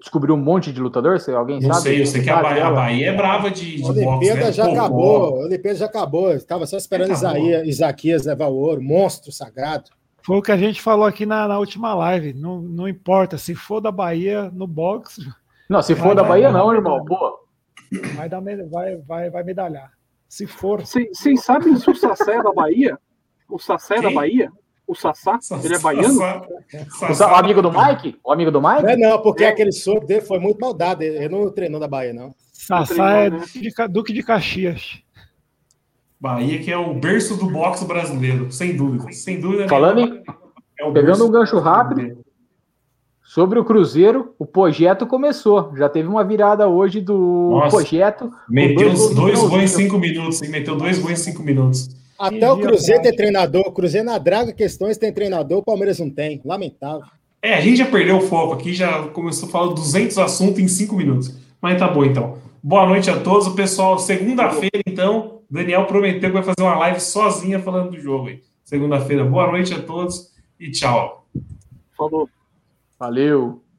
descobriu um monte de lutador? Se alguém não sabe? sei, eu sei que a Bahia, a Bahia é brava de, de a Olimpíada né? já Pô, acabou, a Olimpíada já acabou. Estava só esperando Isaías, Isaquias levar o ouro, monstro sagrado. Foi o que a gente falou aqui na, na última live. Não, não importa, se for da Bahia no boxe. Não, se for da Bahia, não, irmão. Boa. Vai, dar, vai, vai, vai medalhar. Se for. Vocês sabem se o Sassé é da Bahia? O Sassé é da Bahia? O Sassá? Ele é baiano? O amigo do Mike? O amigo do Mike? É, não, porque é. aquele soro dele foi muito maldado. Ele não treinou da Bahia, não. Sassá é Duque de, Duque de Caxias. Bahia, que é o berço do boxe brasileiro, sem dúvida. Sem dúvida. Falando em. É pegando um gancho rápido. Sobre o Cruzeiro, o projeto começou. Já teve uma virada hoje do Nossa, projeto. Meteu dois, dois gols em cinco minutos, hein? Meteu dois gols em cinco minutos. Até o Cruzeiro tem treinador, o Cruzeiro na draga questões tem treinador, o Palmeiras não tem. Lamentável. É, a gente já perdeu o foco aqui, já começou a falar 200 assuntos em 5 minutos. Mas tá bom, então. Boa noite a todos, pessoal. Segunda-feira, então, Daniel prometeu que vai fazer uma live sozinha falando do jogo aí. Segunda-feira. Boa noite a todos e tchau. Falou. Valeu.